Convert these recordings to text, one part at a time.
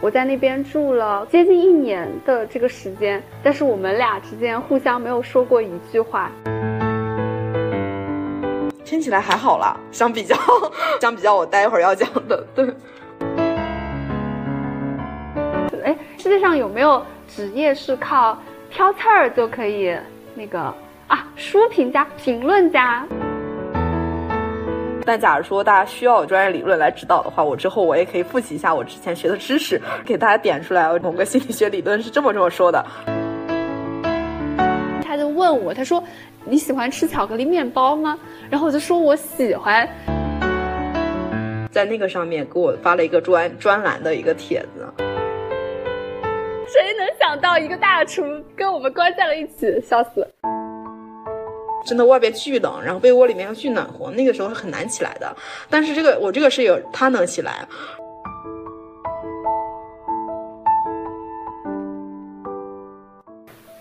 我在那边住了接近一年的这个时间，但是我们俩之间互相没有说过一句话。听起来还好啦，相比较，相比较我待会儿要讲的，对。哎，世界上有没有职业是靠挑刺儿就可以那个啊？书评家、评论家。但假如说大家需要专业理论来指导的话，我之后我也可以复习一下我之前学的知识，给大家点出来某个心理学理论是这么这么说的。他就问我，他说。你喜欢吃巧克力面包吗？然后我就说我喜欢，在那个上面给我发了一个专专栏的一个帖子。谁能想到一个大厨跟我们关在了一起，笑死！真的外边巨冷，然后被窝里面又巨暖和，那个时候是很难起来的。但是这个我这个室友他能起来。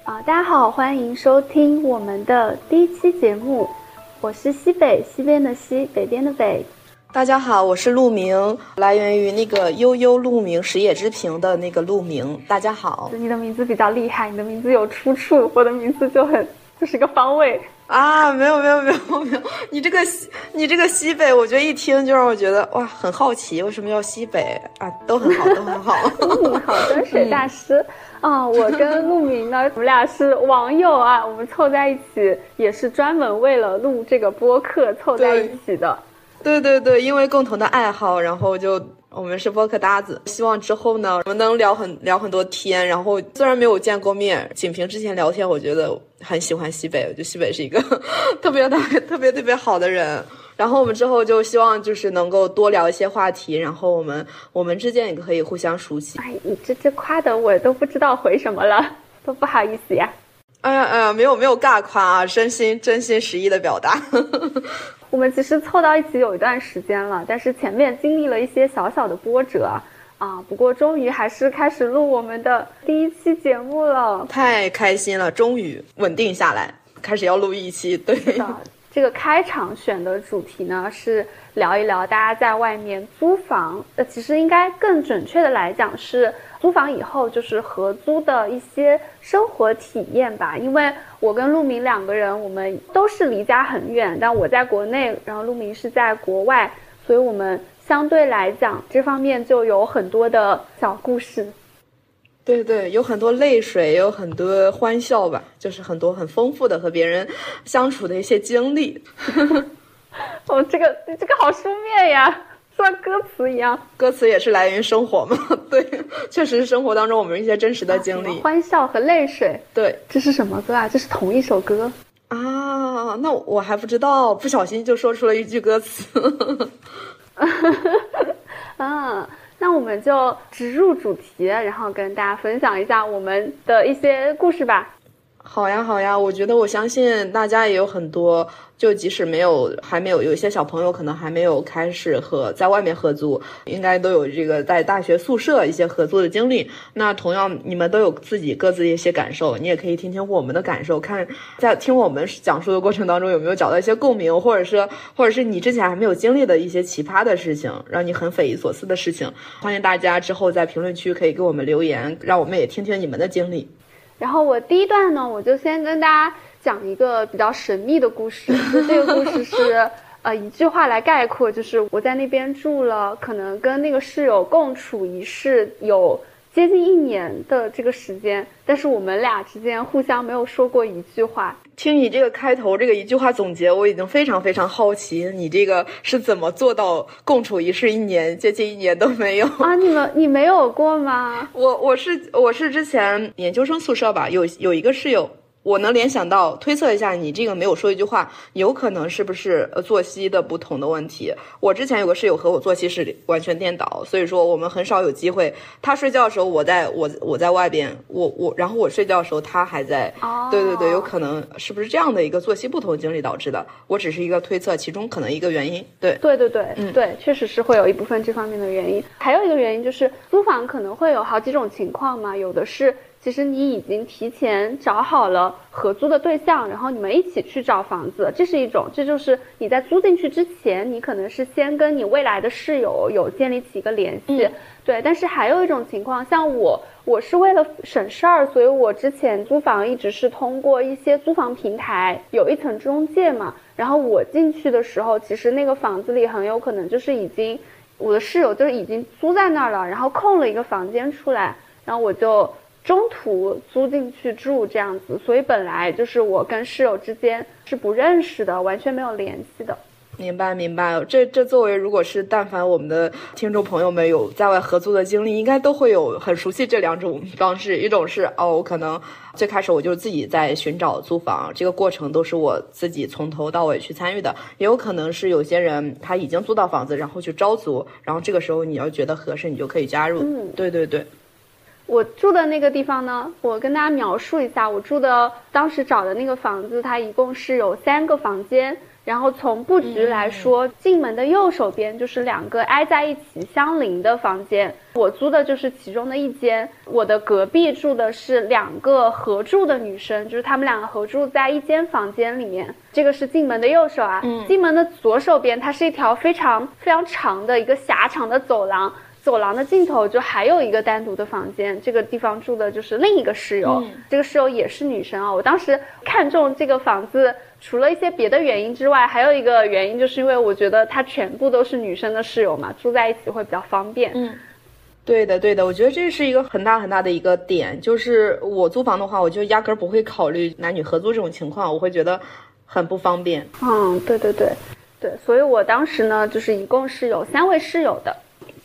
啊，大家好，欢迎收听我们的第一期节目，我是西北西边的西，北边的北。大家好，我是陆明，来源于那个悠悠鹿鸣食野之苹的那个陆明。大家好，你的名字比较厉害，你的名字有出处，我的名字就很就是个方位。啊，没有没有没有没有，你这个西你这个西北，我觉得一听就让我觉得哇，很好奇，为什么叫西北啊？都很好，都很好。嗯，好的，水大师啊，我跟陆明呢，我们俩是网友啊，我们凑在一起也是专门为了录这个播客凑在一起的。对对对，因为共同的爱好，然后就。我们是播客搭子，希望之后呢，我们能聊很聊很多天。然后虽然没有见过面，仅凭之前聊天，我觉得很喜欢西北，我觉得西北是一个特别特别特别特别好的人。然后我们之后就希望就是能够多聊一些话题，然后我们我们之间也可以互相熟悉。哎，你这这夸的我都不知道回什么了，都不好意思呀。哎呀哎呀，没有没有尬夸啊，真心真心实意的表达。我们其实凑到一起有一段时间了，但是前面经历了一些小小的波折啊，不过终于还是开始录我们的第一期节目了，太开心了，终于稳定下来，开始要录一期。对的，这个开场选的主题呢是聊一聊大家在外面租房，呃，其实应该更准确的来讲是。租房以后就是合租的一些生活体验吧，因为我跟陆明两个人，我们都是离家很远，但我在国内，然后陆明是在国外，所以我们相对来讲这方面就有很多的小故事。对对，有很多泪水，也有很多欢笑吧，就是很多很丰富的和别人相处的一些经历。哦，这个这个好书面呀。像歌词一样，歌词也是来源于生活嘛？对，确实是生活当中我们一些真实的经历，欢笑和泪水。对，这是什么歌啊？这是同一首歌啊？那我还不知道，不小心就说出了一句歌词。啊，那我们就直入主题，然后跟大家分享一下我们的一些故事吧。好呀，好呀，我觉得我相信大家也有很多。就即使没有，还没有有一些小朋友可能还没有开始和在外面合租，应该都有这个在大学宿舍一些合租的经历。那同样，你们都有自己各自一些感受，你也可以听听我们的感受，看在听我们讲述的过程当中有没有找到一些共鸣，或者是或者是你之前还没有经历的一些奇葩的事情，让你很匪夷所思的事情。欢迎大家之后在评论区可以给我们留言，让我们也听听你们的经历。然后我第一段呢，我就先跟大家。讲一个比较神秘的故事，就这个故事是，呃，一句话来概括，就是我在那边住了，可能跟那个室友共处一室有接近一年的这个时间，但是我们俩之间互相没有说过一句话。听你这个开头这个一句话总结，我已经非常非常好奇，你这个是怎么做到共处一室一年，接近一年都没有啊？你们你没有过吗？我我是我是之前研究生宿舍吧，有有一个室友。我能联想到推测一下，你这个没有说一句话，有可能是不是呃作息的不同的问题？我之前有个室友和我作息是完全颠倒，所以说我们很少有机会。他睡觉的时候，我在我我在外边，我我然后我睡觉的时候，他还在。哦，对对对，有可能是不是这样的一个作息不同经历导致的？我只是一个推测，其中可能一个原因。对对对对，嗯，对，确实是会有一部分这方面的原因。还有一个原因就是租房可能会有好几种情况嘛，有的是。其实你已经提前找好了合租的对象，然后你们一起去找房子，这是一种，这就是你在租进去之前，你可能是先跟你未来的室友有建立起一个联系，对。但是还有一种情况，像我，我是为了省事儿，所以我之前租房一直是通过一些租房平台，有一层中介嘛。然后我进去的时候，其实那个房子里很有可能就是已经，我的室友就是已经租在那儿了，然后空了一个房间出来，然后我就。中途租进去住这样子，所以本来就是我跟室友之间是不认识的，完全没有联系的。明白明白，这这作为如果是但凡我们的听众朋友们有在外合租的经历，应该都会有很熟悉这两种方式。一种是哦，我可能最开始我就自己在寻找租房，这个过程都是我自己从头到尾去参与的。也有可能是有些人他已经租到房子，然后去招租，然后这个时候你要觉得合适，你就可以加入。嗯，对对对。我住的那个地方呢，我跟大家描述一下，我住的当时找的那个房子，它一共是有三个房间。然后从布局来说，进门的右手边就是两个挨在一起相邻的房间，我租的就是其中的一间。我的隔壁住的是两个合住的女生，就是她们两个合住在一间房间里面。这个是进门的右手啊，进门的左手边，它是一条非常非常长的一个狭长的走廊。走廊的尽头就还有一个单独的房间，这个地方住的就是另一个室友，这个室友也是女生啊。我当时看中这个房子，除了一些别的原因之外，还有一个原因就是因为我觉得它全部都是女生的室友嘛，住在一起会比较方便。嗯，对的，对的，我觉得这是一个很大很大的一个点，就是我租房的话，我就压根儿不会考虑男女合租这种情况，我会觉得很不方便。嗯，对对对，对，所以我当时呢，就是一共是有三位室友的。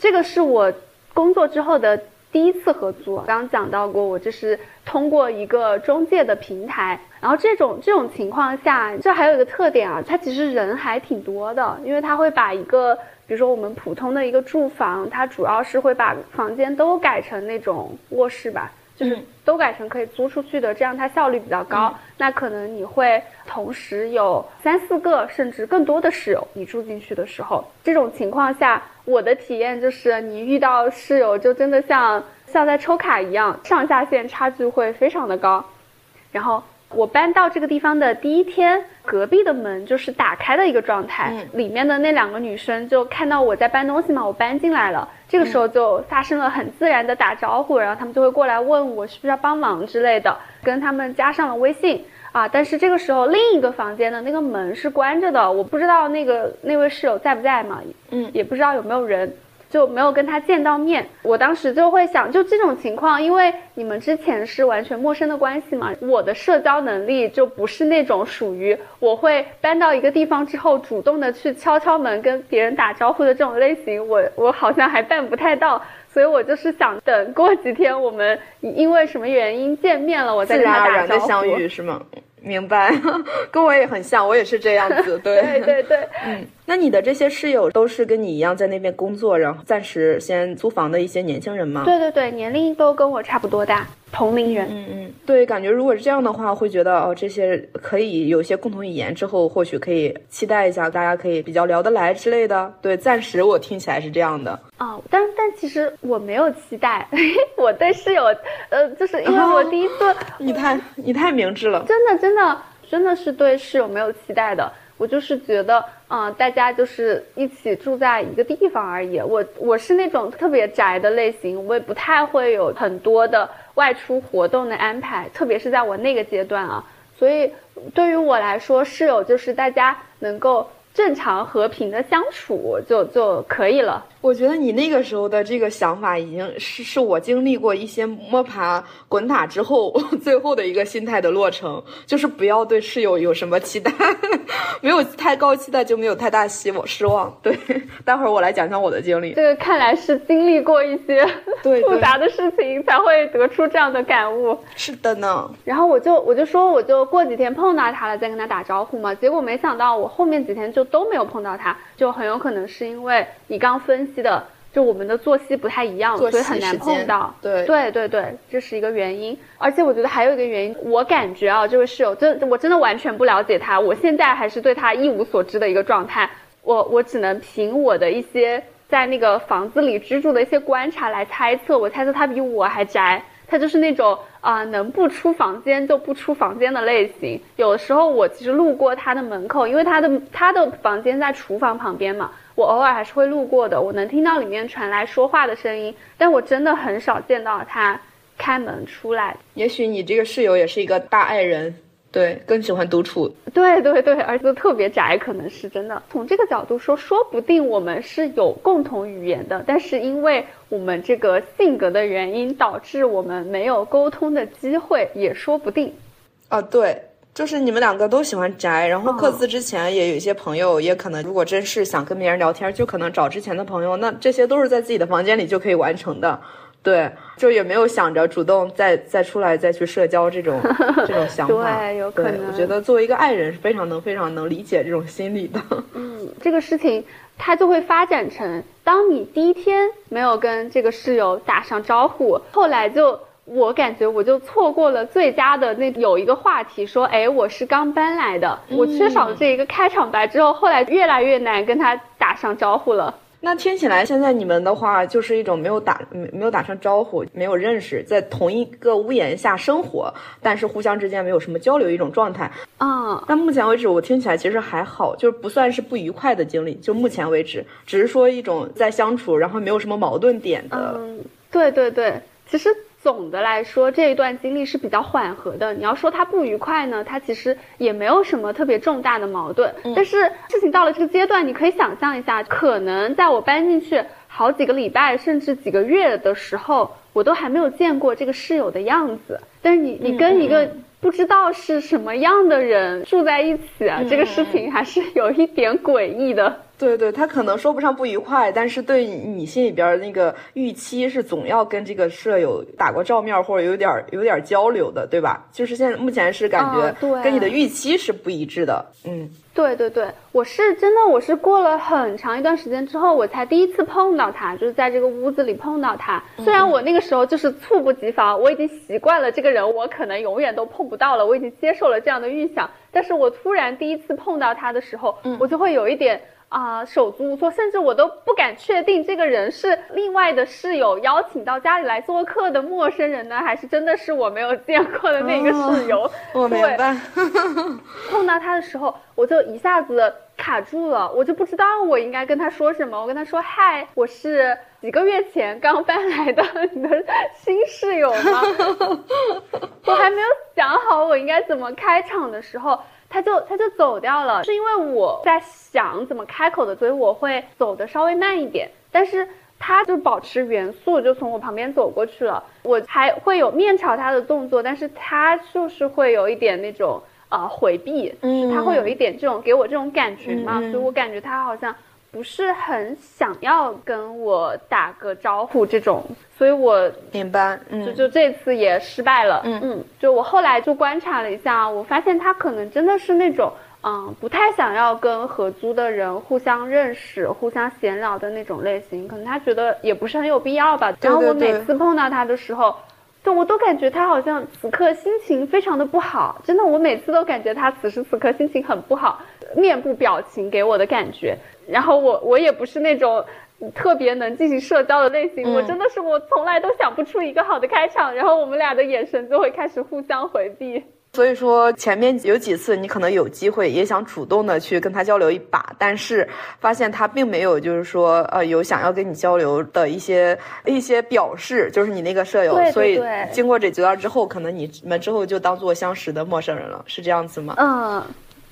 这个是我工作之后的第一次合租，刚讲到过，我就是通过一个中介的平台，然后这种这种情况下，这还有一个特点啊，它其实人还挺多的，因为它会把一个，比如说我们普通的一个住房，它主要是会把房间都改成那种卧室吧。就是都改成可以租出去的，这样它效率比较高。那可能你会同时有三四个甚至更多的室友，你住进去的时候，这种情况下，我的体验就是你遇到室友就真的像像在抽卡一样，上下限差距会非常的高，然后。我搬到这个地方的第一天，隔壁的门就是打开的一个状态，里面的那两个女生就看到我在搬东西嘛，我搬进来了，这个时候就发生了很自然的打招呼，然后他们就会过来问我是不是要帮忙之类的，跟他们加上了微信啊，但是这个时候另一个房间的那个门是关着的，我不知道那个那位室友在不在嘛，嗯，也不知道有没有人。就没有跟他见到面，我当时就会想，就这种情况，因为你们之前是完全陌生的关系嘛，我的社交能力就不是那种属于我会搬到一个地方之后主动的去敲敲门跟别人打招呼的这种类型，我我好像还办不太到，所以我就是想等过几天我们因为什么原因见面了，我再跟他打招呼。相遇是吗？明白，跟我也很像，我也是这样子，对对对对，嗯。那你的这些室友都是跟你一样在那边工作，然后暂时先租房的一些年轻人吗？对对对，年龄都跟我差不多大，同龄人。嗯嗯，对，感觉如果是这样的话，会觉得哦，这些可以有一些共同语言，之后或许可以期待一下，大家可以比较聊得来之类的。对，暂时我听起来是这样的。哦，但但其实我没有期待，我对室友，呃，就是因为我第一次，你太你太明智了，真的真的真的是对室友没有期待的。我就是觉得，嗯，大家就是一起住在一个地方而已。我我是那种特别宅的类型，我也不太会有很多的外出活动的安排，特别是在我那个阶段啊。所以对于我来说，室友就是大家能够正常和平的相处就就可以了。我觉得你那个时候的这个想法，已经是是我经历过一些摸爬滚打之后，最后的一个心态的落成，就是不要对室友有什么期待，没有太高期待就没有太大希望失望。对，待会儿我来讲讲我的经历。这个看来是经历过一些对复杂的事情才会得出这样的感悟。是的呢。然后我就我就说我就过几天碰到他了再跟他打招呼嘛，结果没想到我后面几天就都没有碰到他，就很有可能是因为你刚分。的，就我们的作息不太一样，所以很难碰到。对对对对，这是一个原因。而且我觉得还有一个原因，我感觉啊，这位室友真我真的完全不了解他，我现在还是对他一无所知的一个状态。我我只能凭我的一些在那个房子里居住的一些观察来猜测，我猜测他比我还宅。他就是那种啊，能不出房间就不出房间的类型。有的时候我其实路过他的门口，因为他的他的房间在厨房旁边嘛，我偶尔还是会路过的。我能听到里面传来说话的声音，但我真的很少见到他开门出来。也许你这个室友也是一个大爱人。对，更喜欢独处。对对对，而且特别宅，可能是真的。从这个角度说，说不定我们是有共同语言的，但是因为我们这个性格的原因，导致我们没有沟通的机会，也说不定。啊，对，就是你们两个都喜欢宅，然后各自之前也有一些朋友，也可能如果真是想跟别人聊天，就可能找之前的朋友，那这些都是在自己的房间里就可以完成的。对，就也没有想着主动再 再出来再去社交这种这种想法。对，有可能。我觉得作为一个爱人是非常能非常能理解这种心理的。嗯，这个事情它就会发展成，当你第一天没有跟这个室友打上招呼，后来就我感觉我就错过了最佳的那有一个话题说，哎，我是刚搬来的，我缺少了这一个开场白之后，后来越来越难跟他打上招呼了。那听起来，现在你们的话就是一种没有打没没有打上招呼，没有认识，在同一个屋檐下生活，但是互相之间没有什么交流一种状态啊。那目前为止，我听起来其实还好，就是不算是不愉快的经历。就目前为止，只是说一种在相处，然后没有什么矛盾点的。嗯，对对对，其实。总的来说，这一段经历是比较缓和的。你要说他不愉快呢，他其实也没有什么特别重大的矛盾。但是事情到了这个阶段，你可以想象一下，可能在我搬进去好几个礼拜，甚至几个月的时候，我都还没有见过这个室友的样子。但是你你跟一个不知道是什么样的人住在一起啊，这个事情还是有一点诡异的。对对，他可能说不上不愉快，但是对你心里边那个预期是总要跟这个舍友打过照面或者有点有点交流的，对吧？就是现在目前是感觉跟你的预期是不一致的。嗯，对对对，我是真的，我是过了很长一段时间之后，我才第一次碰到他，就是在这个屋子里碰到他。虽然我那个时候就是猝不及防，我已经习惯了这个人，我可能永远都碰不到了，我已经接受了这样的预想。但是我突然第一次碰到他的时候，我就会有一点。啊，手足无措，甚至我都不敢确定这个人是另外的室友邀请到家里来做客的陌生人呢，还是真的是我没有见过的那个室友。我明白。碰到他的时候，我就一下子卡住了，我就不知道我应该跟他说什么。我跟他说：“嗨，我是几个月前刚搬来的你的新室友吗？”我还没有想好我应该怎么开场的时候。他就他就走掉了，是因为我在想怎么开口的，所以我会走的稍微慢一点。但是他就保持原速，就从我旁边走过去了。我还会有面朝他的动作，但是他就是会有一点那种呃回避，嗯，他会有一点这种给我这种感觉嘛，所以我感觉他好像。不是很想要跟我打个招呼这种，所以我明白，就就这次也失败了，嗯。嗯，就我后来就观察了一下，我发现他可能真的是那种，嗯，不太想要跟合租的人互相认识、互相闲聊的那种类型，可能他觉得也不是很有必要吧。然后我每次碰到他的时候，就我都感觉他好像此刻心情非常的不好，真的，我每次都感觉他此时此刻心情很不好，面部表情给我的感觉。然后我我也不是那种特别能进行社交的类型，我真的是我从来都想不出一个好的开场，然后我们俩的眼神就会开始互相回避。所以说前面有几次你可能有机会也想主动的去跟他交流一把，但是发现他并没有就是说呃有想要跟你交流的一些一些表示，就是你那个舍友，所以经过这几段之后，可能你们之后就当做相识的陌生人了，是这样子吗？嗯。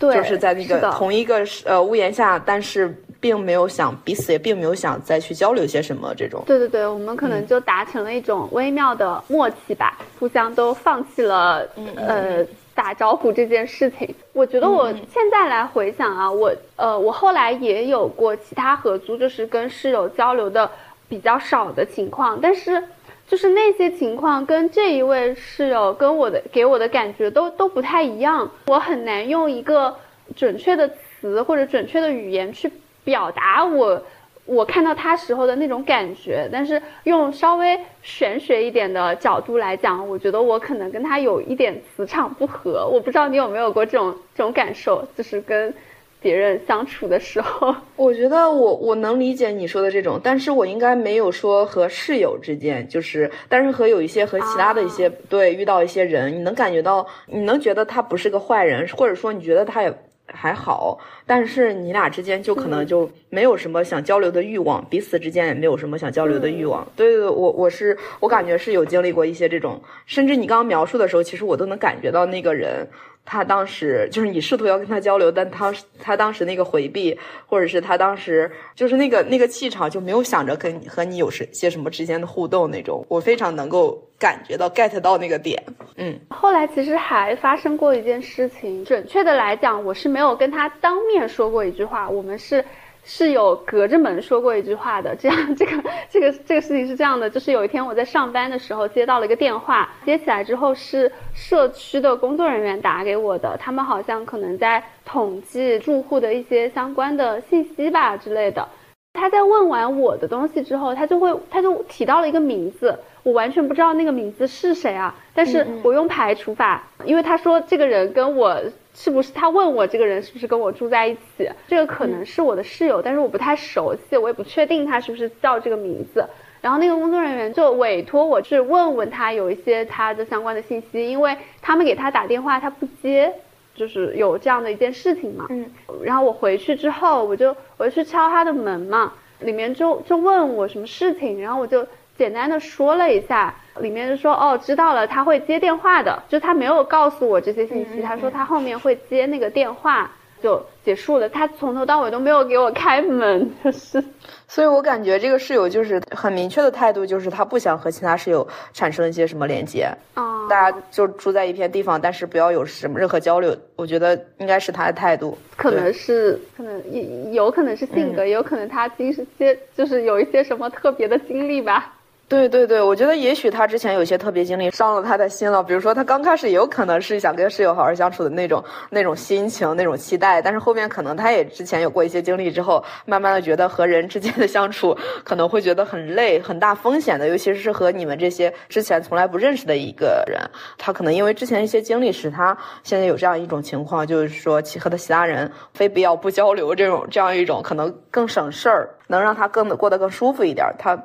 对，就是在那个同一个呃屋檐下，但是并没有想彼此也并没有想再去交流些什么这种。对对对，我们可能就达成了一种微妙的默契吧，互相都放弃了呃打招呼这件事情。我觉得我现在来回想啊，我呃我后来也有过其他合租，就是跟室友交流的比较少的情况，但是。就是那些情况跟这一位室友跟我的给我的感觉都都不太一样，我很难用一个准确的词或者准确的语言去表达我我看到他时候的那种感觉，但是用稍微玄学一点的角度来讲，我觉得我可能跟他有一点磁场不合，我不知道你有没有过这种这种感受，就是跟别人相处的时候。我觉得我我能理解你说的这种，但是我应该没有说和室友之间，就是但是和有一些和其他的一些、对遇到一些人，你能感觉到，你能觉得他不是个坏人，或者说你觉得他也。还好，但是你俩之间就可能就没有什么想交流的欲望，彼此之间也没有什么想交流的欲望。对对对，我我是我感觉是有经历过一些这种，甚至你刚刚描述的时候，其实我都能感觉到那个人。他当时就是你试图要跟他交流，但他他当时那个回避，或者是他当时就是那个那个气场就没有想着跟和你有什些什么之间的互动那种，我非常能够感觉到 get 到那个点。嗯，后来其实还发生过一件事情，准确的来讲，我是没有跟他当面说过一句话，我们是。是有隔着门说过一句话的，这样这个这个这个事情是这样的，就是有一天我在上班的时候接到了一个电话，接起来之后是社区的工作人员打给我的，他们好像可能在统计住户的一些相关的信息吧之类的。他在问完我的东西之后，他就会他就提到了一个名字，我完全不知道那个名字是谁啊，但是我用排除法，因为他说这个人跟我。是不是他问我这个人是不是跟我住在一起？这个可能是我的室友，但是我不太熟悉，我也不确定他是不是叫这个名字。然后那个工作人员就委托我去问问他有一些他的相关的信息，因为他们给他打电话他不接，就是有这样的一件事情嘛。嗯。然后我回去之后，我就我就去敲他的门嘛，里面就就问我什么事情，然后我就。简单的说了一下，里面就说哦，知道了，他会接电话的，就他没有告诉我这些信息，他说他后面会接那个电话，就结束了。他从头到尾都没有给我开门，就是。所以我感觉这个室友就是很明确的态度，就是他不想和其他室友产生一些什么连接啊，大家就住在一片地方，但是不要有什么任何交流。我觉得应该是他的态度，可能是可能有有可能是性格，也有可能他经是些就是有一些什么特别的经历吧。对对对，我觉得也许他之前有些特别经历伤了他的心了，比如说他刚开始有可能是想跟室友好好相处的那种那种心情、那种期待，但是后面可能他也之前有过一些经历之后，慢慢的觉得和人之间的相处可能会觉得很累、很大风险的，尤其是和你们这些之前从来不认识的一个人，他可能因为之前一些经历使他现在有这样一种情况，就是说其和他其他人非必要不交流这种这样一种可能更省事儿，能让他更过得更舒服一点，他。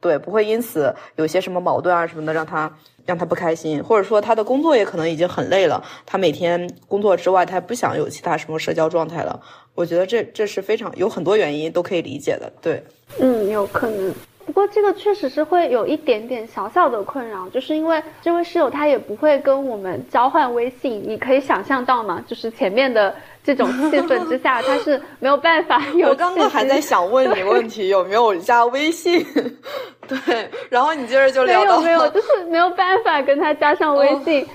对，不会因此有些什么矛盾啊什么的，让他让他不开心，或者说他的工作也可能已经很累了，他每天工作之外，他不想有其他什么社交状态了。我觉得这这是非常有很多原因都可以理解的。对，嗯，有可能。不过这个确实是会有一点点小小的困扰，就是因为这位室友他也不会跟我们交换微信，你可以想象到吗？就是前面的这种气氛之下，他是没有办法有。我刚刚还在想问你问题，有没有加微信？对，然后你接着就聊到没有没有，就是没有办法跟他加上微信，这样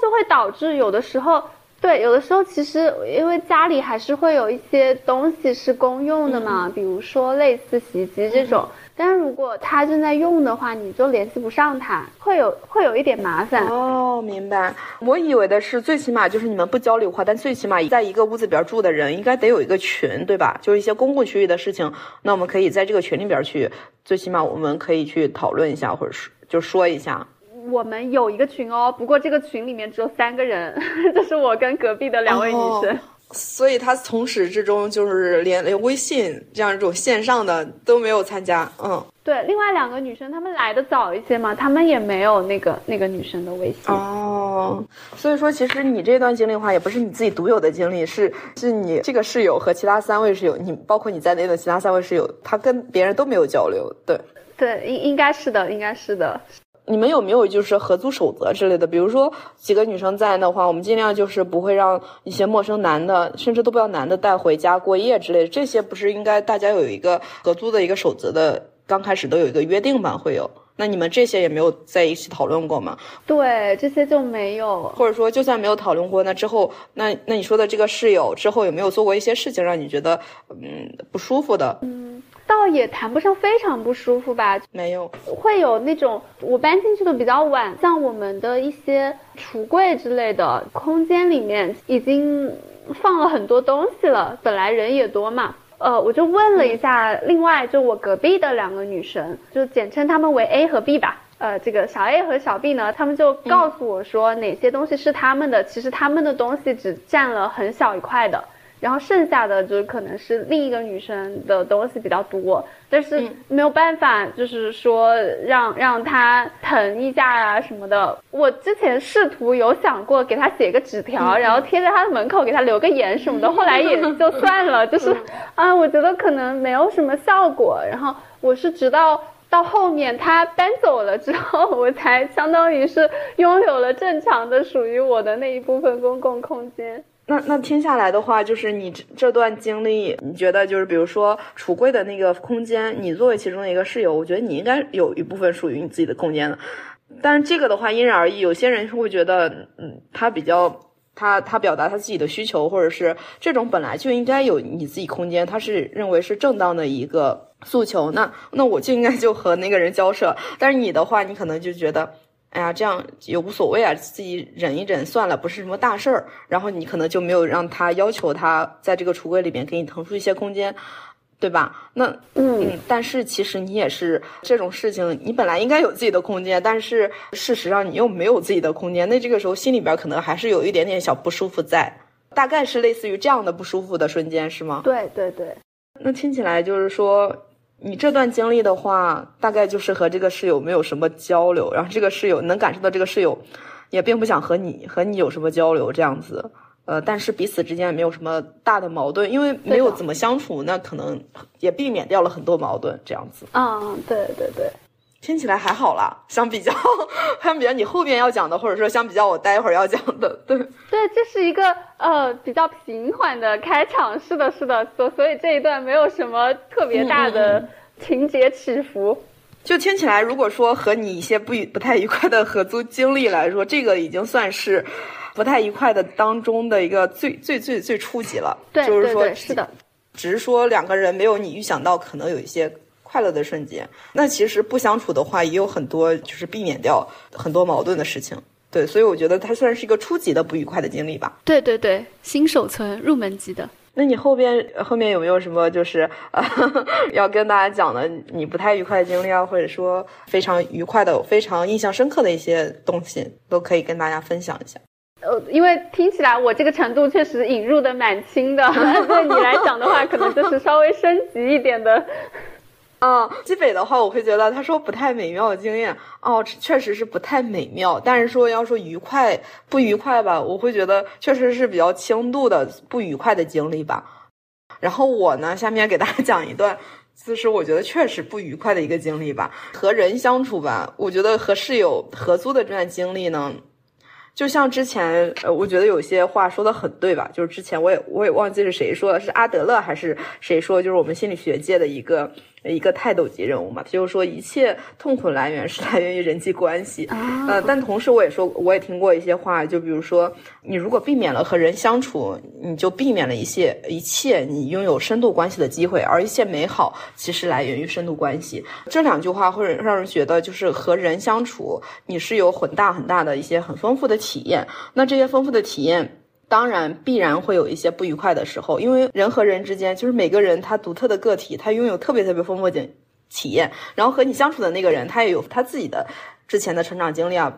就会导致有的时候，对，有的时候其实因为家里还是会有一些东西是公用的嘛，比如说类似洗衣机这种。但是如果他正在用的话，你就联系不上他，会有会有一点麻烦。哦，明白。我以为的是，最起码就是你们不交流话，但最起码在一个屋子里边住的人，应该得有一个群，对吧？就是一些公共区域的事情，那我们可以在这个群里边去，最起码我们可以去讨论一下，或者是就说一下。我们有一个群哦，不过这个群里面只有三个人，这是我跟隔壁的两位女生。所以他从始至终就是连连微信这样一种线上的都没有参加，嗯，对，另外两个女生她们来的早一些嘛，她们也没有那个那个女生的微信。哦，所以说其实你这段经历的话，也不是你自己独有的经历，是是你这个室友和其他三位室友，你包括你在内的其他三位室友，他跟别人都没有交流，对，对，应应该是的，应该是的。你们有没有就是合租守则之类的？比如说几个女生在的话，我们尽量就是不会让一些陌生男的，甚至都不要男的带回家过夜之类的。这些不是应该大家有一个合租的一个守则的，刚开始都有一个约定吧？会有？那你们这些也没有在一起讨论过吗？对，这些就没有。或者说，就算没有讨论过，那之后，那那你说的这个室友之后有没有做过一些事情让你觉得嗯不舒服的？嗯。倒也谈不上非常不舒服吧，没有，会有那种我搬进去的比较晚，像我们的一些橱柜之类的空间里面已经放了很多东西了，本来人也多嘛，呃，我就问了一下，另外就我隔壁的两个女生，就简称她们为 A 和 B 吧，呃，这个小 A 和小 B 呢，他们就告诉我说哪些东西是他们的，其实他们的东西只占了很小一块的。然后剩下的就是可能是另一个女生的东西比较多，但是没有办法，就是说让让她疼一下啊什么的。我之前试图有想过给她写个纸条，然后贴在她的门口给她留个言什么的，后来也 就算了，就是啊，我觉得可能没有什么效果。然后我是直到。到后面他搬走了之后，我才相当于是拥有了正常的属于我的那一部分公共空间。那那听下来的话，就是你这这段经历，你觉得就是比如说橱柜的那个空间，你作为其中的一个室友，我觉得你应该有一部分属于你自己的空间的。但是这个的话因人而异，有些人会觉得，嗯，他比较他他表达他自己的需求，或者是这种本来就应该有你自己空间，他是认为是正当的一个。诉求，那那我就应该就和那个人交涉。但是你的话，你可能就觉得，哎呀，这样也无所谓啊，自己忍一忍算了，不是什么大事儿。然后你可能就没有让他要求他在这个橱柜里面给你腾出一些空间，对吧？那嗯，但是其实你也是这种事情，你本来应该有自己的空间，但是事实上你又没有自己的空间，那这个时候心里边可能还是有一点点小不舒服在，大概是类似于这样的不舒服的瞬间，是吗？对对对。那听起来就是说。你这段经历的话，大概就是和这个室友没有什么交流，然后这个室友能感受到这个室友，也并不想和你和你有什么交流这样子，呃，但是彼此之间也没有什么大的矛盾，因为没有怎么相处，那可能也避免掉了很多矛盾这样子。嗯，对对对，听起来还好啦，相比较 相比较你后边要讲的，或者说相比较我待会儿要讲的，对对，这是一个呃比较平缓的开场，是的，是的，所所以这一段没有什么特别大的。情节起伏，就听起来，如果说和你一些不愉不太愉快的合租经历来说，这个已经算是不太愉快的当中的一个最最最最初级了。对，就是说，是的，只是说两个人没有你预想到可能有一些快乐的瞬间。那其实不相处的话，也有很多就是避免掉很多矛盾的事情。对，所以我觉得它算是一个初级的不愉快的经历吧。对对对，新手村入门级的。那你后边后面有没有什么就是呃 要跟大家讲的你不太愉快的经历啊，或者说非常愉快的、非常印象深刻的一些东西，都可以跟大家分享一下。呃，因为听起来我这个程度确实引入的蛮轻的，对你来讲的话，可能就是稍微升级一点的。啊，西北的话，我会觉得他说不太美妙的经验哦，确实是不太美妙。但是说要说愉快不愉快吧，我会觉得确实是比较轻度的不愉快的经历吧。然后我呢，下面给大家讲一段，就是我觉得确实不愉快的一个经历吧。和人相处吧，我觉得和室友合租的这段经历呢，就像之前呃，我觉得有些话说的很对吧？就是之前我也我也忘记是谁说的，是阿德勒还是谁说？就是我们心理学界的一个。一个泰斗级人物嘛，他就说一切痛苦来源是来源于人际关系。呃，但同时我也说，我也听过一些话，就比如说，你如果避免了和人相处，你就避免了一些一切你拥有深度关系的机会，而一切美好其实来源于深度关系。这两句话会让人觉得，就是和人相处，你是有很大很大的一些很丰富的体验。那这些丰富的体验。当然，必然会有一些不愉快的时候，因为人和人之间，就是每个人他独特的个体，他拥有特别特别丰富的体验。然后和你相处的那个人，他也有他自己的之前的成长经历啊，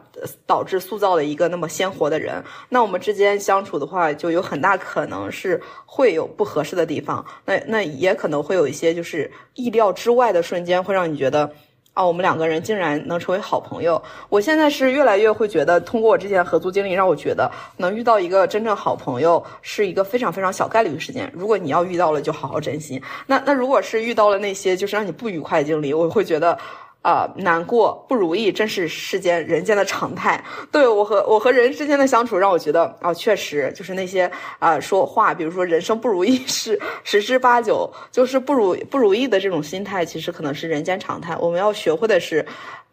导致塑造了一个那么鲜活的人。那我们之间相处的话，就有很大可能是会有不合适的地方。那那也可能会有一些就是意料之外的瞬间，会让你觉得。啊，我们两个人竟然能成为好朋友。我现在是越来越会觉得，通过我之前合租经历，让我觉得能遇到一个真正好朋友是一个非常非常小概率的事件。如果你要遇到了，就好好珍惜。那那如果是遇到了那些就是让你不愉快的经历，我会觉得。啊，难过不如意，真是世间人间的常态。对我和我和人之间的相处，让我觉得啊，确实就是那些啊说话，比如说人生不如意是 十之八九，就是不如不如意的这种心态，其实可能是人间常态。我们要学会的是，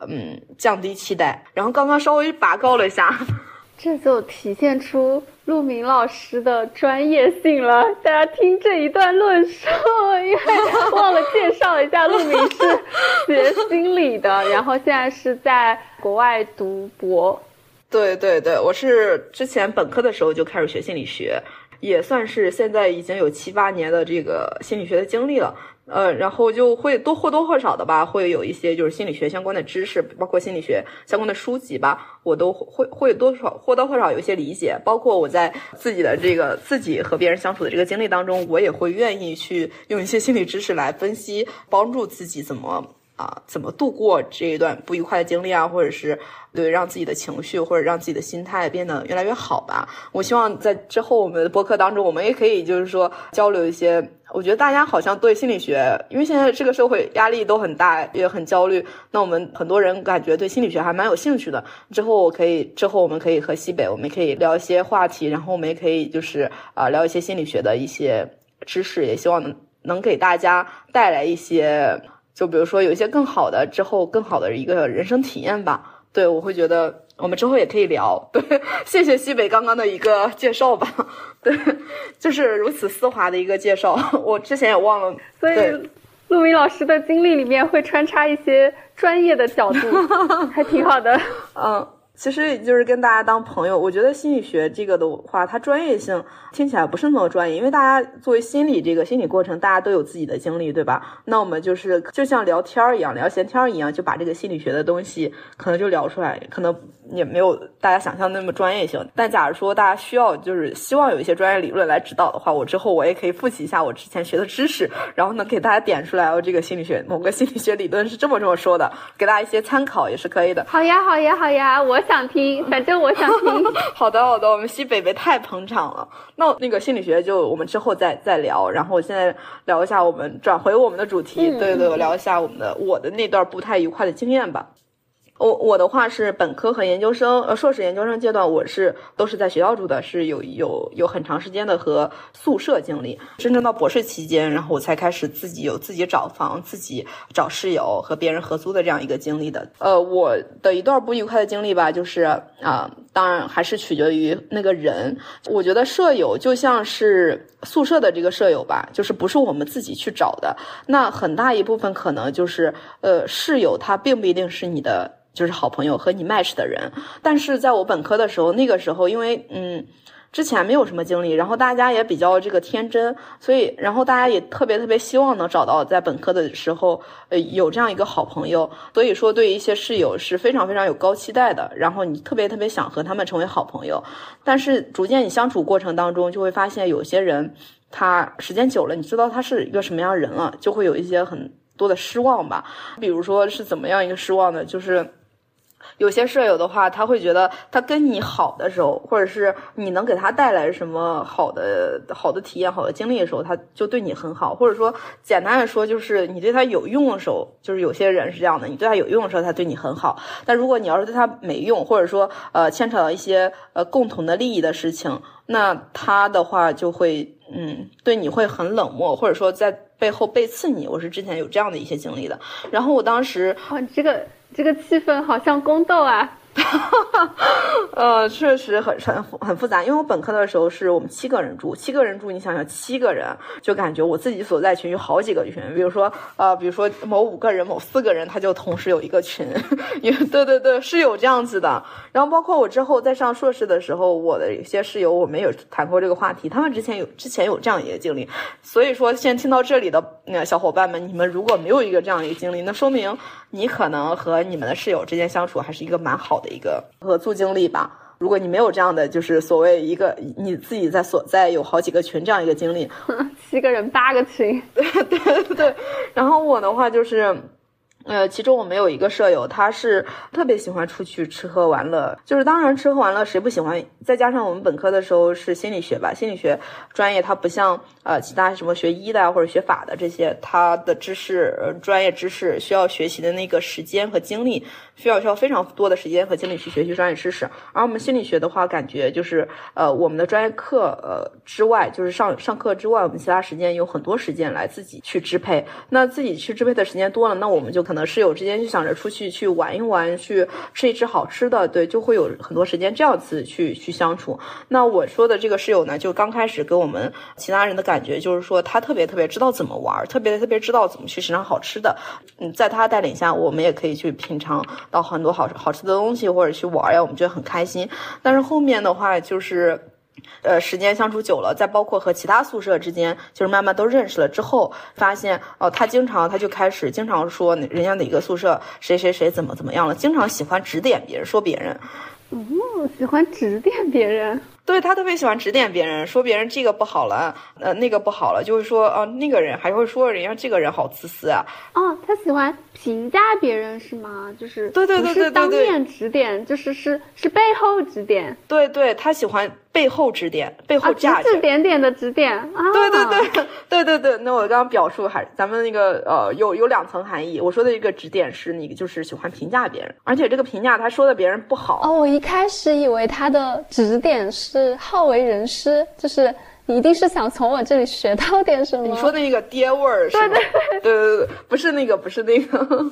嗯，降低期待。然后刚刚稍微拔高了一下。这就体现出陆明老师的专业性了。大家听这一段论述，因为忘了介绍一下，陆明是学心理的，然后现在是在国外读博。对对对，我是之前本科的时候就开始学心理学，也算是现在已经有七八年的这个心理学的经历了。呃，然后就会多或多或少的吧，会有一些就是心理学相关的知识，包括心理学相关的书籍吧，我都会会多少或多或少有一些理解。包括我在自己的这个自己和别人相处的这个经历当中，我也会愿意去用一些心理知识来分析，帮助自己怎么啊怎么度过这一段不愉快的经历啊，或者是。对，让自己的情绪或者让自己的心态变得越来越好吧。我希望在之后我们的播客当中，我们也可以就是说交流一些。我觉得大家好像对心理学，因为现在这个社会压力都很大，也很焦虑。那我们很多人感觉对心理学还蛮有兴趣的。之后我可以，之后我们可以和西北，我们可以聊一些话题，然后我们也可以就是啊聊一些心理学的一些知识，也希望能能给大家带来一些，就比如说有一些更好的之后更好的一个人生体验吧。对，我会觉得我们之后也可以聊。对，谢谢西北刚刚的一个介绍吧。对，就是如此丝滑的一个介绍，我之前也忘了。所以，陆明老师的经历里面会穿插一些专业的角度，还挺好的。嗯。其实也就是跟大家当朋友，我觉得心理学这个的话，它专业性听起来不是那么专业，因为大家作为心理这个心理过程，大家都有自己的经历，对吧？那我们就是就像聊天儿一样，聊闲天儿一样，就把这个心理学的东西可能就聊出来，可能也没有大家想象那么专业性。但假如说大家需要，就是希望有一些专业理论来指导的话，我之后我也可以复习一下我之前学的知识，然后呢给大家点出来，哦，这个心理学某个心理学理论是这么这么说的，给大家一些参考也是可以的。好呀，好呀，好呀，我。想听，反正我想听。好的，好的，我们西北北太捧场了。那那个心理学就我们之后再再聊。然后我现在聊一下，我们转回我们的主题。对对，我聊一下我们的我的那段不太愉快的经验吧。我我的话是本科和研究生，呃，硕士研究生阶段，我是都是在学校住的，是有有有很长时间的和宿舍经历。真正到博士期间，然后我才开始自己有自己找房、自己找室友和别人合租的这样一个经历的。呃，我的一段不愉快的经历吧，就是啊，当然还是取决于那个人。我觉得舍友就像是宿舍的这个舍友吧，就是不是我们自己去找的，那很大一部分可能就是呃，室友他并不一定是你的。就是好朋友和你 match 的人，但是在我本科的时候，那个时候因为嗯，之前没有什么经历，然后大家也比较这个天真，所以然后大家也特别特别希望能找到在本科的时候呃有这样一个好朋友，所以说对一些室友是非常非常有高期待的，然后你特别特别想和他们成为好朋友，但是逐渐你相处过程当中就会发现有些人他时间久了，你知道他是一个什么样人了，就会有一些很多的失望吧，比如说是怎么样一个失望呢？就是。有些舍友的话，他会觉得他跟你好的时候，或者是你能给他带来什么好的好的体验、好的经历的时候，他就对你很好。或者说，简单的说，就是你对他有用的时候，就是有些人是这样的，你对他有用的时候，他对你很好。但如果你要是对他没用，或者说呃牵扯到一些呃共同的利益的事情，那他的话就会嗯对你会很冷漠，或者说在背后背刺你。我是之前有这样的一些经历的。然后我当时哦，这个。这个气氛好像宫斗啊。哈 哈呃，确实很很很复杂，因为我本科的时候是我们七个人住，七个人住，你想想七个人，就感觉我自己所在群有好几个群，比如说呃，比如说某五个人、某四个人，他就同时有一个群，也对对对，是有这样子的。然后包括我之后在上硕士的时候，我的一些室友，我们有谈过这个话题，他们之前有之前有这样一个经历，所以说现在听到这里的那小伙伴们，你们如果没有一个这样一个经历，那说明你可能和你们的室友之间相处还是一个蛮好。的一个合租经历吧。如果你没有这样的，就是所谓一个你自己在所在有好几个群这样一个经历，七个人八个群，对对对。然后我的话就是。呃，其中我们有一个舍友，他是特别喜欢出去吃喝玩乐，就是当然吃喝玩乐谁不喜欢？再加上我们本科的时候是心理学吧，心理学专业它不像呃其他什么学医的或者学法的这些，它的知识专业知识需要学习的那个时间和精力，需要需要非常多的时间和精力去学习专业知识。而我们心理学的话，感觉就是呃我们的专业课呃之外，就是上上课之外，我们其他时间有很多时间来自己去支配。那自己去支配的时间多了，那我们就可。能室友之间就想着出去去玩一玩，去吃一吃好吃的，对，就会有很多时间这样子去去相处。那我说的这个室友呢，就刚开始给我们其他人的感觉就是说，他特别特别知道怎么玩，特别特别知道怎么去品尝好吃的。嗯，在他带领下，我们也可以去品尝到很多好好吃的东西，或者去玩呀，我们觉得很开心。但是后面的话就是。呃，时间相处久了，再包括和其他宿舍之间，就是慢慢都认识了之后，发现哦，他经常他就开始经常说人家哪个宿舍谁谁谁怎么怎么样了，经常喜欢指点别人，说别人。哦，喜欢指点别人。对他特别喜欢指点别人，说别人这个不好了，呃，那个不好了，就是说啊，那个人还会说人家这个人好自私啊。哦，他喜欢评价别人是吗？就是对对对对对，当面指点，就是是是背后指点。对对，他喜欢背后指点，背后指指点点的指点啊。对对对对对对，那我刚刚表述还咱们那个呃有有两层含义，我说的一个指点是那个就是喜欢评价别人，而且这个评价他说的别人不好。哦，我一开始以为他的指点是。是好为人师，就是一定是想从我这里学到点什么。你说那个爹味儿是吗？对对对对对，不是那个，不是那个。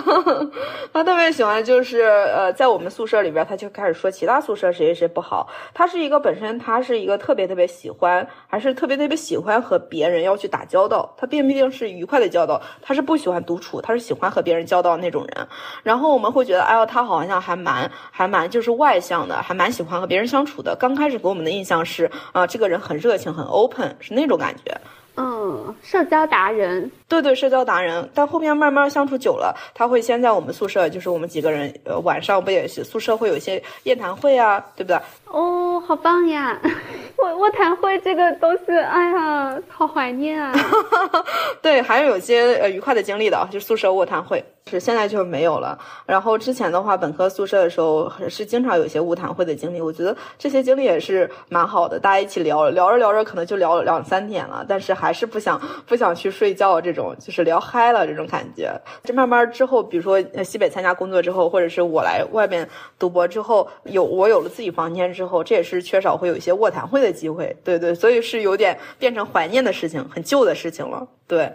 他特别喜欢，就是呃，在我们宿舍里边，他就开始说其他宿舍谁谁谁不好。他是一个本身，他是一个特别特别喜欢，还是特别特别喜欢和别人要去打交道。他并不一定是愉快的交道，他是不喜欢独处，他是喜欢和别人交道那种人。然后我们会觉得，哎呦，他好像还蛮还蛮就是外向的，还蛮喜欢和别人相处的。刚开始给我们的印象是啊，这个人很热情，很 open，是那种感觉。嗯，社交达人，对对，社交达人。但后面慢慢相处久了，他会先在我们宿舍，就是我们几个人，呃，晚上不也是宿舍会有一些夜谈会啊，对不对？哦，好棒呀！卧卧谈会这个东西，哎呀，好怀念啊。对，还是有些呃愉快的经历的，就宿舍卧谈会。是现在就没有了。然后之前的话，本科宿舍的时候是经常有些卧谈会的经历。我觉得这些经历也是蛮好的，大家一起聊聊着聊着，可能就聊了两三点了，但是还是不想不想去睡觉，这种就是聊嗨了这种感觉。这慢慢之后，比如说西北参加工作之后，或者是我来外面读博之后，有我有了自己房间之后，后这也是缺少会有一些卧谈会的机会。对对，所以是有点变成怀念的事情，很旧的事情了。对。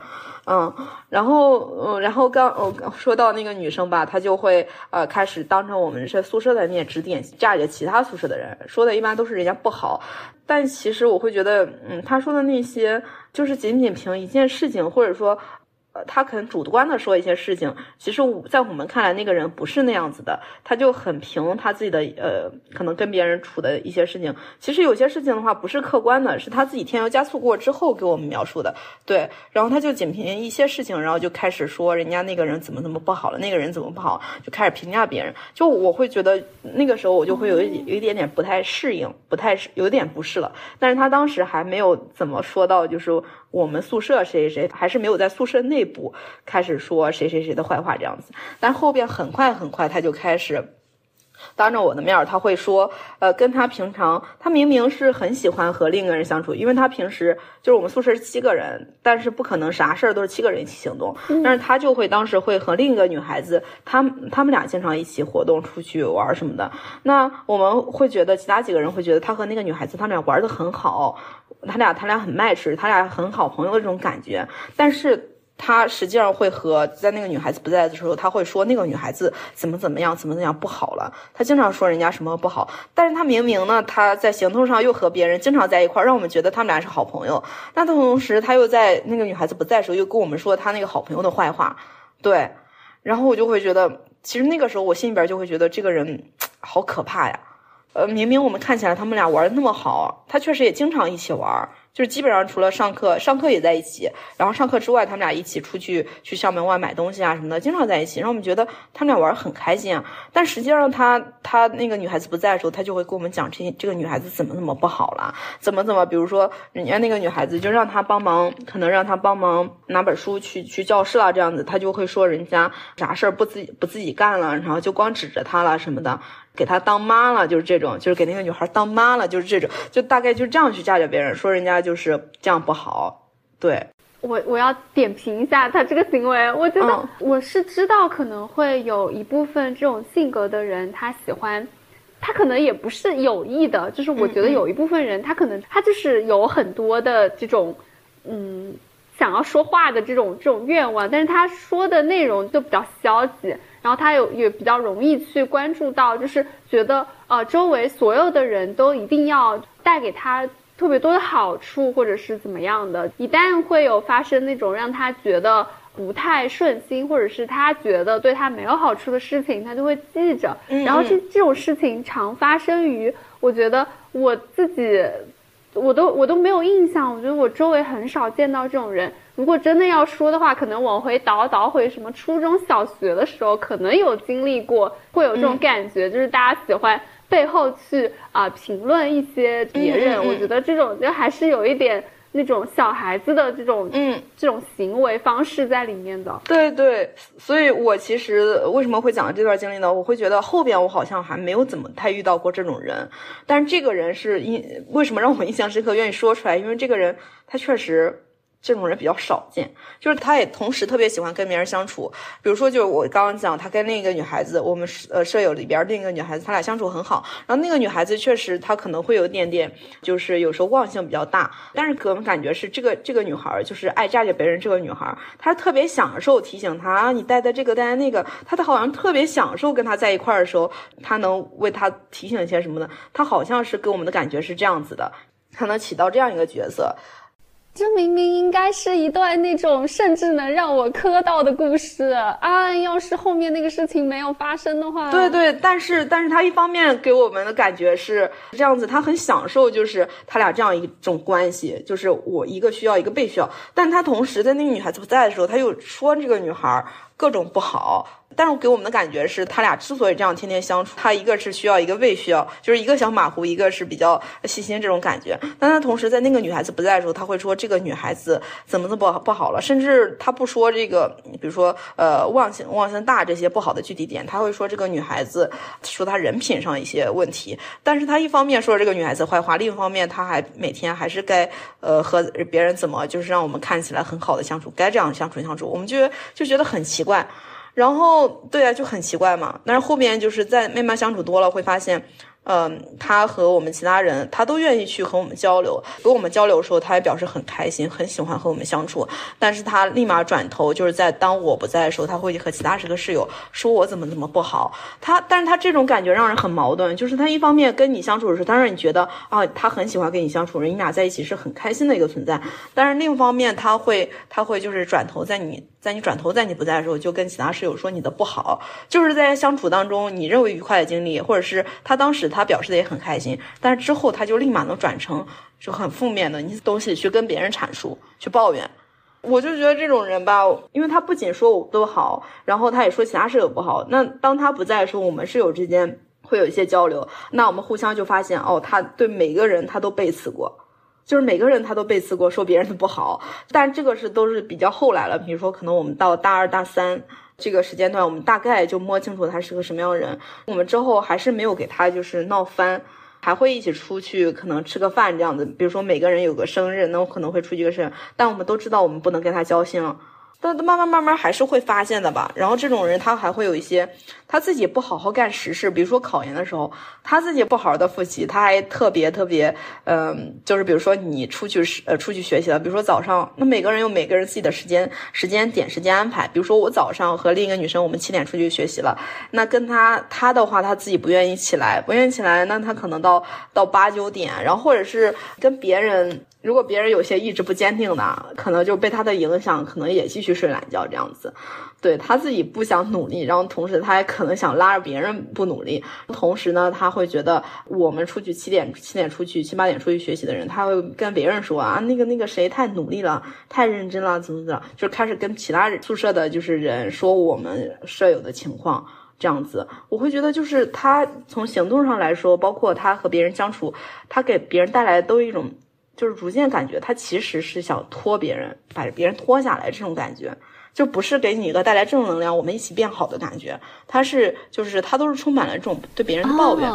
嗯，然后嗯，然后刚我说到那个女生吧，她就会呃开始当着我们这宿舍的面指点架着其他宿舍的人，说的一般都是人家不好，但其实我会觉得，嗯，她说的那些就是仅仅凭一件事情，或者说。呃，他可能主观的说一些事情，其实我在我们看来，那个人不是那样子的，他就很凭他自己的呃，可能跟别人处的一些事情。其实有些事情的话，不是客观的，是他自己添油加醋过之后给我们描述的。对，然后他就仅凭一些事情，然后就开始说人家那个人怎么怎么不好了，那个人怎么不好，就开始评价别人。就我会觉得那个时候我就会有一有一点点不太适应，不太有点不适了。但是他当时还没有怎么说到，就是。我们宿舍谁谁谁还是没有在宿舍内部开始说谁谁谁的坏话这样子，但后边很快很快他就开始。当着我的面儿，他会说，呃，跟他平常，他明明是很喜欢和另一个人相处，因为他平时就是我们宿舍是七个人，但是不可能啥事儿都是七个人一起行动，但是他就会当时会和另一个女孩子，他他们俩经常一起活动出去玩什么的，那我们会觉得其他几个人会觉得他和那个女孩子他们俩玩的很好，他俩他俩很 match，他俩很好朋友的这种感觉，但是。他实际上会和在那个女孩子不在的时候，他会说那个女孩子怎么怎么样，怎么怎么样不好了。他经常说人家什么不好，但是他明明呢，他在行动上又和别人经常在一块儿，让我们觉得他们俩是好朋友。但同时，他又在那个女孩子不在的时候，又跟我们说他那个好朋友的坏话。对，然后我就会觉得，其实那个时候我心里边就会觉得这个人好可怕呀。呃，明明我们看起来他们俩玩的那么好，他确实也经常一起玩。就是基本上除了上课，上课也在一起，然后上课之外，他们俩一起出去去校门外买东西啊什么的，经常在一起，让我们觉得他们俩玩很开心啊。但实际上，他他那个女孩子不在的时候，他就会跟我们讲这这个女孩子怎么怎么不好了，怎么怎么，比如说人家那个女孩子就让他帮忙，可能让他帮忙拿本书去去教室了这样子，他就会说人家啥事儿不自己不自己干了，然后就光指着他了什么的。给他当妈了，就是这种，就是给那个女孩当妈了，就是这种，就大概就这样去嫁给别人，说人家就是这样不好。对我，我要点评一下他这个行为。我觉得我是知道可能会有一部分这种性格的人，他喜欢，他可能也不是有意的，就是我觉得有一部分人，他可能他就是有很多的这种，嗯，想要说话的这种这种愿望，但是他说的内容就比较消极。然后他有也比较容易去关注到，就是觉得呃周围所有的人都一定要带给他特别多的好处，或者是怎么样的。一旦会有发生那种让他觉得不太顺心，或者是他觉得对他没有好处的事情，他就会记着。然后这这种事情常发生于，我觉得我自己，我都我都没有印象。我觉得我周围很少见到这种人。如果真的要说的话，可能往回倒倒回什么初中小学的时候，可能有经历过，会有这种感觉，就是大家喜欢背后去啊评论一些别人。我觉得这种就还是有一点。那种小孩子的这种嗯这种行为方式在里面的，对对，所以我其实为什么会讲这段经历呢？我会觉得后边我好像还没有怎么太遇到过这种人，但是这个人是因为什么让我印象深刻，愿意说出来？因为这个人他确实。这种人比较少见，就是他也同时特别喜欢跟别人相处。比如说，就是我刚刚讲，他跟另一个女孩子，我们呃舍友里边另一个女孩子，他俩相处很好。然后那个女孩子确实，她可能会有点点，就是有时候忘性比较大。但是给我们感觉是这个这个女孩，就是爱榨着别人。这个女孩，她特别享受提醒他，你带的这个，带的那个，她她好像特别享受跟他在一块儿的时候，他能为他提醒一些什么的。他好像是给我们的感觉是这样子的，他能起到这样一个角色。这明明应该是一段那种甚至能让我磕到的故事啊！要是后面那个事情没有发生的话，对对，但是但是他一方面给我们的感觉是这样子，他很享受，就是他俩这样一种关系，就是我一个需要，一个被需要，但他同时在那个女孩子不在的时候，他又说这个女孩各种不好。但是给我们的感觉是，他俩之所以这样天天相处，他一个是需要，一个未需要，就是一个小马虎，一个是比较细心这种感觉。但他同时在那个女孩子不在的时候，他会说这个女孩子怎么怎么不好了，甚至他不说这个，比如说呃忘性忘性大这些不好的具体点，他会说这个女孩子说她人品上一些问题。但是他一方面说这个女孩子坏话，另一方面他还每天还是该呃和别人怎么就是让我们看起来很好的相处，该这样相处相处，我们就就觉得很奇怪。怪然后，对啊，就很奇怪嘛。但是后面就是在慢慢相处多了，会发现。嗯，他和我们其他人，他都愿意去和我们交流。跟我们交流的时候，他也表示很开心，很喜欢和我们相处。但是他立马转头，就是在当我不在的时候，他会和其他十个室友说我怎么怎么不好。他，但是他这种感觉让人很矛盾，就是他一方面跟你相处的时候，他让你觉得啊，他很喜欢跟你相处，人你俩在一起是很开心的一个存在。但是另一方面，他会，他会就是转头在你，在你转头在你不在的时候，就跟其他室友说你的不好。就是在相处当中，你认为愉快的经历，或者是他当时。他表示的也很开心，但是之后他就立马能转成就很负面的你东西去跟别人阐述、去抱怨。我就觉得这种人吧，因为他不仅说我不好，然后他也说其他室友不好。那当他不在的时候，我们室友之间会有一些交流，那我们互相就发现哦，他对每个人他都背刺过，就是每个人他都背刺过，说别人的不好。但这个是都是比较后来了，比如说可能我们到大二大三。这个时间段，我们大概就摸清楚他是个什么样的人。我们之后还是没有给他就是闹翻，还会一起出去，可能吃个饭这样子。比如说每个人有个生日，那我可能会出去个生日，但我们都知道我们不能跟他交心了。但慢慢慢慢还是会发现的吧。然后这种人他还会有一些他自己不好好干实事，比如说考研的时候，他自己不好好的复习，他还特别特别，嗯，就是比如说你出去呃出去学习了，比如说早上，那每个人有每个人自己的时间时间点时间安排。比如说我早上和另一个女生，我们七点出去学习了，那跟他他的话，他自己不愿意起来，不愿意起来，那他可能到到八九点，然后或者是跟别人。如果别人有些意志不坚定的，可能就被他的影响，可能也继续睡懒觉这样子。对他自己不想努力，然后同时他也可能想拉着别人不努力。同时呢，他会觉得我们出去七点七点出去七八点出去学习的人，他会跟别人说啊，那个那个谁太努力了，太认真了，怎么怎么，就开始跟其他宿舍的就是人说我们舍友的情况这样子。我会觉得就是他从行动上来说，包括他和别人相处，他给别人带来都一种。就是逐渐感觉他其实是想拖别人，把别人拖下来，这种感觉就不是给你一个带来正能量，我们一起变好的感觉。他是就是他都是充满了这种对别人的抱怨，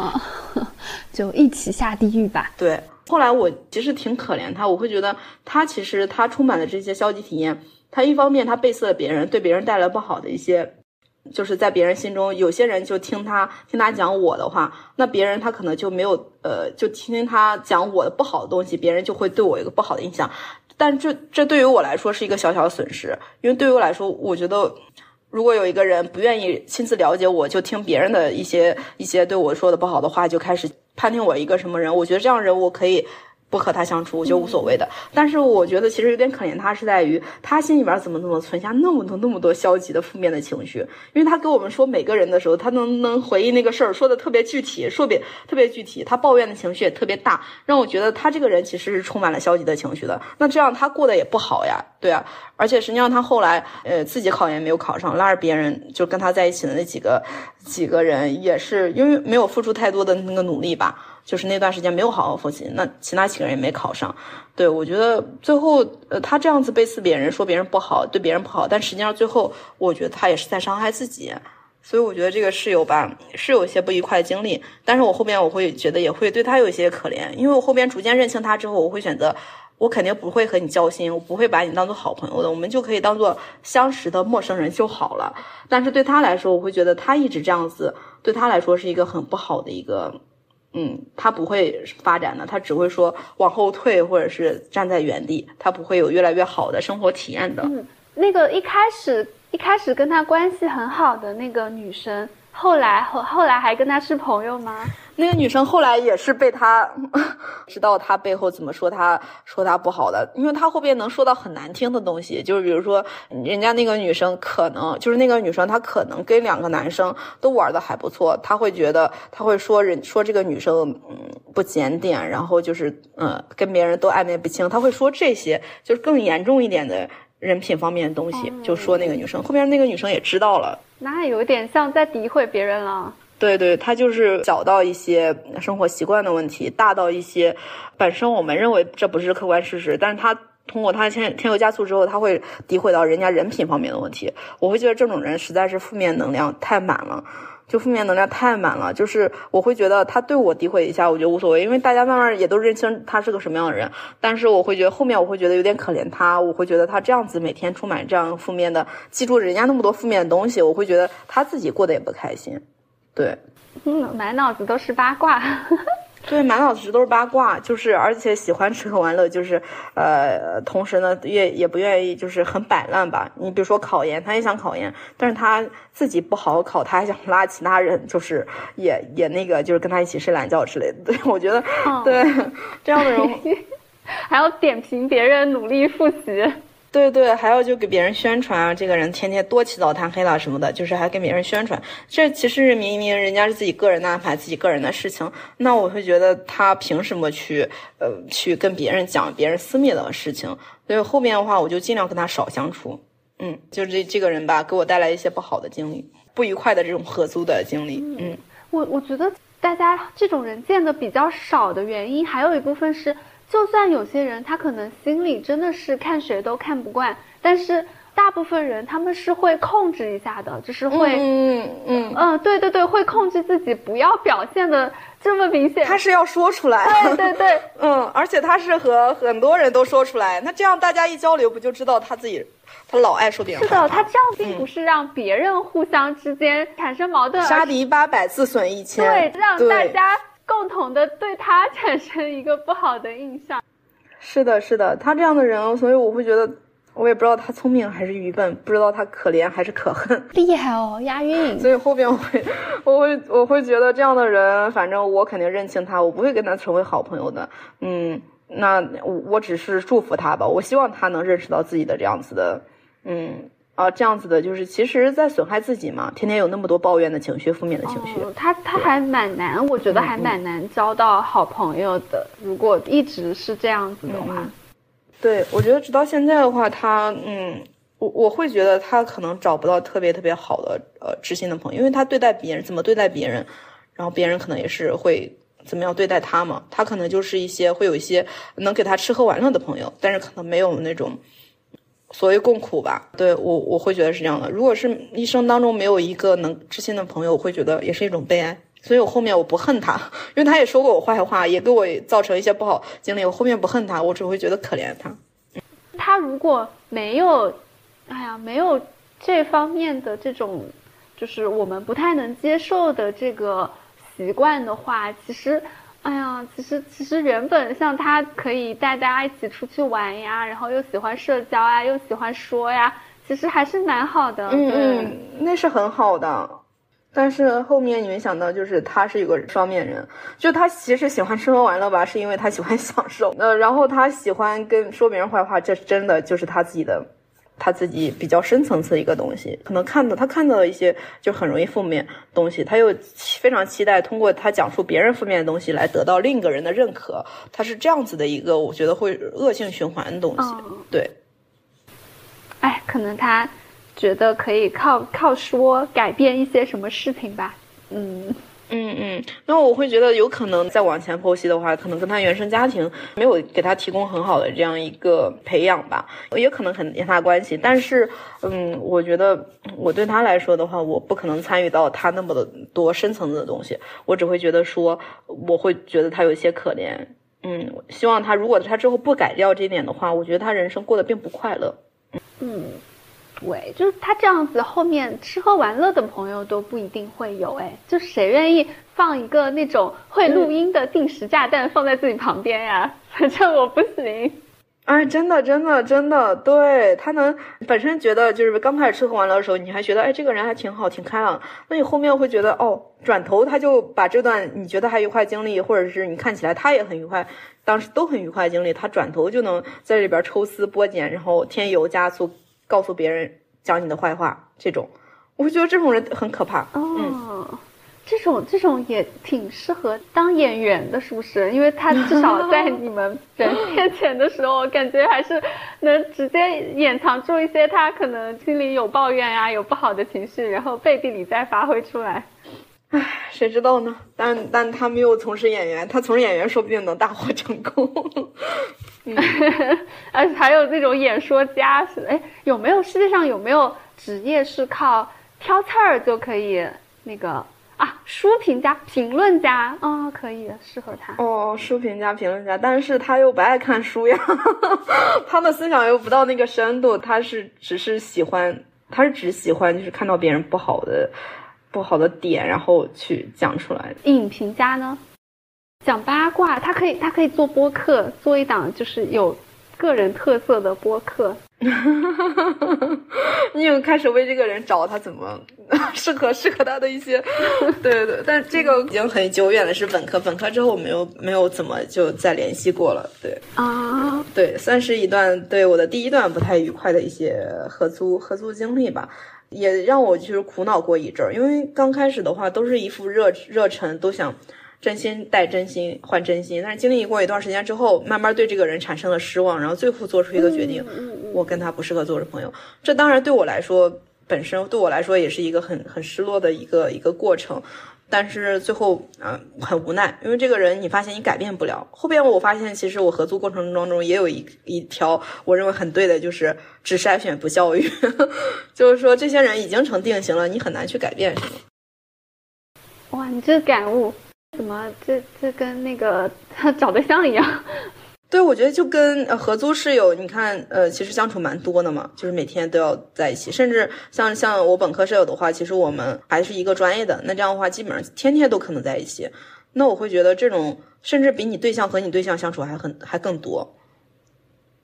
就一起下地狱吧。对，后来我其实挺可怜他，我会觉得他其实他充满了这些消极体验。他一方面他背刺了别人，对别人带来不好的一些。就是在别人心中，有些人就听他听他讲我的话，那别人他可能就没有呃，就听听他讲我的不好的东西，别人就会对我一个不好的印象。但这这对于我来说是一个小小的损失，因为对于我来说，我觉得如果有一个人不愿意亲自了解我，就听别人的一些一些对我说的不好的话，就开始判定我一个什么人，我觉得这样人我可以不和他相处，我觉得无所谓的。但是我觉得其实有点可怜他，是在于他心里边怎么怎么存下那么多那么多消极的负面的情绪。因为他给我们说每个人的时候，他能能回忆那个事儿，说的特别具体，说别特别具体。他抱怨的情绪也特别大，让我觉得他这个人其实是充满了消极的情绪的。那这样他过得也不好呀，对啊。而且实际上他后来呃自己考研没有考上，拉着别人就跟他在一起的那几个几个人，也是因为没有付出太多的那个努力吧。就是那段时间没有好好复习，那其他几个人也没考上。对我觉得最后，呃，他这样子背刺别人，说别人不好，对别人不好，但实际上最后，我觉得他也是在伤害自己。所以我觉得这个室友吧，是有一些不愉快的经历。但是我后边我会觉得也会对他有一些可怜，因为我后边逐渐认清他之后，我会选择，我肯定不会和你交心，我不会把你当做好朋友的，我们就可以当做相识的陌生人就好了。但是对他来说，我会觉得他一直这样子，对他来说是一个很不好的一个。嗯，他不会发展的，他只会说往后退，或者是站在原地，他不会有越来越好的生活体验的。嗯，那个一开始一开始跟他关系很好的那个女生。后来后后来还跟他是朋友吗？那个女生后来也是被他知道他背后怎么说他说他不好的，因为他后边能说到很难听的东西，就是比如说人家那个女生可能就是那个女生她可能跟两个男生都玩的还不错，他会觉得他会说人说这个女生嗯不检点，然后就是嗯跟别人都暧昧不清，他会说这些就是更严重一点的人品方面的东西，就说那个女生后边那个女生也知道了。那有点像在诋毁别人了。对对，他就是小到一些生活习惯的问题，大到一些本身我们认为这不是客观事实，但是他通过他添添油加醋之后，他会诋毁到人家人品方面的问题。我会觉得这种人实在是负面能量太满了。就负面能量太满了，就是我会觉得他对我诋毁一下，我觉得无所谓，因为大家慢慢也都认清他是个什么样的人。但是我会觉得后面我会觉得有点可怜他，我会觉得他这样子每天充满这样负面的，记住人家那么多负面的东西，我会觉得他自己过得也不开心。对，嗯，满脑子都是八卦。对，满脑子都是八卦，就是而且喜欢吃喝玩乐，就是呃，同时呢也也不愿意就是很摆烂吧。你比如说考研，他也想考研，但是他自己不好好考，他还想拉其他人，就是也也那个就是跟他一起睡懒觉之类的。对，我觉得对 这样的人 还要点评别人努力复习。对对，还要就给别人宣传啊，这个人天天多起早贪黑啦什么的，就是还跟别人宣传。这其实明明人家是自己个人的安排，自己个人的事情。那我会觉得他凭什么去呃去跟别人讲别人私密的事情？所以后面的话，我就尽量跟他少相处。嗯，就这这个人吧，给我带来一些不好的经历，不愉快的这种合租的经历。嗯，我我觉得大家这种人见的比较少的原因，还有一部分是。就算有些人他可能心里真的是看谁都看不惯，但是大部分人他们是会控制一下的，就是会，嗯嗯嗯，对对对，会控制自己不要表现的这么明显。他是要说出来，对对对，嗯，而且他是和很多人都说出来，那这样大家一交流不就知道他自己，他老爱说别人。是的，他这样并不是让别人互相之间产生矛盾，杀敌八百自损一千，对，让大家。共同的对他产生一个不好的印象，是的，是的，他这样的人，所以我会觉得，我也不知道他聪明还是愚笨，不知道他可怜还是可恨。厉害哦，押韵。所以后边我会，我会，我会觉得这样的人，反正我肯定认清他，我不会跟他成为好朋友的。嗯，那我只是祝福他吧，我希望他能认识到自己的这样子的，嗯。啊，这样子的，就是其实在损害自己嘛，天天有那么多抱怨的情绪、负面的情绪，他他还蛮难，我觉得还蛮难交到好朋友的。如果一直是这样子的话，对，我觉得直到现在的话，他嗯，我我会觉得他可能找不到特别特别好的呃知心的朋友，因为他对待别人怎么对待别人，然后别人可能也是会怎么样对待他嘛，他可能就是一些会有一些能给他吃喝玩乐的朋友，但是可能没有那种。所谓共苦吧，对我我会觉得是这样的。如果是一生当中没有一个能知心的朋友，我会觉得也是一种悲哀。所以我后面我不恨他，因为他也说过我坏话，也给我造成一些不好经历。我后面不恨他，我只会觉得可怜他。他如果没有，哎呀，没有这方面的这种，就是我们不太能接受的这个习惯的话，其实。哎呀，其实其实原本像他可以带大家一起出去玩呀，然后又喜欢社交啊，又喜欢说呀，其实还是蛮好的。嗯嗯，那是很好的。但是后面你没想到，就是他是一个双面人，就他其实喜欢吃喝玩乐吧，是因为他喜欢享受。呃，然后他喜欢跟说别人坏话，这真的就是他自己的，他自己比较深层次的一个东西。可能看到他看到了一些就很容易负面东西，他又非常期待通过他讲述别人负面的东西来得到另一个人的认可。他是这样子的一个，我觉得会恶性循环的东西。对。哎，可能他。觉得可以靠靠说改变一些什么事情吧，嗯嗯嗯，那我会觉得有可能再往前剖析的话，可能跟他原生家庭没有给他提供很好的这样一个培养吧，也可能很跟他关系。但是，嗯，我觉得我对他来说的话，我不可能参与到他那么的多深层次的东西，我只会觉得说，我会觉得他有一些可怜，嗯，希望他如果他之后不改掉这一点的话，我觉得他人生过得并不快乐，嗯。对，就是他这样子，后面吃喝玩乐的朋友都不一定会有。哎，就谁愿意放一个那种会录音的定时炸弹放在自己旁边呀？反正我不行。哎，真的，真的，真的，对他能本身觉得就是刚开始吃喝玩乐的时候，你还觉得哎这个人还挺好，挺开朗。那你后面会觉得哦，转头他就把这段你觉得还愉快经历，或者是你看起来他也很愉快，当时都很愉快经历，他转头就能在里边抽丝剥茧，然后添油加醋。告诉别人讲你的坏话，这种，我觉得这种人很可怕。哦，这种这种也挺适合当演员的，是不是？因为他至少在你们人面前的时候，感觉还是能直接掩藏住一些他可能心里有抱怨呀、有不好的情绪，然后背地里再发挥出来。唉，谁知道呢？但但他没有从事演员，他从事演员说不定能大获成功。而且还有那种演说家是，哎，有没有世界上有没有职业是靠挑刺儿就可以那个啊？书评家、评论家啊，可以适合他。哦，书评家、评论家，但是他又不爱看书呀，他的思想又不到那个深度，他是只是喜欢，他是只喜欢就是看到别人不好的不好的点，然后去讲出来。影评家呢？讲八卦，他可以，他可以做播客，做一档就是有个人特色的播客。你有开始为这个人找他怎么 适合适合他的一些，对对对，但这个已经很久远了，是本科，本科之后我没有没有怎么就再联系过了。对啊，对，算是一段对我的第一段不太愉快的一些合租合租经历吧，也让我就是苦恼过一阵儿，因为刚开始的话都是一副热热忱，都想。真心带真心换真心，但是经历过一段时间之后，慢慢对这个人产生了失望，然后最后做出一个决定，我跟他不适合做朋友。这当然对我来说，本身对我来说也是一个很很失落的一个一个过程。但是最后，嗯，很无奈，因为这个人你发现你改变不了。后边我发现，其实我合租过程当中也有一一条我认为很对的，就是只筛选不教育，就是说这些人已经成定型了，你很难去改变什么。哇，你这感悟。怎么？这这跟那个 找对象一样？对，我觉得就跟呃合租室友，你看，呃，其实相处蛮多的嘛，就是每天都要在一起，甚至像像我本科舍友的话，其实我们还是一个专业的，那这样的话，基本上天天都可能在一起。那我会觉得这种，甚至比你对象和你对象相处还很还更多。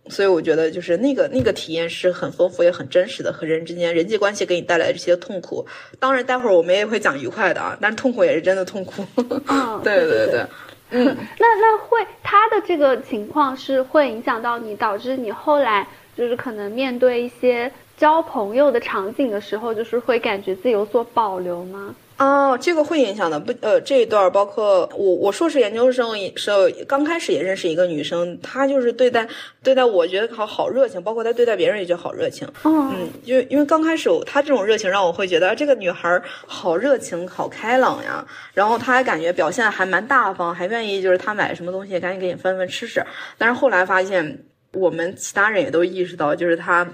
所以我觉得就是那个那个体验是很丰富也很真实的，和人之间人际关系给你带来的这些痛苦。当然，待会儿我们也会讲愉快的啊，但是痛苦也是真的痛苦。嗯，对对对，嗯，那那会他的这个情况是会影响到你，导致你后来就是可能面对一些交朋友的场景的时候，就是会感觉自己有所保留吗？哦，这个会影响的不呃，这一段包括我，我硕士研究生时候刚开始也认识一个女生，她就是对待对待我觉得好好热情，包括她对待别人也觉得好热情。嗯，因为因为刚开始她这种热情让我会觉得这个女孩好热情，好开朗呀，然后她还感觉表现还蛮大方，还愿意就是她买什么东西赶紧给你分分吃吃。但是后来发现，我们其他人也都意识到，就是她。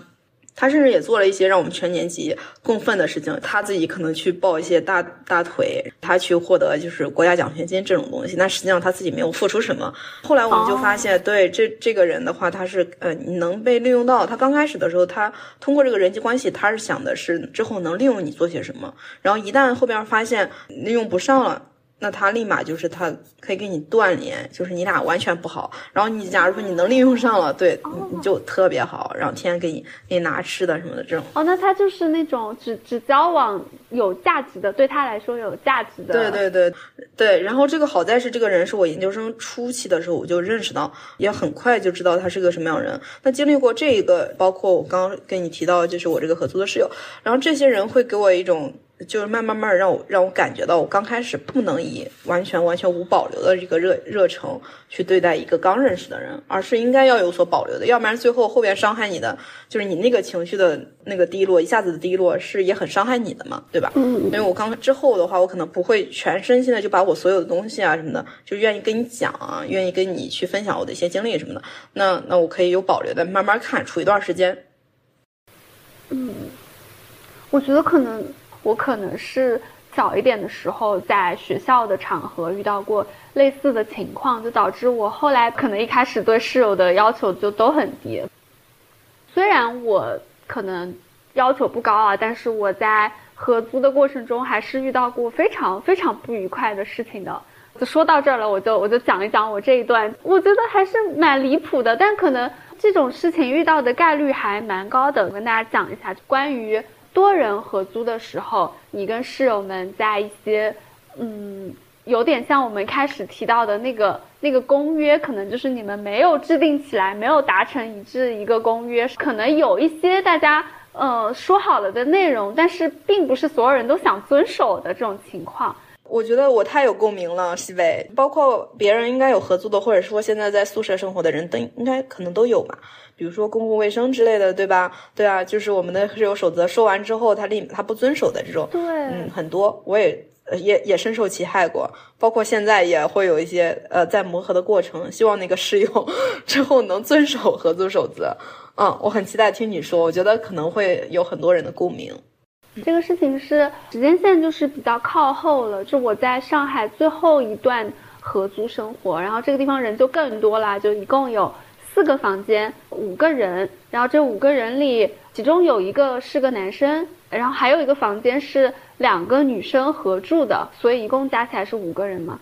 他甚至也做了一些让我们全年级共愤的事情。他自己可能去抱一些大大腿，他去获得就是国家奖学金这种东西。但实际上他自己没有付出什么。后来我们就发现，对这这个人的话，他是呃能被利用到。他刚开始的时候，他通过这个人际关系，他是想的是之后能利用你做些什么。然后一旦后边发现利用不上了。那他立马就是他可以给你断联，就是你俩完全不好。然后你假如说你能利用上了，对，你你就特别好，然后天天给你给你拿吃的什么的这种。哦，那他就是那种只只交往有价值的，对他来说有价值的。对对对对。然后这个好在是这个人是我研究生初期的时候我就认识到，也很快就知道他是个什么样人。那经历过这一个，包括我刚刚跟你提到，就是我这个合租的室友，然后这些人会给我一种。就是慢慢慢让我让我感觉到，我刚开始不能以完全完全无保留的这个热热诚去对待一个刚认识的人，而是应该要有所保留的，要不然最后后边伤害你的就是你那个情绪的那个低落，一下子的低落是也很伤害你的嘛，对吧？嗯。因为我刚之后的话，我可能不会全身心的就把我所有的东西啊什么的，就愿意跟你讲啊，愿意跟你去分享我的一些经历什么的。那那我可以有保留的慢慢看，处一段时间。嗯，我觉得可能。我可能是早一点的时候在学校的场合遇到过类似的情况，就导致我后来可能一开始对室友的要求就都很低。虽然我可能要求不高啊，但是我在合租的过程中还是遇到过非常非常不愉快的事情的。就说到这儿了，我就我就讲一讲我这一段，我觉得还是蛮离谱的，但可能这种事情遇到的概率还蛮高的。我跟大家讲一下关于。多人合租的时候，你跟室友们在一些，嗯，有点像我们开始提到的那个那个公约，可能就是你们没有制定起来，没有达成一致一个公约，可能有一些大家呃说好了的内容，但是并不是所有人都想遵守的这种情况。我觉得我太有共鸣了，西北，包括别人应该有合租的，或者说现在在宿舍生活的人，都应该可能都有吧。比如说公共卫生之类的，对吧？对啊，就是我们的室友守则说完之后，他立他不遵守的这种，对，嗯，很多，我也也也深受其害过，包括现在也会有一些呃在磨合的过程，希望那个室友 之后能遵守合租守则。嗯，我很期待听你说，我觉得可能会有很多人的共鸣。这个事情是时间线就是比较靠后了，就我在上海最后一段合租生活，然后这个地方人就更多啦，就一共有。四个房间，五个人，然后这五个人里，其中有一个是个男生，然后还有一个房间是两个女生合住的，所以一共加起来是五个人嘛。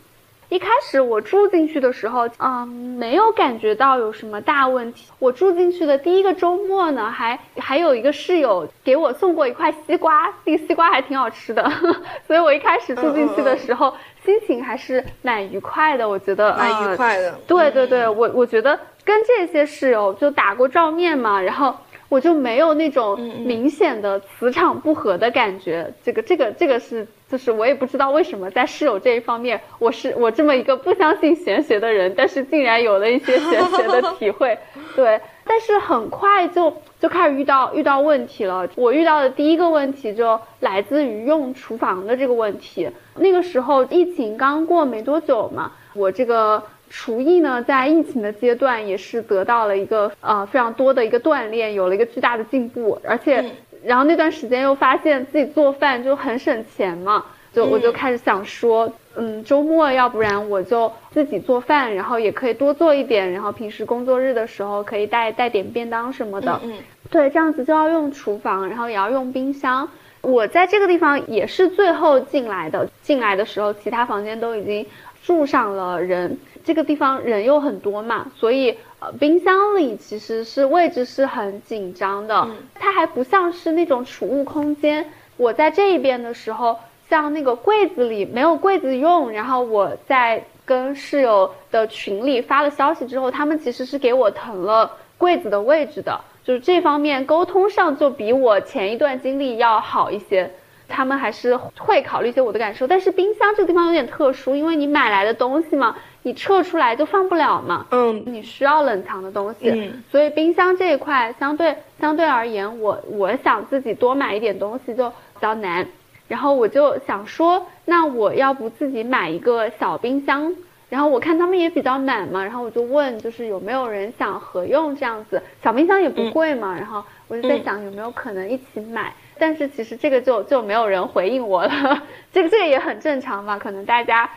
一开始我住进去的时候，嗯，没有感觉到有什么大问题。我住进去的第一个周末呢，还还有一个室友给我送过一块西瓜，那个西瓜还挺好吃的，所以我一开始住进去的时候，心情还是蛮愉快的。我觉得蛮愉快的。对对对，我我觉得。跟这些室友就打过照面嘛，然后我就没有那种明显的磁场不合的感觉。这个这个这个是，就是我也不知道为什么在室友这一方面，我是我这么一个不相信玄学的人，但是竟然有了一些玄学的体会。对，但是很快就就开始遇到遇到问题了。我遇到的第一个问题就来自于用厨房的这个问题。那个时候疫情刚过没多久嘛，我这个。厨艺呢，在疫情的阶段也是得到了一个呃非常多的一个锻炼，有了一个巨大的进步。而且，然后那段时间又发现自己做饭就很省钱嘛，就我就开始想说，嗯，周末要不然我就自己做饭，然后也可以多做一点，然后平时工作日的时候可以带带点便当什么的。嗯，对，这样子就要用厨房，然后也要用冰箱。我在这个地方也是最后进来的，进来的时候其他房间都已经住上了人。这个地方人又很多嘛，所以呃，冰箱里其实是位置是很紧张的。它还不像是那种储物空间。我在这一边的时候，像那个柜子里没有柜子用，然后我在跟室友的群里发了消息之后，他们其实是给我腾了柜子的位置的，就是这方面沟通上就比我前一段经历要好一些。他们还是会考虑一些我的感受，但是冰箱这个地方有点特殊，因为你买来的东西嘛。你撤出来就放不了嘛，嗯，你需要冷藏的东西，所以冰箱这一块相对相对而言，我我想自己多买一点东西就比较难，然后我就想说，那我要不自己买一个小冰箱，然后我看他们也比较满嘛，然后我就问，就是有没有人想合用这样子，小冰箱也不贵嘛，然后我就在想有没有可能一起买，但是其实这个就就没有人回应我了，这个这个也很正常嘛，可能大家。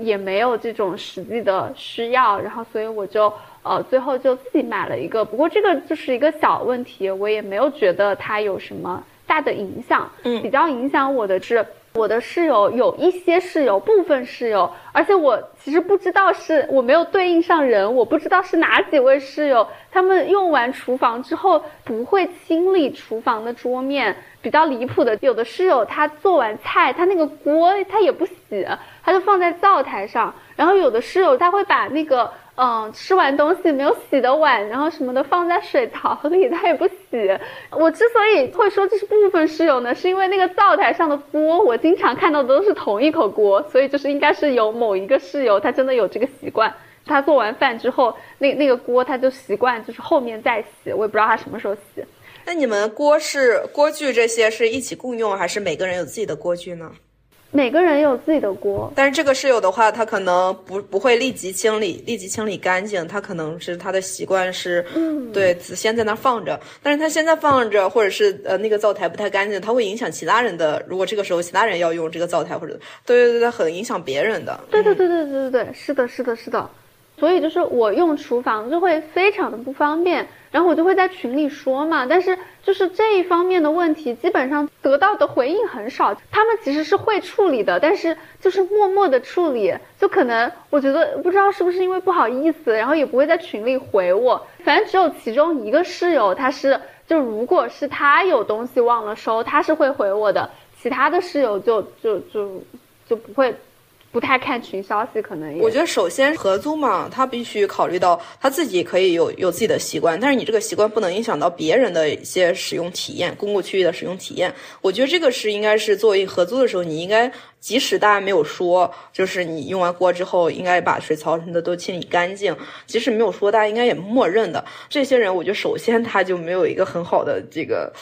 也没有这种实际的需要，然后所以我就呃最后就自己买了一个，不过这个就是一个小问题，我也没有觉得它有什么大的影响。嗯，比较影响我的是我的室友有一些室友，部分室友，而且我其实不知道是我没有对应上人，我不知道是哪几位室友，他们用完厨房之后不会清理厨房的桌面。比较离谱的，有的室友他做完菜，他那个锅他也不洗，他就放在灶台上。然后有的室友他会把那个嗯吃完东西没有洗的碗，然后什么的放在水槽 里，他也不洗。我之所以会说这是部分室友呢，是因为那个灶台上的锅，我经常看到的都是同一口锅，所以就是应该是有某一个室友他真的有这个习惯，他做完饭之后，那那个锅他就习惯就是后面再洗，我也不知道他什么时候洗。那你们锅是锅具这些是一起共用，还是每个人有自己的锅具呢？每个人有自己的锅，但是这个室友的话，他可能不不会立即清理，立即清理干净。他可能是他的习惯是，嗯，对，先在那放着。但是他现在放着，或者是呃那个灶台不太干净，他会影响其他人的。如果这个时候其他人要用这个灶台，或者对对对对，很影响别人的。对对对对对对对，是的，是的，是的。所以就是我用厨房就会非常的不方便，然后我就会在群里说嘛，但是就是这一方面的问题，基本上得到的回应很少。他们其实是会处理的，但是就是默默的处理，就可能我觉得不知道是不是因为不好意思，然后也不会在群里回我。反正只有其中一个室友，他是就如果是他有东西忘了收，他是会回我的，其他的室友就就就就不会。不太看群消息，可能我觉得首先合租嘛，他必须考虑到他自己可以有有自己的习惯，但是你这个习惯不能影响到别人的一些使用体验，公共区域的使用体验。我觉得这个是应该是作为合租的时候，你应该即使大家没有说，就是你用完锅之后应该把水槽什么的都清理干净，即使没有说，大家应该也默认的。这些人，我觉得首先他就没有一个很好的这个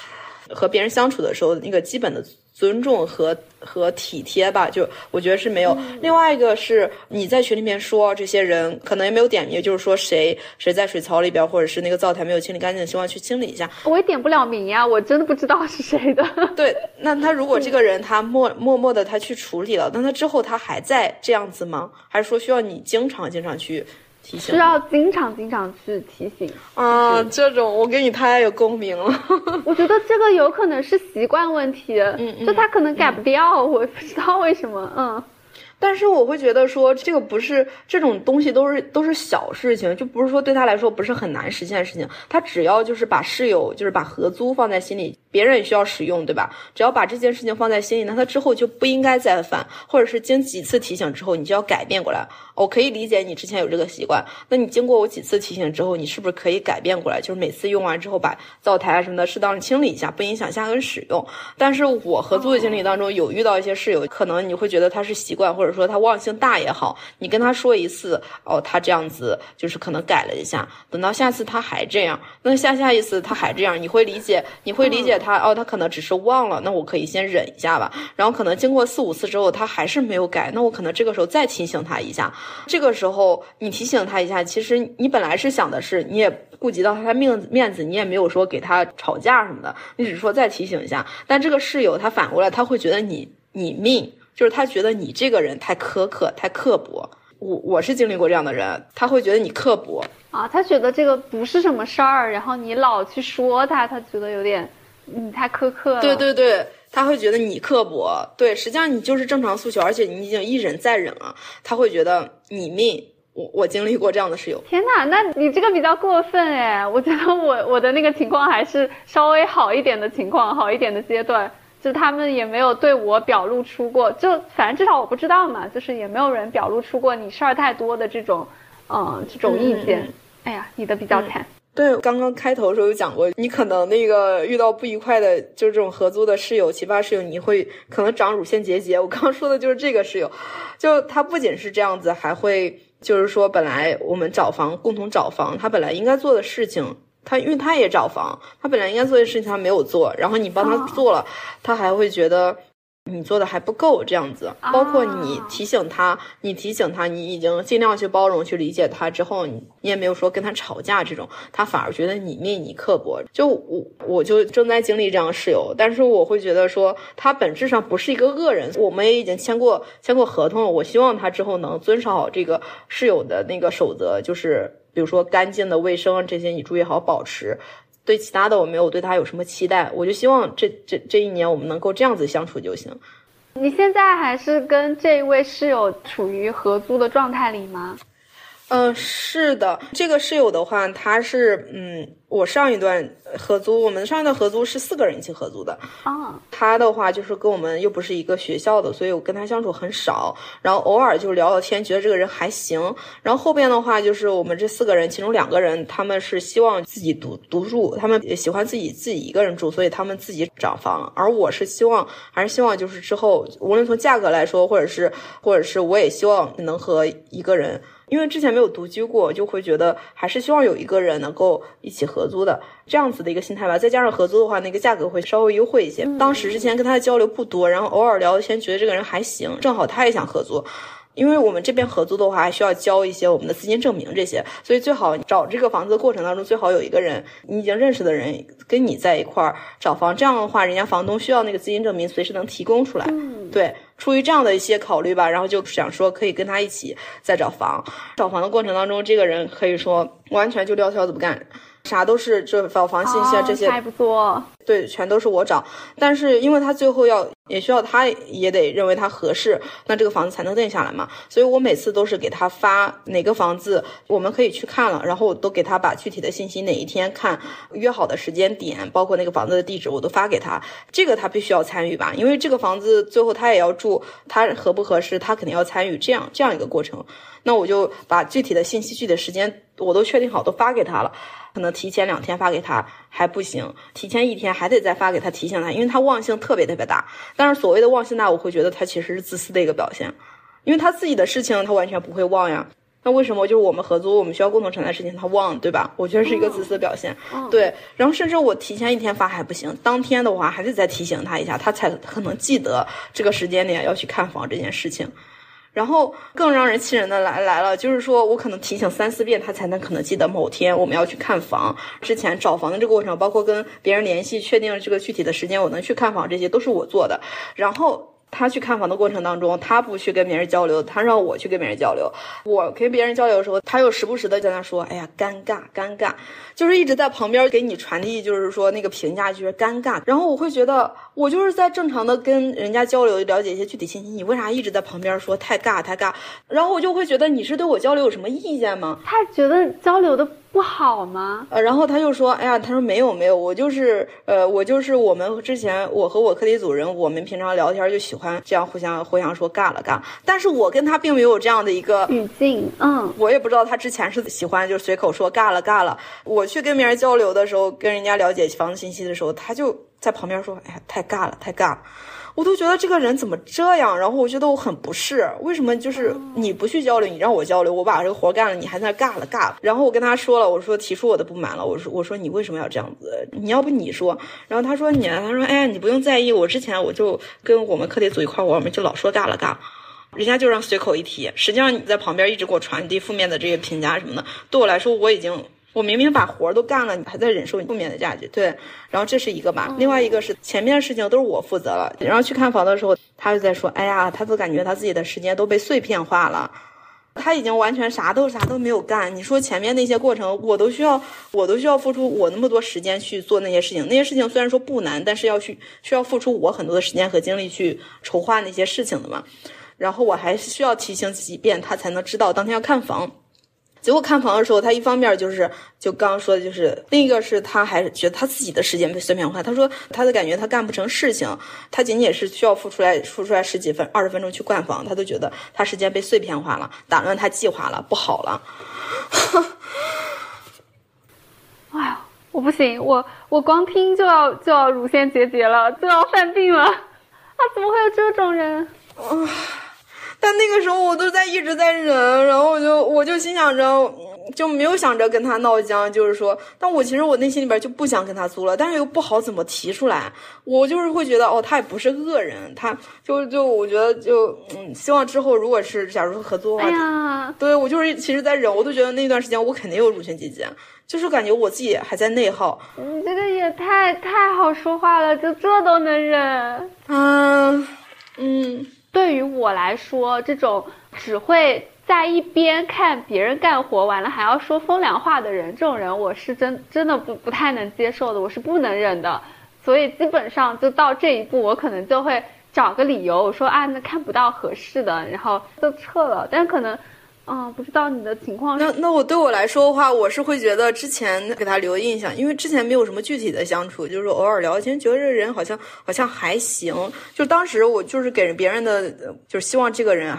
和别人相处的时候那个基本的。尊重和和体贴吧，就我觉得是没有。另外一个是你在群里面说，这些人可能也没有点名，就是说谁谁在水槽里边，或者是那个灶台没有清理干净，希望去清理一下。我也点不了名呀，我真的不知道是谁的。对，那他如果这个人他默默默的他去处理了，那他之后他还在这样子吗？还是说需要你经常经常去？需要经常经常去提醒。啊，这种我跟你太有共鸣了。我觉得这个有可能是习惯问题，嗯，就他可能改不掉，我不知道为什么，嗯。但是我会觉得说，这个不是这种东西都是都是小事情，就不是说对他来说不是很难实现的事情。他只要就是把室友就是把合租放在心里，别人也需要使用，对吧？只要把这件事情放在心里，那他之后就不应该再犯，或者是经几次提醒之后，你就要改变过来。我可以理解你之前有这个习惯，那你经过我几次提醒之后，你是不是可以改变过来？就是每次用完之后把灶台啊什么的适当的清理一下，不影响下个人使用。但是我合租的经历当中有遇到一些室友，可能你会觉得他是习惯，或者说他忘性大也好，你跟他说一次，哦，他这样子就是可能改了一下，等到下次他还这样，那下下一次他还这样，你会理解，你会理解他，哦，他可能只是忘了，那我可以先忍一下吧。然后可能经过四五次之后，他还是没有改，那我可能这个时候再提醒他一下。这个时候你提醒他一下，其实你本来是想的是，你也顾及到他的面子面子，你也没有说给他吵架什么的，你只是说再提醒一下。但这个室友他反过来他会觉得你你命，就是他觉得你这个人太苛刻太刻薄。我我是经历过这样的人，他会觉得你刻薄啊，他觉得这个不是什么事儿，然后你老去说他，他觉得有点你太苛刻。对对对。他会觉得你刻薄，对，实际上你就是正常诉求，而且你已经一忍再忍了。他会觉得你命，我我经历过这样的室友。天哪，那你这个比较过分哎！我觉得我我的那个情况还是稍微好一点的情况，好一点的阶段，就他们也没有对我表露出过，就反正至少我不知道嘛，就是也没有人表露出过你事儿太多的这种，嗯，这种意见。哎呀，你的比较惨。对，刚刚开头的时候有讲过，你可能那个遇到不愉快的，就是这种合租的室友、奇葩室友，你会可能长乳腺结节。我刚刚说的就是这个室友，就他不仅是这样子，还会就是说，本来我们找房共同找房，他本来应该做的事情，他因为他也找房，他本来应该做的事情他没有做，然后你帮他做了，他还会觉得。你做的还不够，这样子，包括你提醒他，你提醒他，你已经尽量去包容、去理解他之后，你你也没有说跟他吵架这种，他反而觉得你命你刻薄。就我我就正在经历这样的室友，但是我会觉得说他本质上不是一个恶人，我们也已经签过签过合同了。我希望他之后能遵守好这个室友的那个守则，就是比如说干净的卫生这些，你注意好保持。对其他的我没有对他有什么期待，我就希望这这这一年我们能够这样子相处就行。你现在还是跟这一位室友处于合租的状态里吗？嗯，是的，这个室友的话，他是嗯，我上一段合租，我们上一段合租是四个人一起合租的啊。他的话就是跟我们又不是一个学校的，所以我跟他相处很少，然后偶尔就聊聊天，觉得这个人还行。然后后边的话就是我们这四个人，其中两个人他们是希望自己独独住，他们也喜欢自己自己一个人住，所以他们自己找房。而我是希望，还是希望就是之后无论从价格来说，或者是或者是我也希望能和一个人。因为之前没有独居过，就会觉得还是希望有一个人能够一起合租的这样子的一个心态吧。再加上合租的话，那个价格会稍微优惠一些。当时之前跟他的交流不多，然后偶尔聊天，觉得这个人还行，正好他也想合租。因为我们这边合租的话，还需要交一些我们的资金证明这些，所以最好找这个房子的过程当中，最好有一个人你已经认识的人跟你在一块儿找房，这样的话，人家房东需要那个资金证明，随时能提供出来。对，出于这样的一些考虑吧，然后就想说可以跟他一起再找房。找房的过程当中，这个人可以说完全就撂挑子不干。啥都是这找房信息啊，这些还不错。对，全都是我找。但是因为他最后要也需要他也得认为他合适，那这个房子才能定下来嘛。所以我每次都是给他发哪个房子我们可以去看了，然后我都给他把具体的信息哪一天看约好的时间点，包括那个房子的地址我都发给他。这个他必须要参与吧，因为这个房子最后他也要住，他合不合适他肯定要参与。这样这样一个过程，那我就把具体的信息、具体的时间我都确定好，都发给他了。可能提前两天发给他还不行，提前一天还得再发给他提醒他，因为他忘性特别特别大。但是所谓的忘性大，我会觉得他其实是自私的一个表现，因为他自己的事情他完全不会忘呀。那为什么就是我们合租我们需要共同承担事情他忘，对吧？我觉得是一个自私的表现。对，然后甚至我提前一天发还不行，当天的话还得再提醒他一下，他才可能记得这个时间点要去看房这件事情。然后更让人气人的来来了，就是说我可能提醒三四遍，他才能可能记得某天我们要去看房。之前找房的这个过程，包括跟别人联系确定这个具体的时间，我能去看房，这些都是我做的。然后。他去看房的过程当中，他不去跟别人交流，他让我去跟别人交流。我跟别人交流的时候，他又时不时的在那说：“哎呀，尴尬，尴尬。”就是一直在旁边给你传递，就是说那个评价就是尴尬。然后我会觉得，我就是在正常的跟人家交流，了解一些具体信息，你为啥一直在旁边说太尬太尬？然后我就会觉得你是对我交流有什么意见吗？他觉得交流的。不好吗？呃，然后他就说，哎呀，他说没有没有，我就是，呃，我就是我们之前我和我课题组人，我们平常聊天就喜欢这样互相互相说尬了尬，但是我跟他并没有这样的一个语境，嗯，我也不知道他之前是喜欢就随口说尬了尬了，我去跟别人交流的时候，跟人家了解房子信息的时候，他就在旁边说，哎呀，太尬了，太尬了。我都觉得这个人怎么这样，然后我觉得我很不适。为什么就是你不去交流，你让我交流，我把这个活干了，你还在那尬了尬。然后我跟他说了，我说提出我的不满了，我说我说你为什么要这样子？你要不你说？然后他说你，他说哎，你不用在意，我之前我就跟我们课题组一块，我们就老说尬了尬，人家就让随口一提，实际上你在旁边一直给我传递负面的这些评价什么的，对我来说我已经。我明明把活儿都干了，你还在忍受你负面的价值，对。然后这是一个吧，另外一个是前面的事情都是我负责了。然后去看房的时候，他就在说：“哎呀，他都感觉他自己的时间都被碎片化了，他已经完全啥都啥都没有干。你说前面那些过程，我都需要，我都需要付出我那么多时间去做那些事情。那些事情虽然说不难，但是要去需要付出我很多的时间和精力去筹划那些事情的嘛。然后我还需要提醒几遍，他才能知道当天要看房。”结果看房的时候，他一方面就是就刚刚说的，就是另一个是他还是觉得他自己的时间被碎片化。他说他的感觉他干不成事情，他仅仅是需要付出来付出来十几分二十分钟去逛房，他都觉得他时间被碎片化了，打乱他计划了，不好了。哎呀，我不行，我我光听就要就要乳腺结节了，就要犯病了。啊，怎么会有这种人？啊。但那个时候我都在一直在忍，然后我就我就心想着，就没有想着跟他闹僵，就是说，但我其实我内心里边就不想跟他租了，但是又不好怎么提出来，我就是会觉得哦，他也不是恶人，他就就我觉得就嗯，希望之后如果是假如说合租的话，对我就是其实在忍，我都觉得那段时间我肯定有乳腺结节，就是感觉我自己还在内耗。你这个也太太好说话了，就这都能忍？嗯嗯。对于我来说，这种只会在一边看别人干活完了还要说风凉话的人，这种人我是真真的不不太能接受的，我是不能忍的。所以基本上就到这一步，我可能就会找个理由，我说啊，那看不到合适的，然后就撤了。但可能，嗯，不知道你的情况。那那我对我来说的话，我是会觉得之前给他留印象，因为之前没有什么具体的相处，就是偶尔聊天，觉得这个人好像好像还行。就当时我就是给人别人的，就是希望这个人。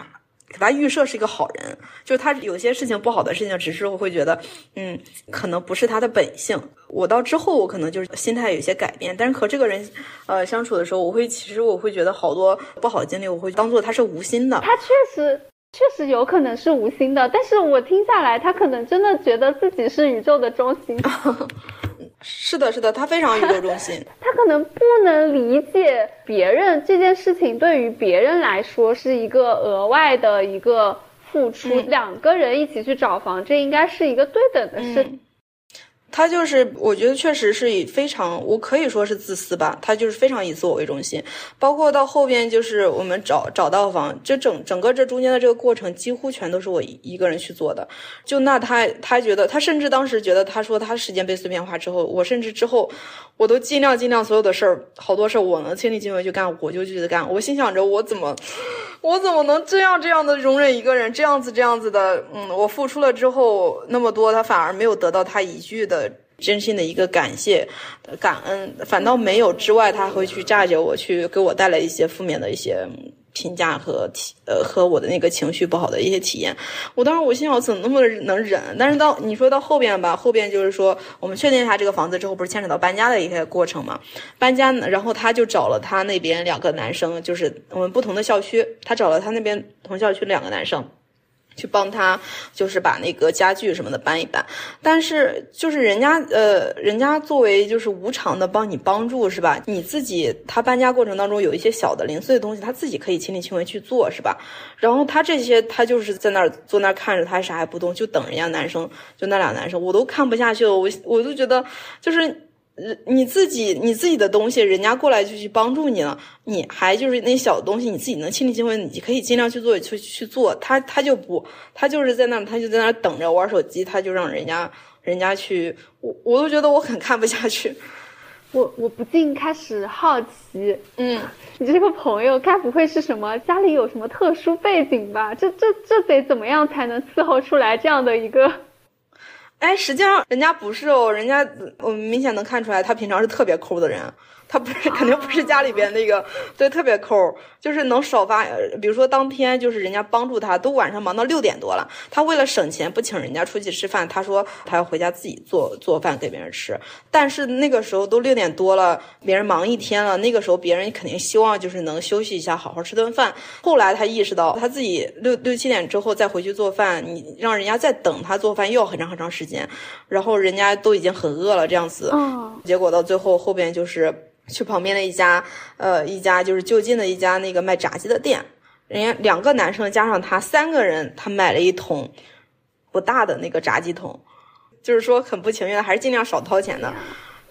给他预设是一个好人，就是他有些事情不好的事情，只是我会觉得，嗯，可能不是他的本性。我到之后，我可能就是心态有些改变，但是和这个人，呃，相处的时候，我会其实我会觉得好多不好的经历，我会当做他是无心的。他确实确实有可能是无心的，但是我听下来，他可能真的觉得自己是宇宙的中心。是的，是的，他非常宇宙中心。他可能不能理解别人这件事情，对于别人来说是一个额外的一个付出。两个人一起去找房，这应该是一个对等的事。他就是，我觉得确实是以非常，我可以说是自私吧。他就是非常以自我为中心，包括到后边就是我们找找到房，这整整个这中间的这个过程，几乎全都是我一个人去做的。就那他他觉得，他甚至当时觉得，他说他时间被碎片化之后，我甚至之后我都尽量尽量所有的事儿，好多事儿我能亲力亲为去干，我就去干。我心想着，我怎么 我怎么能这样这样的容忍一个人，这样子这样子的，嗯，我付出了之后那么多，他反而没有得到他一句的。真心的一个感谢、感恩，反倒没有之外，他会去炸着我，去给我带来一些负面的一些评价和体呃和我的那个情绪不好的一些体验。我当时我心想，怎么那么能忍？但是到你说到后边吧，后边就是说我们确定一下这个房子之后，不是牵扯到搬家的一些过程嘛？搬家，然后他就找了他那边两个男生，就是我们不同的校区，他找了他那边同校区两个男生。去帮他，就是把那个家具什么的搬一搬，但是就是人家呃，人家作为就是无偿的帮你帮助是吧？你自己他搬家过程当中有一些小的零碎的东西，他自己可以亲力亲为去做是吧？然后他这些他就是在那儿坐那儿看着，他啥也不动，就等人家男生，就那俩男生，我都看不下去了，我我都觉得就是。你自己你自己的东西，人家过来就去帮助你了，你还就是那小东西，你自己能亲力亲为，你可以尽量去做，去去做。他他就不，他就是在那，他就在那等着玩手机，他就让人家人家去，我我都觉得我很看不下去，我我不禁开始好奇，嗯，你这个朋友该不会是什么家里有什么特殊背景吧？这这这得怎么样才能伺候出来这样的一个？哎，实际上人家不是哦，人家我明显能看出来，他平常是特别抠的人。他不是，肯定不是家里边那个，对，特别抠，就是能少发。比如说当天就是人家帮助他，都晚上忙到六点多了，他为了省钱不请人家出去吃饭，他说他要回家自己做做饭给别人吃。但是那个时候都六点多了，别人忙一天了，那个时候别人肯定希望就是能休息一下，好好吃顿饭。后来他意识到他自己六六七点之后再回去做饭，你让人家再等他做饭又要很长很长时间，然后人家都已经很饿了这样子，结果到最后后边就是。去旁边的一家，呃，一家就是就近的一家那个卖炸鸡的店，人家两个男生加上他三个人，他买了一桶不大的那个炸鸡桶，就是说很不情愿，还是尽量少掏钱的，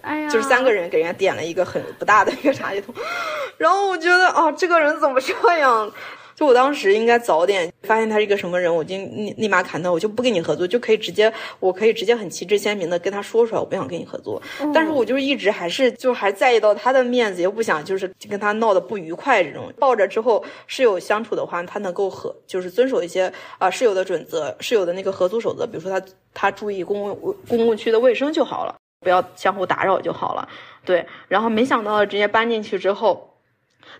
哎呀，就是三个人给人家点了一个很不大的一个炸鸡桶，然后我觉得啊，这个人怎么这样？就我当时应该早点发现他是一个什么人，我就立立马砍他，我就不跟你合作，就可以直接，我可以直接很旗帜鲜明的跟他说出来，我不想跟你合作。但是我就是一直还是就还在意到他的面子，又不想就是跟他闹得不愉快这种。抱着之后室友相处的话，他能够和就是遵守一些啊室友的准则，室友的那个合租守则，比如说他他注意公共公共区的卫生就好了，不要相互打扰就好了。对，然后没想到直接搬进去之后。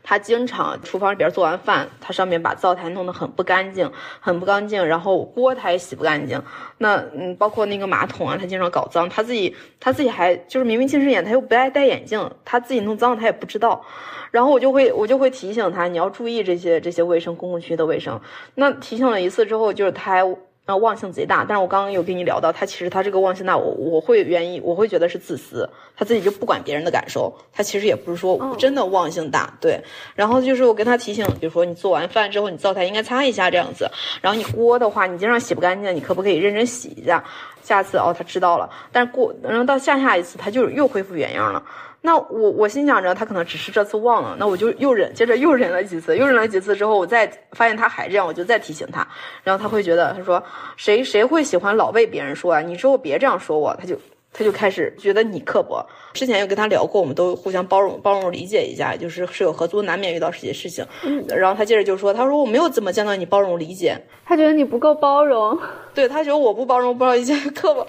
他经常厨房里边做完饭，他上面把灶台弄得很不干净，很不干净，然后锅他也洗不干净。那嗯，包括那个马桶啊，他经常搞脏。他自己他自己还就是明明近视眼，他又不爱戴眼镜，他自己弄脏了他也不知道。然后我就会我就会提醒他，你要注意这些这些卫生公共区的卫生。那提醒了一次之后，就是他还。那忘性贼大，但是我刚刚有跟你聊到，他其实他这个忘性大，我我会愿意，我会觉得是自私，他自己就不管别人的感受，他其实也不是说真的忘性大，对。然后就是我跟他提醒，比如说你做完饭之后，你灶台应该擦一下这样子，然后你锅的话，你经常洗不干净，你可不可以认真洗一下？下次哦，他知道了，但是过，然后到下下一次，他就又恢复原样了。那我我心想着他可能只是这次忘了，那我就又忍，接着又忍了几次，又忍了几次之后，我再发现他还这样，我就再提醒他，然后他会觉得他说谁谁会喜欢老被别人说啊？你之后别这样说我，他就他就开始觉得你刻薄。之前有跟他聊过，我们都互相包容、包容、理解一下，就是室友合租难免遇到这些事情。嗯，然后他接着就说：“他说我没有怎么见到你包容理解，他觉得你不够包容，对他觉得我不包容，不知道一件刻薄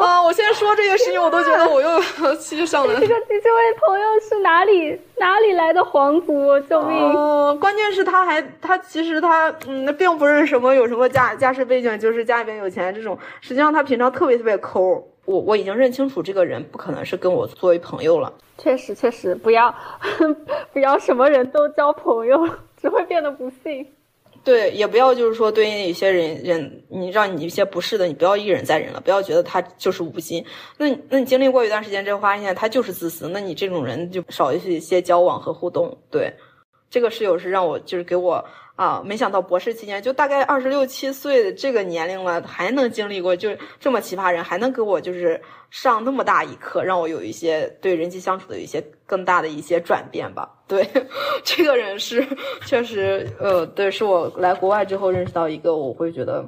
啊！我现在说这些事情，我都觉得我又气上了。这个这位朋友是哪里哪里来的皇族？救命！关键是他还他其实他嗯，并不是什么有什么家家世背景，就是家里边有钱这种。实际上他平常特别特别抠。”我我已经认清楚这个人不可能是跟我作为朋友了。确实确实，不要不要什么人都交朋友，只会变得不幸。对，也不要就是说对一些人人，你让你一些不适的，你不要一忍再忍了，不要觉得他就是无心。那那你经历过一段时间之后，发现他就是自私，那你这种人就少一些交往和互动。对，这个室友是让我就是给我。啊，没想到博士期间就大概二十六七岁的这个年龄了，还能经历过就这么奇葩人，还能给我就是上那么大一课，让我有一些对人际相处的一些更大的一些转变吧。对，这个人是确实，呃，对，是我来国外之后认识到一个，我会觉得，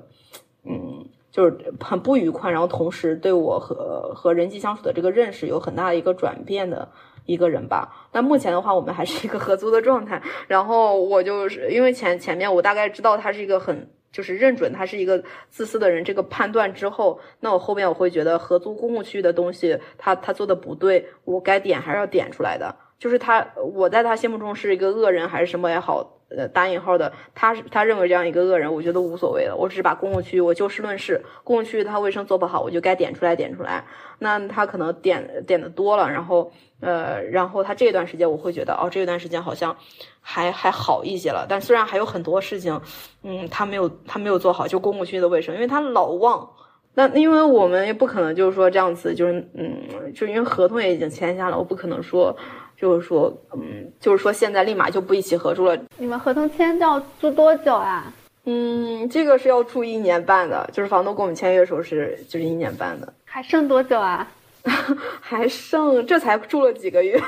嗯，就是很不愉快，然后同时对我和和人际相处的这个认识有很大的一个转变的。一个人吧，那目前的话，我们还是一个合租的状态。然后我就是因为前前面我大概知道他是一个很就是认准他是一个自私的人，这个判断之后，那我后面我会觉得合租公共区域的东西，他他做的不对，我该点还是要点出来的。就是他我在他心目中是一个恶人还是什么也好。呃，打引号的，他是他认为这样一个恶人，我觉得无所谓了。我只是把公共区域，我就事论事，公共区域他卫生做不好，我就该点出来点出来。那他可能点点的多了，然后呃，然后他这段时间我会觉得，哦，这段时间好像还还好一些了。但虽然还有很多事情，嗯，他没有他没有做好，就公共区域的卫生，因为他老忘。那因为我们也不可能就是说这样子，就是嗯，就因为合同也已经签下了，我不可能说。就是说，嗯，就是说，现在立马就不一起合租了。你们合同签要租多久啊？嗯，这个是要住一年半的，就是房东跟我们签约的时候是就是一年半的。还剩多久啊？还剩，这才住了几个月。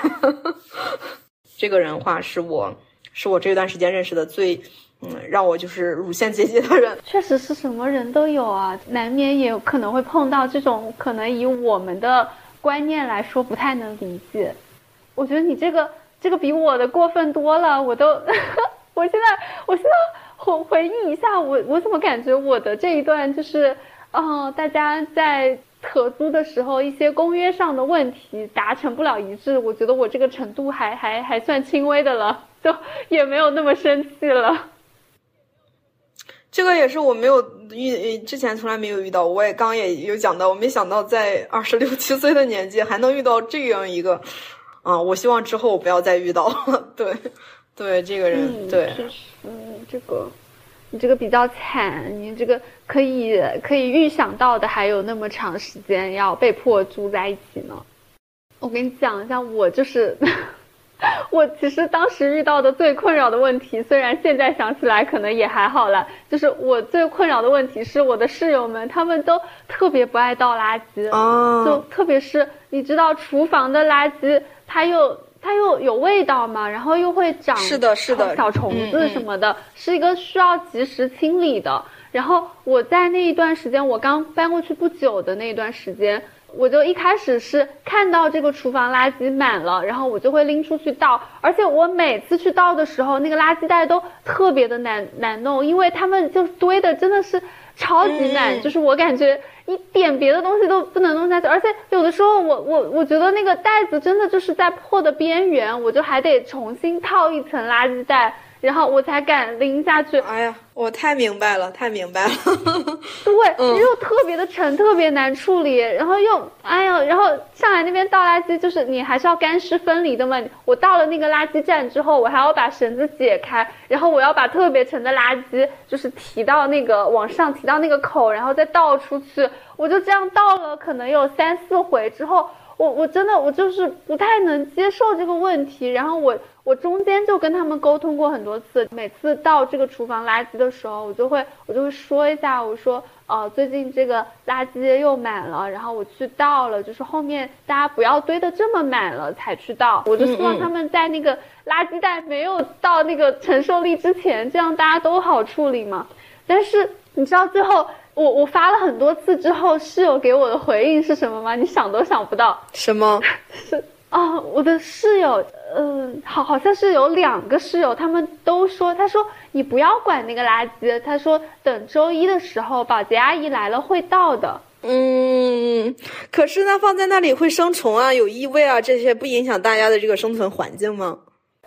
这个人话是我，是我这段时间认识的最，嗯，让我就是乳腺结节的人。确实是什么人都有啊，难免也有可能会碰到这种，可能以我们的观念来说不太能理解。我觉得你这个这个比我的过分多了，我都，我现在我现在回回忆一下，我我怎么感觉我的这一段就是，嗯，大家在合租的时候一些公约上的问题达成不了一致，我觉得我这个程度还还还算轻微的了，就也没有那么生气了。这个也是我没有遇之前从来没有遇到，我也刚也有讲到，我没想到在二十六七岁的年纪还能遇到这样一个。啊，我希望之后不要再遇到。对，对，这个人，对，确实，这个，你这个比较惨，你这个可以可以预想到的，还有那么长时间要被迫住在一起呢。我跟你讲一下，我就是，我其实当时遇到的最困扰的问题，虽然现在想起来可能也还好了，就是我最困扰的问题是我的室友们，他们都特别不爱倒垃圾，就特别是你知道厨房的垃圾。它又它又有味道嘛，然后又会长是的，是的小虫子什么的，是一个需要及时清理的。然后我在那一段时间，我刚搬过去不久的那一段时间，我就一开始是看到这个厨房垃圾满了，然后我就会拎出去倒。而且我每次去倒的时候，那个垃圾袋都特别的难难弄，因为他们就堆的真的是超级满，就是我感觉。一点别的东西都不能弄下去，而且有的时候我我我觉得那个袋子真的就是在破的边缘，我就还得重新套一层垃圾袋。然后我才敢拎下去。哎呀，我太明白了，太明白了。对，又特别的沉，特别难处理。然后又，哎呀，然后上海那边倒垃圾，就是你还是要干湿分离的嘛。我到了那个垃圾站之后，我还要把绳子解开，然后我要把特别沉的垃圾就是提到那个往上提到那个口，然后再倒出去。我就这样倒了，可能有三四回之后。我我真的我就是不太能接受这个问题，然后我我中间就跟他们沟通过很多次，每次到这个厨房垃圾的时候，我就会我就会说一下，我说呃最近这个垃圾又满了，然后我去倒了，就是后面大家不要堆的这么满了才去倒，我就希望他们在那个垃圾袋没有到那个承受力之前，这样大家都好处理嘛。但是你知道最后我我发了很多次之后，室友给我的回应是什么吗？你想都想不到。什么？是 啊，我的室友，嗯，好，好像是有两个室友，他们都说，他说你不要管那个垃圾，他说等周一的时候保洁阿姨来了会倒的。嗯，可是呢放在那里会生虫啊，有异味啊，这些不影响大家的这个生存环境吗？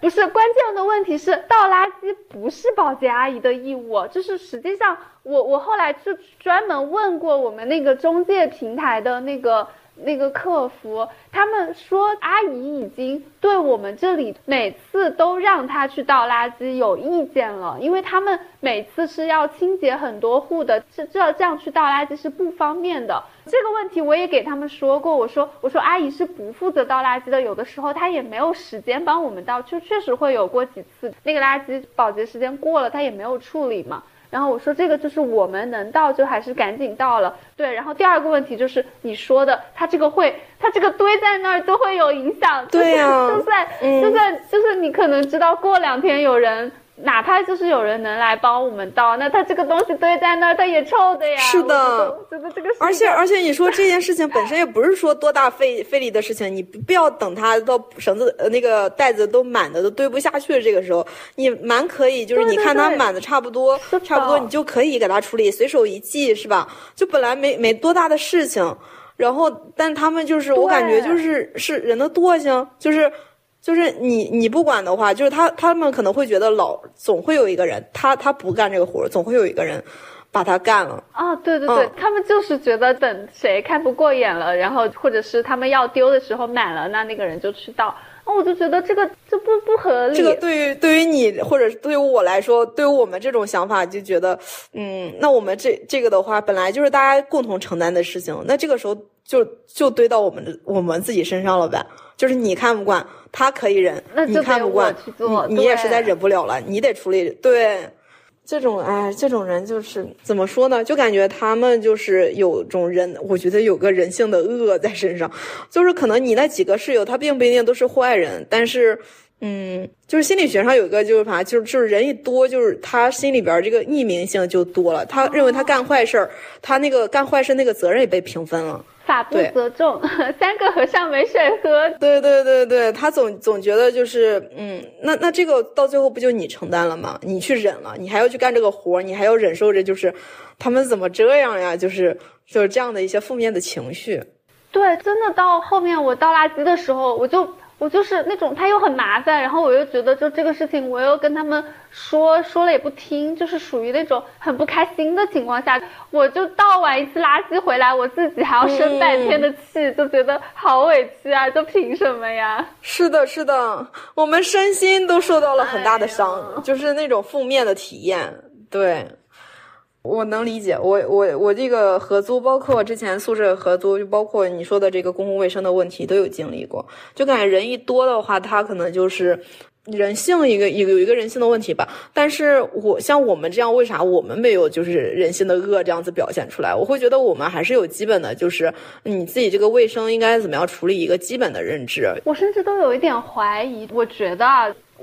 不是，关键的问题是倒垃圾不是保洁阿姨的义务，就是实际上我我后来就专门问过我们那个中介平台的那个。那个客服，他们说阿姨已经对我们这里每次都让他去倒垃圾有意见了，因为他们每次是要清洁很多户的，这这这样去倒垃圾是不方便的。这个问题我也给他们说过，我说我说阿姨是不负责倒垃圾的，有的时候她也没有时间帮我们倒，就确实会有过几次那个垃圾保洁时间过了，她也没有处理嘛。然后我说这个就是我们能到就还是赶紧到了，对。然后第二个问题就是你说的，它这个会，它这个堆在那儿就会有影响，对呀，就算就算就是你可能知道过两天有人。哪怕就是有人能来帮我们倒，那他这个东西堆在那儿，它也臭的呀。是的，觉得这个。而且而且，你说这件事情本身也不是说多大费费力的事情，你不要等它到绳子呃那个袋子都满的都堆不下去的这个时候，你蛮可以，就是你看它满的差不多，差不多你就可以给它处理，随手一系是吧？就本来没没多大的事情，然后但他们就是我感觉就是是人的惰性，就是。就是你，你不管的话，就是他，他们可能会觉得老总会有一个人，他他不干这个活总会有一个人把他干了。啊，对对对，他们就是觉得等谁看不过眼了，然后或者是他们要丢的时候满了，那那个人就去倒。那我就觉得这个这不不合理。这个对于对于你或者对于我来说，对于我们这种想法，就觉得，嗯，那我们这这个的话，本来就是大家共同承担的事情，那这个时候就就堆到我们的我们自己身上了呗。就是你看不惯，他可以忍，你看不惯，你你也实在忍不了了，你得处理。对，这种哎，这种人就是怎么说呢？就感觉他们就是有种人，我觉得有个人性的恶在身上。就是可能你那几个室友，他并不一定都是坏人，但是，嗯，就是心理学上有一个就是啥，就是就是人一多，就是他心里边这个匿名性就多了。他认为他干坏事儿，他那个干坏事那个责任也被平分了。法不责众，三个和尚没水喝。对对对对，他总总觉得就是，嗯，那那这个到最后不就你承担了吗？你去忍了，你还要去干这个活你还要忍受着，就是他们怎么这样呀？就是就是这样的一些负面的情绪。对，真的到后面我倒垃圾的时候，我就。我就是那种他又很麻烦，然后我又觉得就这个事情，我又跟他们说说了也不听，就是属于那种很不开心的情况下，我就倒完一次垃圾回来，我自己还要生半天的气，就觉得好委屈啊！就凭什么呀？是的，是的，我们身心都受到了很大的伤，就是那种负面的体验，对。我能理解，我我我这个合租，包括之前宿舍合租，就包括你说的这个公共卫生的问题，都有经历过。就感觉人一多的话，他可能就是人性一个有有一个人性的问题吧。但是我像我们这样，为啥我们没有就是人性的恶这样子表现出来？我会觉得我们还是有基本的，就是你自己这个卫生应该怎么样处理一个基本的认知。我甚至都有一点怀疑，我觉得，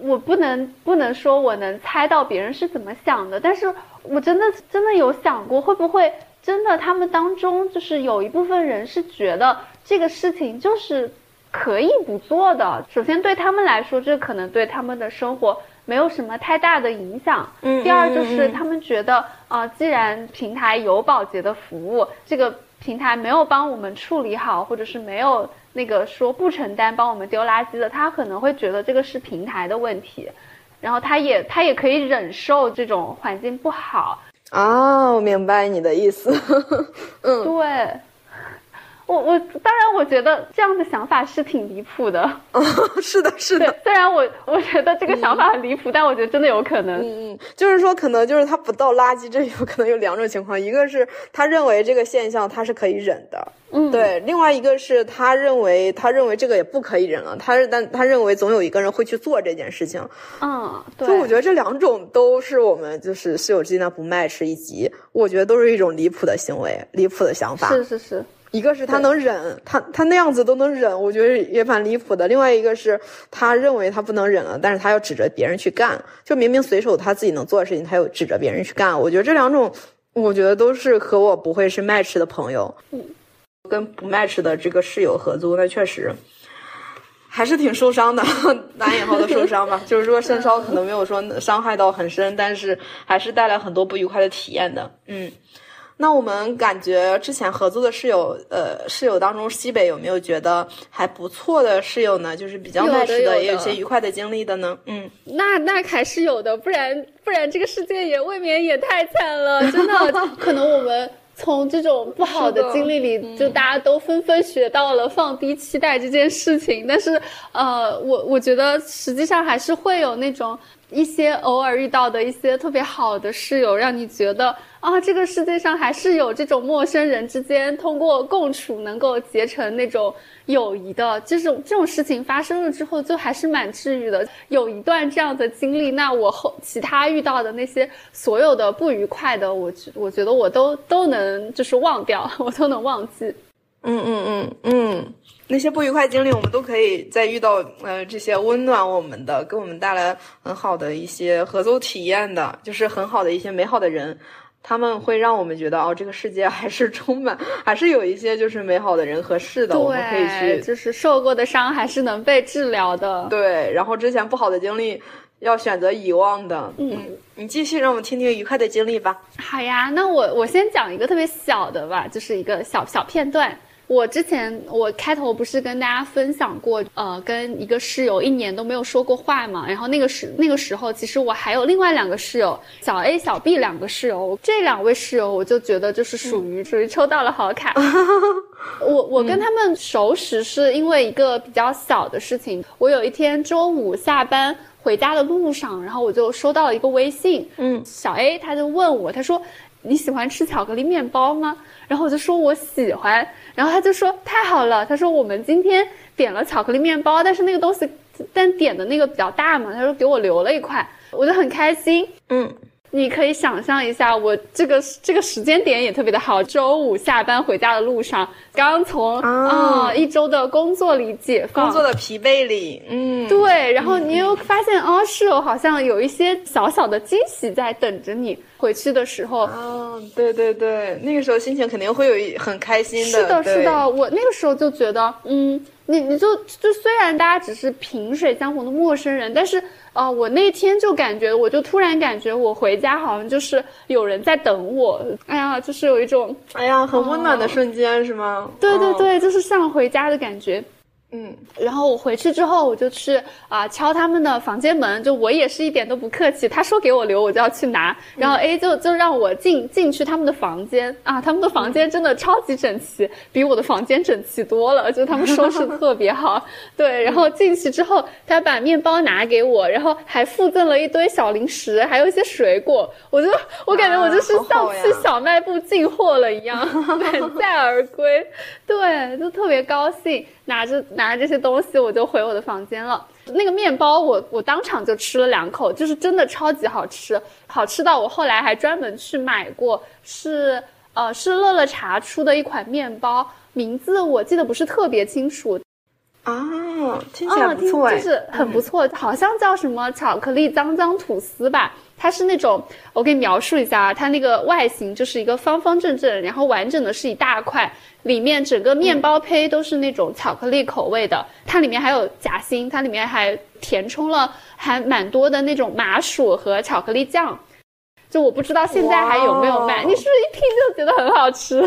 我不能不能说我能猜到别人是怎么想的，但是。我真的真的有想过，会不会真的他们当中就是有一部分人是觉得这个事情就是可以不做的。首先对他们来说，这可能对他们的生活没有什么太大的影响。嗯。第二就是他们觉得啊，既然平台有保洁的服务，这个平台没有帮我们处理好，或者是没有那个说不承担帮我们丢垃圾的，他可能会觉得这个是平台的问题。然后他也他也可以忍受这种环境不好哦，我明白你的意思，嗯，对。我我当然，我觉得这样的想法是挺离谱的。是的，是的。虽然我我觉得这个想法很离谱，但我觉得真的有可能。嗯嗯，就是说，可能就是他不倒垃圾，这有可能有两种情况：一个是他认为这个现象他是可以忍的，嗯，对；另外一个是他认为他认为这个也不可以忍了，他是但他认为总有一个人会去做这件事情。嗯，对。就我觉得这两种都是我们就是室友之间的不 match，以及我觉得都是一种离谱的行为、离谱的想法。是是是。一个是他能忍，他他那样子都能忍，我觉得也蛮离谱的。另外一个是他认为他不能忍了，但是他要指着别人去干，就明明随手他自己能做的事情，他又指着别人去干。我觉得这两种，我觉得都是和我不会是 match 的朋友。嗯，跟不 match 的这个室友合租，那确实还是挺受伤的，打引号的受伤吧。就是说，身烧可能没有说伤害到很深，但是还是带来很多不愉快的体验的。嗯。那我们感觉之前合作的室友，呃，室友当中西北有没有觉得还不错的室友呢？就是比较 match 的，也有些愉快的经历的呢？嗯，那那还是有的，不然不然这个世界也未免也太惨了，真的。可能我们从这种不好的经历里，就大家都纷纷学到了放低期待这件事情。但是，呃，我我觉得实际上还是会有那种。一些偶尔遇到的一些特别好的室友，让你觉得啊，这个世界上还是有这种陌生人之间通过共处能够结成那种友谊的。这种这种事情发生了之后，就还是蛮治愈的。有一段这样的经历，那我后其他遇到的那些所有的不愉快的，我我觉得我都都能就是忘掉，我都能忘记。嗯嗯嗯嗯。那些不愉快经历，我们都可以在遇到呃这些温暖我们的、给我们带来很好的一些合作体验的，就是很好的一些美好的人，他们会让我们觉得哦，这个世界还是充满，还是有一些就是美好的人和事的，我们可以去，就是受过的伤还是能被治疗的。对，然后之前不好的经历要选择遗忘的。嗯，你继续让我们听听愉快的经历吧。好呀，那我我先讲一个特别小的吧，就是一个小小片段。我之前我开头不是跟大家分享过，呃，跟一个室友一年都没有说过话嘛。然后那个时那个时候，其实我还有另外两个室友，小 A、小 B 两个室友。这两位室友，我就觉得就是属于属于抽到了好卡。我我跟他们熟识是因为一个比较小的事情。我有一天周五下班回家的路上，然后我就收到了一个微信，嗯，小 A 他就问我，他说你喜欢吃巧克力面包吗？然后我就说我喜欢。然后他就说太好了，他说我们今天点了巧克力面包，但是那个东西，但点的那个比较大嘛，他说给我留了一块，我就很开心。嗯。你可以想象一下，我这个这个时间点也特别的好。周五下班回家的路上，刚从啊一周的工作里解放，工作的疲惫里，嗯，对。然后你又发现，哦，室友好像有一些小小的惊喜在等着你。回去的时候，啊，对对对，那个时候心情肯定会有一很开心的。是的，是的，我那个时候就觉得，嗯，你你就就虽然大家只是萍水相逢的陌生人，但是。哦，我那天就感觉，我就突然感觉我回家好像就是有人在等我。哎呀，就是有一种，哎呀，很温暖的瞬间，是吗？对对对，就是像回家的感觉。嗯，然后我回去之后，我就去啊敲他们的房间门，就我也是一点都不客气，他说给我留，我就要去拿。然后 A 就就让我进进去他们的房间啊，他们的房间真的超级整齐，比我的房间整齐多了，就他们收拾特别好。对，然后进去之后，他把面包拿给我，然后还附赠了一堆小零食，还有一些水果。我就我感觉我就是像去小卖部进货了一样，满载而归。对，就特别高兴。拿着拿着这些东西，我就回我的房间了。那个面包，我我当场就吃了两口，就是真的超级好吃，好吃到我后来还专门去买过，是呃是乐乐茶出的一款面包，名字我记得不是特别清楚。啊，听起来不错就是很不错，好像叫什么巧克力脏脏吐司吧。它是那种，我给你描述一下啊，它那个外形就是一个方方正正，然后完整的是一大块，里面整个面包胚都是那种巧克力口味的，它里面还有夹心，它里面还填充了还蛮多的那种麻薯和巧克力酱，就我不知道现在还有没有卖，你是不是一听就觉得很好吃？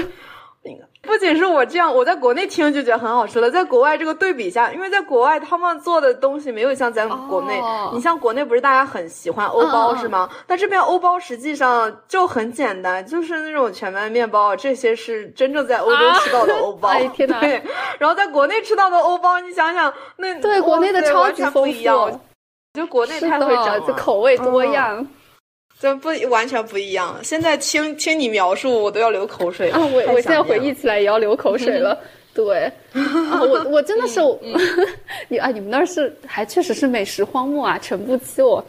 不仅是我这样，我在国内听就觉得很好吃了。在国外这个对比下，因为在国外他们做的东西没有像咱国内，你像国内不是大家很喜欢欧包是吗？但这边欧包实际上就很简单，就是那种全麦面包，这些是真正在欧洲吃到的欧包。天哪！对，然后在国内吃到的欧包，你想想，那对国内的超级丰富，就国内太会整了，口味多样。这不完全不一样。现在听听你描述，我都要流口水啊！我我现在回忆起来也要流口水了。对，啊，我 我真的是，你啊，你们那儿是还确实是美食荒漠啊，诚不欺我。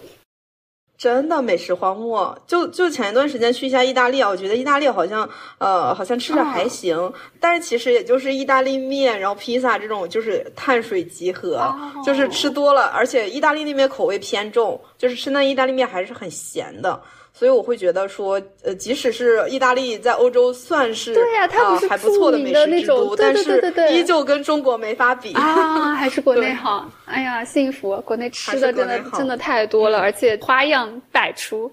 真的美食荒漠，就就前一段时间去一下意大利啊，我觉得意大利好像呃好像吃着还行，但是其实也就是意大利面，然后披萨这种就是碳水集合，就是吃多了，而且意大利那边口味偏重，就是吃那意大利面还是很咸的，所以我会觉得说，呃，即使是意大利在欧洲算是对呀，它不是还不错的美食之都，但是依旧跟中国没法比啊，还是国内好。哎呀，幸福！国内吃的真的真的太多了，而且花样百出。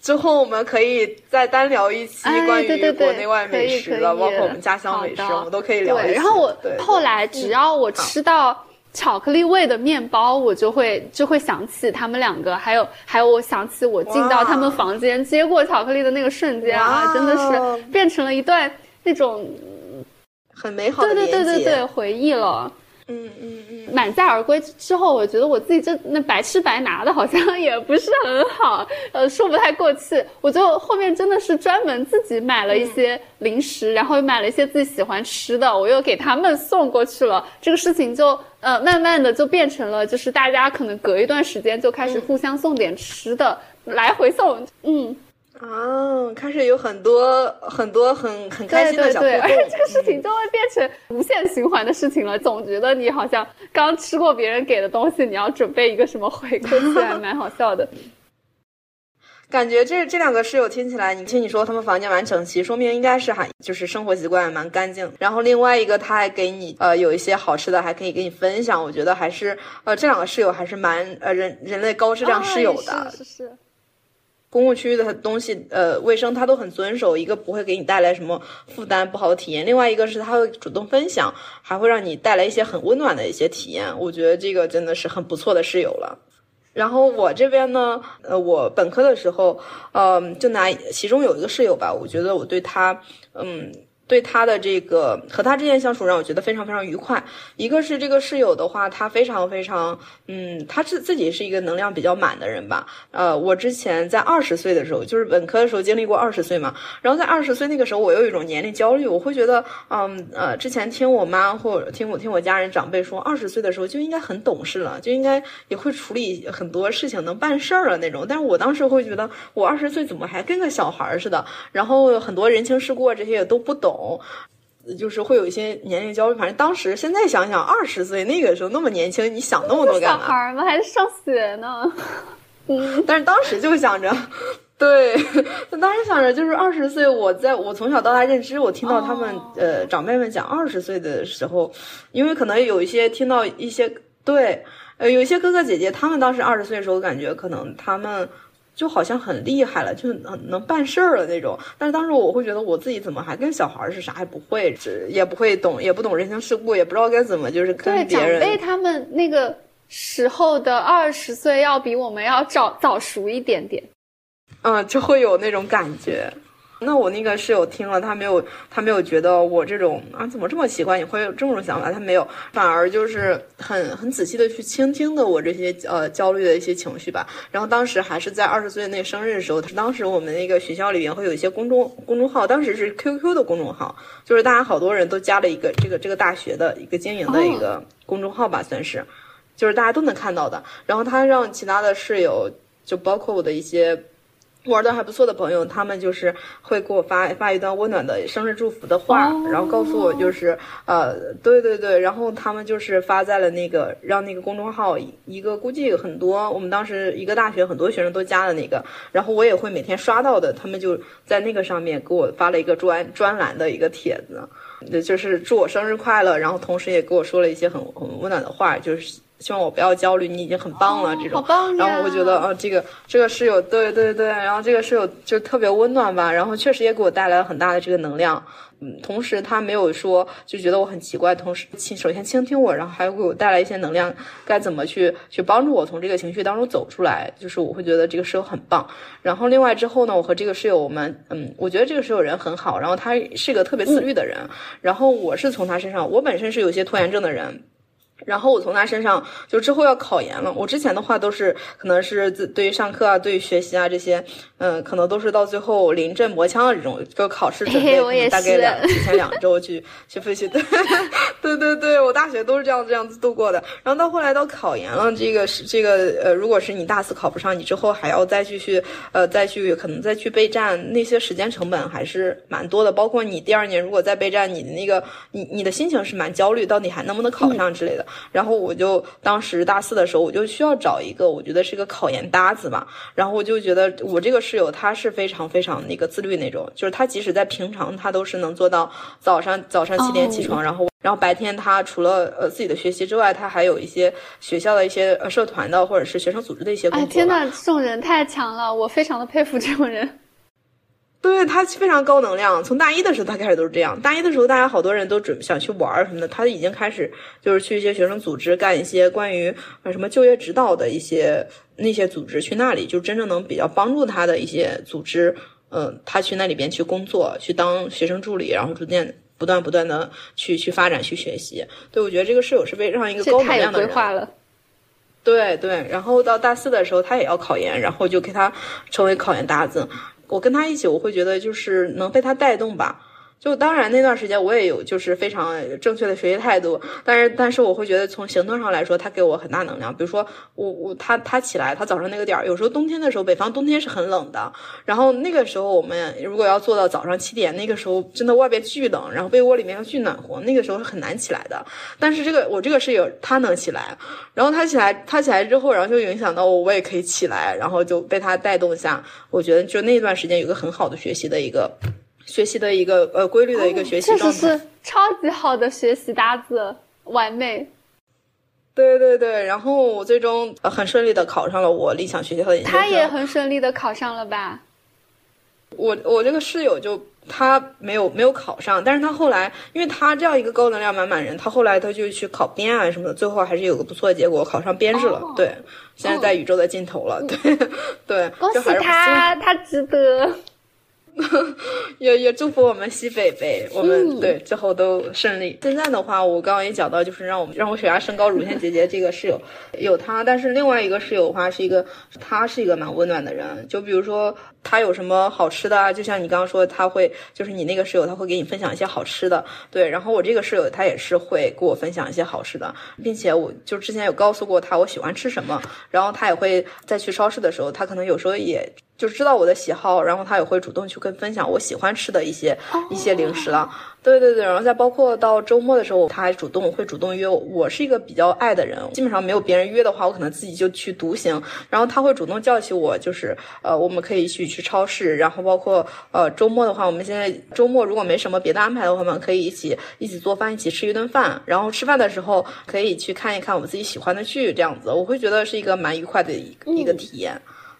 之后我们可以再单聊一期关于国内外美食的，包括我们家乡美食，我们都可以聊。对，然后我后来只要我吃到巧克力味的面包，我就会就会想起他们两个，还有还有我想起我进到他们房间接过巧克力的那个瞬间啊，真的是变成了一段那种很美好的对对对对对回忆了。嗯嗯嗯，满载而归之后，我觉得我自己这那白吃白拿的好像也不是很好，呃，说不太过去。我就后面真的是专门自己买了一些零食，然后又买了一些自己喜欢吃的，我又给他们送过去了。这个事情就呃慢慢的就变成了，就是大家可能隔一段时间就开始互相送点吃的，来回送，嗯。啊，开始有很多很多很很开心的小互动，而 且这个事情就会变成无限循环的事情了。总觉得你好像刚吃过别人给的东西，你要准备一个什么回馈起来，蛮好笑的。感觉这这两个室友听起来，你听你说他们房间蛮整齐，说明应该是还就是生活习惯蛮干净。然后另外一个他还给你呃有一些好吃的，还可以给你分享。我觉得还是呃这两个室友还是蛮呃人人类高质量室友的。是是。公共区域的东西，呃，卫生他都很遵守，一个不会给你带来什么负担、不好的体验；另外一个是他会主动分享，还会让你带来一些很温暖的一些体验。我觉得这个真的是很不错的室友了。然后我这边呢，呃，我本科的时候，呃，就拿其中有一个室友吧，我觉得我对他，嗯。对他的这个和他之间相处让我觉得非常非常愉快。一个是这个室友的话，他非常非常，嗯，他是自己是一个能量比较满的人吧。呃，我之前在二十岁的时候，就是本科的时候经历过二十岁嘛。然后在二十岁那个时候，我有一种年龄焦虑，我会觉得，嗯呃，之前听我妈或者听我听我家人长辈说，二十岁的时候就应该很懂事了，就应该也会处理很多事情，能办事儿了那种。但是我当时会觉得，我二十岁怎么还跟个小孩似的？然后很多人情世故这些也都不懂。就是会有一些年龄焦虑，反正当时现在想想，二十岁那个时候那么年轻，你想那么多干嘛？小孩吗？还是上学呢？嗯，但是当时就想着，对，当时想着就是二十岁，我在我从小到大认知，我听到他们呃长辈们讲二十岁的时候，因为可能有一些听到一些对，呃，有一些哥哥姐姐他们当时二十岁的时候，感觉可能他们。就好像很厉害了，就能能办事儿了那种。但是当时我会觉得我自己怎么还跟小孩儿是啥也不会，也不会懂，也不懂人情世故，也不知道该怎么就是跟别人。长辈他们那个时候的二十岁要比我们要早早熟一点点，嗯，就会有那种感觉。那我那个室友听了，他没有，他没有觉得我这种啊怎么这么奇怪，你会有这种想法，他没有，反而就是很很仔细的去倾听的我这些呃焦虑的一些情绪吧。然后当时还是在二十岁那生日的时候，当时我们那个学校里面会有一些公众公众号，当时是 QQ 的公众号，就是大家好多人都加了一个这个这个大学的一个经营的一个公众号吧，算是，就是大家都能看到的。然后他让其他的室友，就包括我的一些。玩的还不错的朋友，他们就是会给我发发一段温暖的生日祝福的话，然后告诉我就是呃，对对对，然后他们就是发在了那个让那个公众号一个估计很多，我们当时一个大学很多学生都加了那个，然后我也会每天刷到的，他们就在那个上面给我发了一个专专栏的一个帖子，就是祝我生日快乐，然后同时也给我说了一些很很温暖的话，就是。希望我不要焦虑，你已经很棒了。这种，然后我会觉得，啊，这个这个室友，对对对，然后这个室友就特别温暖吧，然后确实也给我带来了很大的这个能量。嗯，同时他没有说就觉得我很奇怪，同时倾首先倾听我，然后还给我带来一些能量，该怎么去去帮助我从这个情绪当中走出来，就是我会觉得这个室友很棒。然后另外之后呢，我和这个室友我们，嗯，我觉得这个室友人很好，然后他是个特别自律的人，然后我是从他身上，我本身是有些拖延症的人。然后我从他身上就之后要考研了。我之前的话都是可能是对于上课啊、对于学习啊这些，嗯，可能都是到最后临阵磨枪的这种，就考试准备 大概两提前两周去去复习。对对对对，我大学都是这样这样子度过的。然后到后来到考研了，这个是这个呃，如果是你大四考不上，你之后还要再继续呃再去可能再去备战，那些时间成本还是蛮多的。包括你第二年如果再备战，你的那个你你的心情是蛮焦虑，到底还能不能考上之类的。然后我就当时大四的时候，我就需要找一个我觉得是一个考研搭子嘛。然后我就觉得我这个室友他是非常非常那个自律那种，就是他即使在平常他都是能做到早上早上七点起床，然后然后白天他除了呃自己的学习之外，他还有一些学校的一些呃社团的或者是学生组织的一些工作。哎，天呐，这种人太强了，我非常的佩服这种人。对他非常高能量，从大一的时候他开始都是这样。大一的时候，大家好多人都准想去玩什么的，他已经开始就是去一些学生组织干一些关于什么就业指导的一些那些组织，去那里就真正能比较帮助他的一些组织，嗯，他去那里边去工作，去当学生助理，然后逐渐不断不断的去去发展去学习。对我觉得这个室友是为让一个高能量的人。对对，然后到大四的时候，他也要考研，然后就给他成为考研搭子。我跟他一起，我会觉得就是能被他带动吧。就当然那段时间我也有就是非常正确的学习态度，但是但是我会觉得从行动上来说，他给我很大能量。比如说我我他他起来，他早上那个点儿，有时候冬天的时候，北方冬天是很冷的。然后那个时候我们如果要做到早上七点，那个时候真的外边巨冷，然后被窝里面又巨暖和，那个时候是很难起来的。但是这个我这个室友他能起来，然后他起来他起来之后，然后就影响到我，我也可以起来，然后就被他带动下，我觉得就那段时间有个很好的学习的一个。学习的一个呃规律的一个学习状态，确实是超级好的学习搭子，完美。对对对，然后我最终很顺利的考上了我理想学校的研究生。他也很顺利的考上了吧？我我这个室友就他没有没有考上，但是他后来，因为他这样一个高能量满满人，他后来他就去考编啊什么的，最后还是有个不错的结果，考上编制了。对，现在在宇宙的尽头了。对对，恭喜他，他值得。也也祝福我们西北呗，我们对最后都顺利。现在的话，我刚刚也讲到，就是让我们让我血压升高，乳腺结节这个室友有他，但是另外一个室友的话是一个，他是一个蛮温暖的人。就比如说他有什么好吃的啊，就像你刚刚说，他会就是你那个室友他会给你分享一些好吃的，对。然后我这个室友他也是会给我分享一些好吃的，并且我就之前有告诉过他我喜欢吃什么，然后他也会在去超市的时候，他可能有时候也。就知道我的喜好，然后他也会主动去跟分享我喜欢吃的一些一些零食了。对对对，然后再包括到周末的时候，他还主动会主动约我。我是一个比较爱的人，基本上没有别人约的话，我可能自己就去独行。然后他会主动叫起我，就是呃，我们可以一起去超市。然后包括呃周末的话，我们现在周末如果没什么别的安排的话，我们可以一起一起做饭，一起吃一顿饭。然后吃饭的时候可以去看一看我们自己喜欢的剧，这样子我会觉得是一个蛮愉快的一一个体验。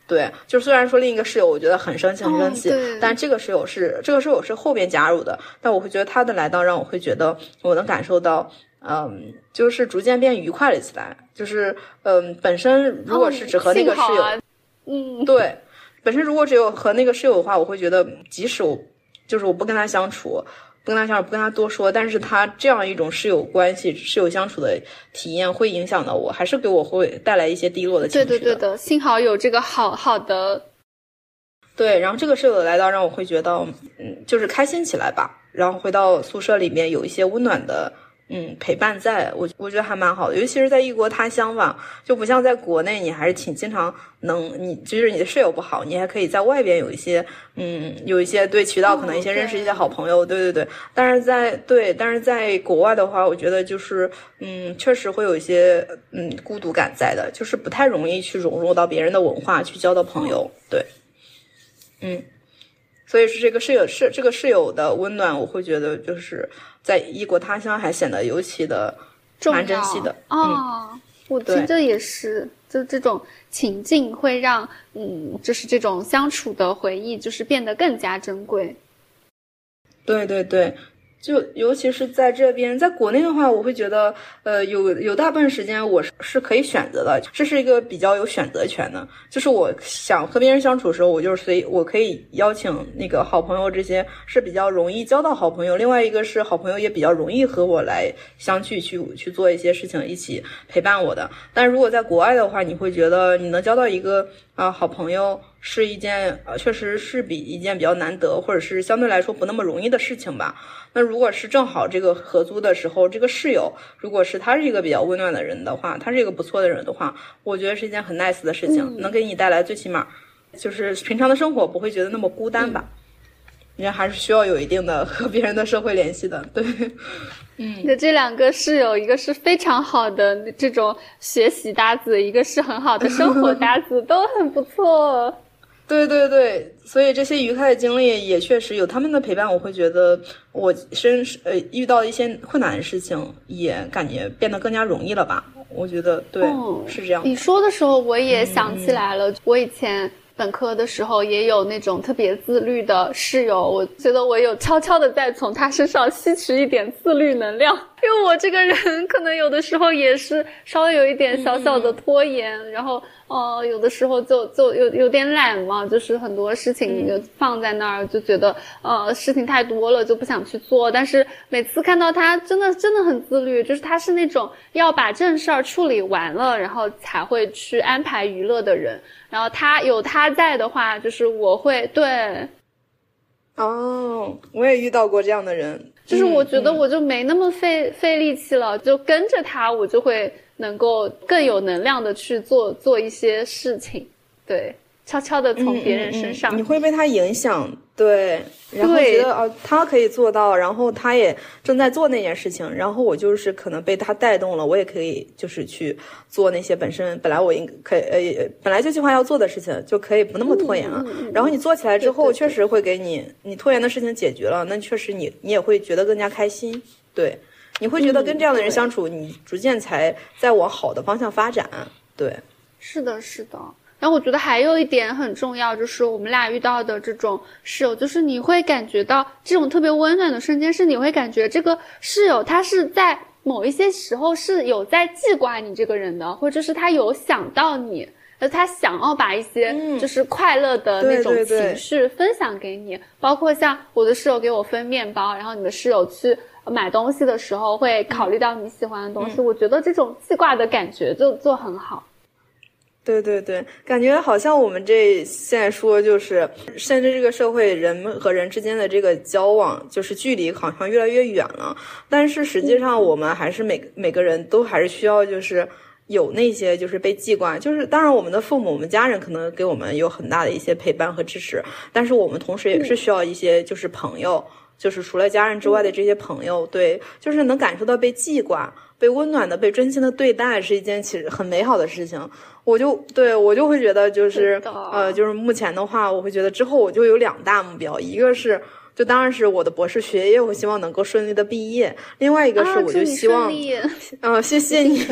对，就虽然说另一个室友我觉得很生气很生气，但这个室友是这个室友是后边加入的，但我会觉得他的来到让我会觉得我能感受到，嗯，就是逐渐变愉快了起来。就是嗯，本身如果是只和那个室友，嗯，对，本身如果只有和那个室友的话，我会觉得即使我就是我不跟他相处。不跟他相处，不跟他多说，但是他这样一种室友关系、室友相处的体验，会影响到我，还是给我会带来一些低落的情绪。对对对的，幸好有这个好好的。对，然后这个室友的来到，让我会觉得，嗯，就是开心起来吧。然后回到宿舍里面，有一些温暖的。嗯，陪伴在我，我觉得还蛮好的，尤其是在异国他乡吧，就不像在国内，你还是挺经常能，你就是你的室友不好，你还可以在外边有一些，嗯，有一些对渠道可能一些认识一些好朋友，对对对。但是在对，但是在国外的话，我觉得就是，嗯，确实会有一些，嗯，孤独感在的，就是不太容易去融入到别人的文化，去交到朋友，对，嗯。所以是这个室友室这个室友的温暖，我会觉得就是在异国他乡还显得尤其的蛮珍惜的啊。我听着也是，就这种情境会让嗯，就是这种相处的回忆就是变得更加珍贵。对对对。就尤其是在这边，在国内的话，我会觉得，呃，有有大部分时间我是是可以选择的，这是一个比较有选择权的。就是我想和别人相处的时候，我就是随我可以邀请那个好朋友，这些是比较容易交到好朋友。另外一个是好朋友也比较容易和我来相聚，去去做一些事情，一起陪伴我的。但如果在国外的话，你会觉得你能交到一个啊好朋友。是一件呃，确实是比一件比较难得，或者是相对来说不那么容易的事情吧。那如果是正好这个合租的时候，这个室友如果是他是一个比较温暖的人的话，他是一个不错的人的话，我觉得是一件很 nice 的事情，能给你带来最起码就是平常的生活不会觉得那么孤单吧。人还是需要有一定的和别人的社会联系的。对，嗯，那这两个室友，一个是非常好的这种学习搭子，一个是很好的生活 搭子，都很不错。对对对，所以这些愉快的经历也确实有他们的陪伴，我会觉得我身呃遇到一些困难的事情也感觉变得更加容易了吧？我觉得对，是这样。你说的时候，我也想起来了，我以前。本科的时候也有那种特别自律的室友，我觉得我有悄悄的在从他身上吸取一点自律能量，因为我这个人 可能有的时候也是稍微有一点小小的拖延，然后呃有的时候就就有有点懒嘛，就是很多事情就放在那儿，就觉得呃事情太多了就不想去做。但是每次看到他真的真的很自律，就是他是那种要把正事儿处理完了，然后才会去安排娱乐的人。然后他有他在的话，就是我会对，哦，我也遇到过这样的人，就是我觉得我就没那么费费力气了，就跟着他，我就会能够更有能量的去做做一些事情，对，悄悄的从别人身上，你会被他影响。对，然后觉得哦，他可以做到，然后他也正在做那件事情，然后我就是可能被他带动了，我也可以就是去做那些本身本来我应可以呃本来就计划要做的事情，就可以不那么拖延了。然后你做起来之后，确实会给你你拖延的事情解决了，那确实你你也会觉得更加开心。对，你会觉得跟这样的人相处，你逐渐才在往好的方向发展。对，是的，是的。然后我觉得还有一点很重要，就是我们俩遇到的这种室友，就是你会感觉到这种特别温暖的瞬间，是你会感觉这个室友他是在某一些时候是有在记挂你这个人的，或者是他有想到你，呃，他想要把一些就是快乐的那种情绪分享给你，包括像我的室友给我分面包，然后你的室友去买东西的时候会考虑到你喜欢的东西，我觉得这种记挂的感觉就就很好。对对对，感觉好像我们这现在说就是，甚至这个社会人和人之间的这个交往，就是距离好像越来越远了。但是实际上，我们还是每每个人都还是需要，就是有那些就是被记挂。就是当然，我们的父母、我们家人可能给我们有很大的一些陪伴和支持，但是我们同时也是需要一些就是朋友，就是除了家人之外的这些朋友，对，就是能感受到被记挂。被温暖的、被真心的对待是一件其实很美好的事情。我就对我就会觉得，就是呃，就是目前的话，我会觉得之后我就有两大目标，一个是就当然是我的博士学业，我希望能够顺利的毕业；另外一个是我就希望，嗯，谢谢你，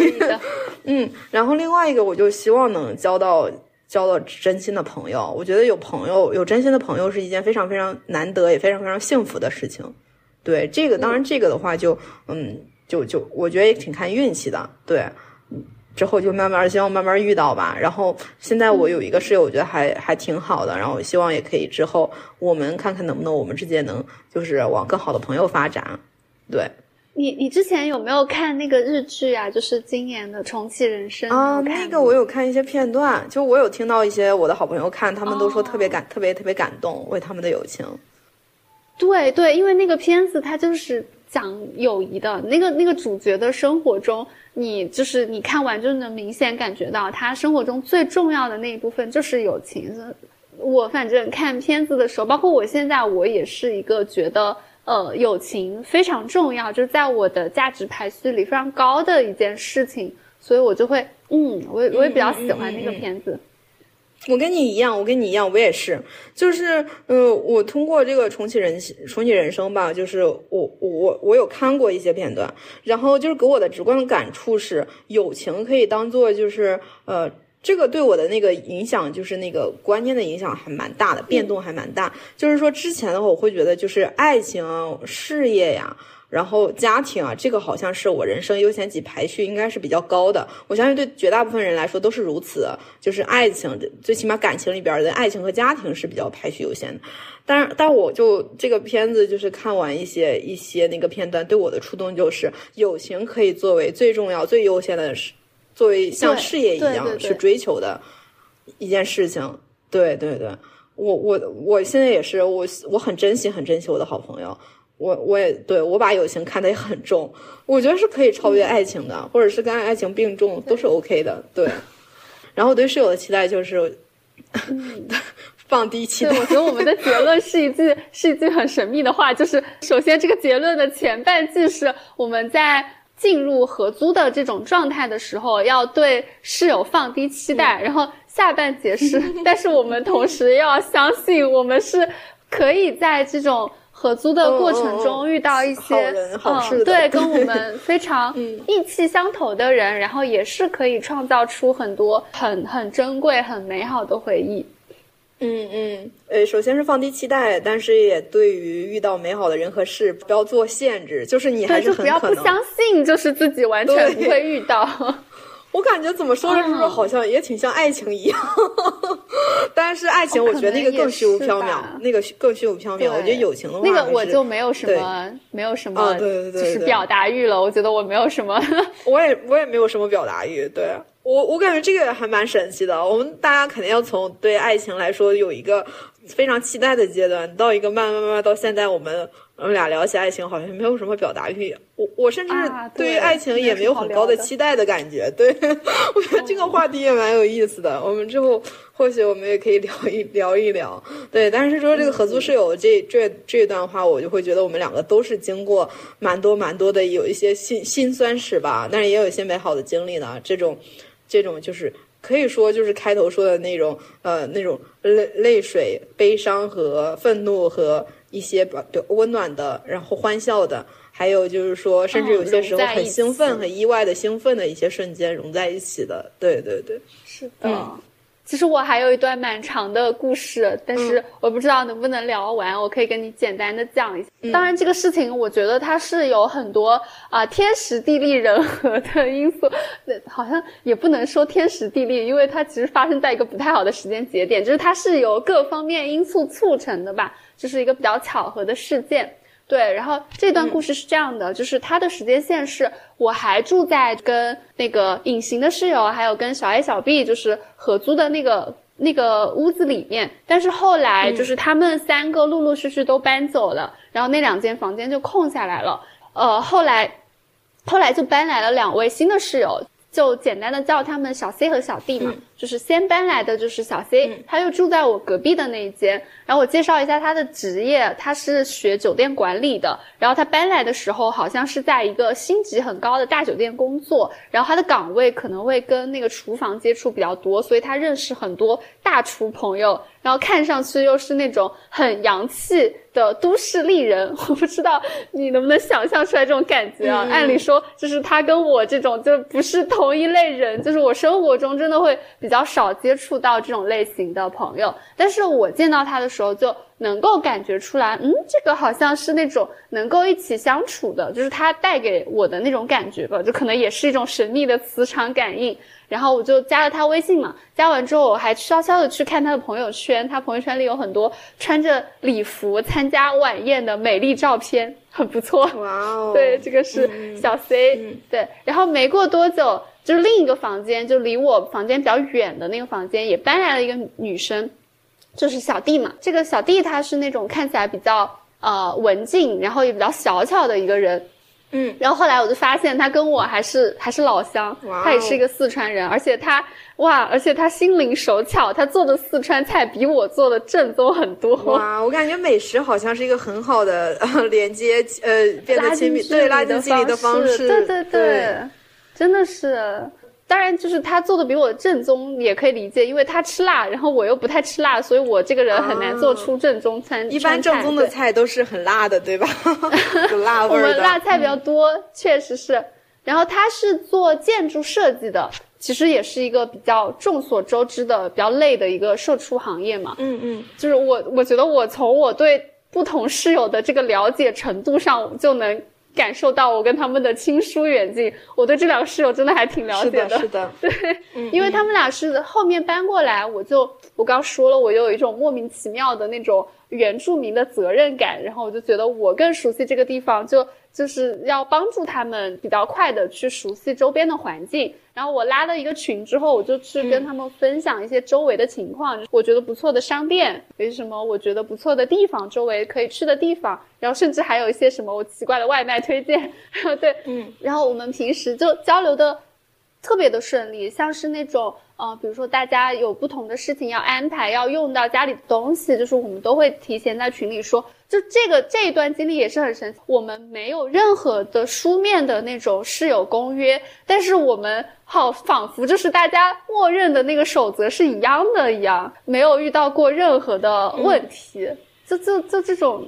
嗯，然后另外一个我就希望能交到交到真心的朋友。我觉得有朋友有真心的朋友是一件非常非常难得也非常非常幸福的事情。对这个，当然这个的话就嗯。就就我觉得也挺看运气的，对，之后就慢慢希望慢慢遇到吧。然后现在我有一个室友，我觉得还还挺好的。然后希望也可以之后我们看看能不能我们之间能就是往更好的朋友发展。对，你你之前有没有看那个日剧啊？就是今年的重启人生啊？那个我有看一些片段，就我有听到一些我的好朋友看，他们都说特别感特别特别感动，为他们的友情。对对，因为那个片子它就是。讲友谊的那个那个主角的生活中，你就是你看完就能明显感觉到他生活中最重要的那一部分就是友情。我反正看片子的时候，包括我现在，我也是一个觉得呃友情非常重要，就是在我的价值排序里非常高的一件事情，所以我就会嗯，我我也比较喜欢那个片子。我跟你一样，我跟你一样，我也是，就是，呃，我通过这个重启人重启人生吧，就是我我我有看过一些片段，然后就是给我的直观的感触是，友情可以当做就是，呃，这个对我的那个影响，就是那个观念的影响还蛮大的，变动还蛮大。就是说之前的话，我会觉得就是爱情、事业呀。然后家庭啊，这个好像是我人生优先级排序应该是比较高的。我相信对绝大部分人来说都是如此。就是爱情，最起码感情里边的爱情和家庭是比较排序优先的。但是，但我就这个片子就是看完一些一些那个片段，对我的触动就是友情可以作为最重要、最优先的，作为像事业一样去追求的一件事情。对对对，我我我现在也是，我我很珍惜很珍惜我的好朋友。我我也对我把友情看得也很重，我觉得是可以超越爱情的，或者是跟爱情并重都是 OK 的。对，然后我对室友的期待就是，放低期待。对，我觉得我们的结论是一句是一句很神秘的话，就是首先这个结论的前半句是我们在进入合租的这种状态的时候，要对室友放低期待，然后下半节是，但是我们同时要相信我们是可以在这种。合租的过程中遇到一些嗯，对，跟我们非常 意气相投的人，然后也是可以创造出很多很很珍贵、很美好的回忆。嗯嗯，呃，首先是放低期待，但是也对于遇到美好的人和事不要做限制，就是你还是很可能不相信，就是自己完全不会遇到。我感觉怎么说，是不是好像也挺像爱情一样？但是爱情，我觉得那个更虚无缥缈，那个更虚无缥缈。我觉得友情的话，那个我就没有什么，没有什么，对对对，就是表达欲了。我觉得我没有什么，我也我也没有什么表达欲。对我，我感觉这个还蛮神奇的。我们大家肯定要从对爱情来说有一个非常期待的阶段，到一个慢慢慢慢到现在我们。我们俩聊起爱情，好像没有什么表达欲。我我甚至对于爱情也没有很高的期待的感觉。对，我觉得这个话题也蛮有意思的。我们之后或许我们也可以聊一聊一聊。对，但是说这个合租室友这这这段话，我就会觉得我们两个都是经过蛮多蛮多的有一些辛辛酸史吧，但是也有一些美好的经历呢。这种这种就是可以说就是开头说的那种呃那种泪泪水、悲伤和愤怒和。一些温暖的，然后欢笑的，还有就是说，甚至有些时候很兴奋、很意外的兴奋的一些瞬间融在一起的。对对对，是的。其实我还有一段蛮长的故事，但是我不知道能不能聊完。我可以跟你简单的讲一下。当然，这个事情我觉得它是有很多啊天时地利人和的因素，好像也不能说天时地利，因为它其实发生在一个不太好的时间节点，就是它是由各方面因素促成的吧。就是一个比较巧合的事件，对。然后这段故事是这样的，就是它的时间线是，我还住在跟那个隐形的室友，还有跟小 A、小 B 就是合租的那个那个屋子里面。但是后来就是他们三个陆陆续续都搬走了，然后那两间房间就空下来了。呃，后来后来就搬来了两位新的室友，就简单的叫他们小 C 和小 D 嘛。就是先搬来的就是小 C，他就住在我隔壁的那一间。然后我介绍一下他的职业，他是学酒店管理的。然后他搬来的时候好像是在一个星级很高的大酒店工作。然后他的岗位可能会跟那个厨房接触比较多，所以他认识很多大厨朋友。然后看上去又是那种很洋气的都市丽人，我不知道你能不能想象出来这种感觉啊？按理说就是他跟我这种就不是同一类人，就是我生活中真的会。比较少接触到这种类型的朋友，但是我见到他的时候就能够感觉出来，嗯，这个好像是那种能够一起相处的，就是他带给我的那种感觉吧，就可能也是一种神秘的磁场感应。然后我就加了他微信嘛，加完之后我还悄悄的去看他的朋友圈，他朋友圈里有很多穿着礼服参加晚宴的美丽照片，很不错。哇哦，对，这个是小 C，对，然后没过多久。就是另一个房间，就离我房间比较远的那个房间，也搬来了一个女生，就是小弟嘛。这个小弟他是那种看起来比较呃文静，然后也比较小巧的一个人，嗯。然后后来我就发现他跟我还是还是老乡，他也是一个四川人，而且他哇，而且他心灵手巧，他做的四川菜比我做的正宗很多。哇，我感觉美食好像是一个很好的连接，呃，变得亲密，对，拉近距离的方式，对对对。真的是，当然就是他做的比我正宗，也可以理解，因为他吃辣，然后我又不太吃辣，所以我这个人很难做出正宗餐。一般正宗的菜都是很辣的，对吧？有辣 味的。我们辣菜比较多，确实是。然后他是做建筑设计的，其实也是一个比较众所周知的、比较累的一个社畜行业嘛。嗯嗯。就是我，我觉得我从我对不同室友的这个了解程度上就能。感受到我跟他们的亲疏远近，我对这两个室友真的还挺了解的。是的，对，因为他们俩是后面搬过来，我就我刚说了，我有一种莫名其妙的那种原住民的责任感，然后我就觉得我更熟悉这个地方，就。就是要帮助他们比较快的去熟悉周边的环境，然后我拉了一个群之后，我就去跟他们分享一些周围的情况，我觉得不错的商店，有什么我觉得不错的地方，周围可以去的地方，然后甚至还有一些什么我奇怪的外卖推荐，对，嗯，然后我们平时就交流的特别的顺利，像是那种呃，比如说大家有不同的事情要安排，要用到家里的东西，就是我们都会提前在群里说。就这个这一段经历也是很神奇，我们没有任何的书面的那种室友公约，但是我们好仿佛就是大家默认的那个守则是一样的一样，没有遇到过任何的问题。就就就这种。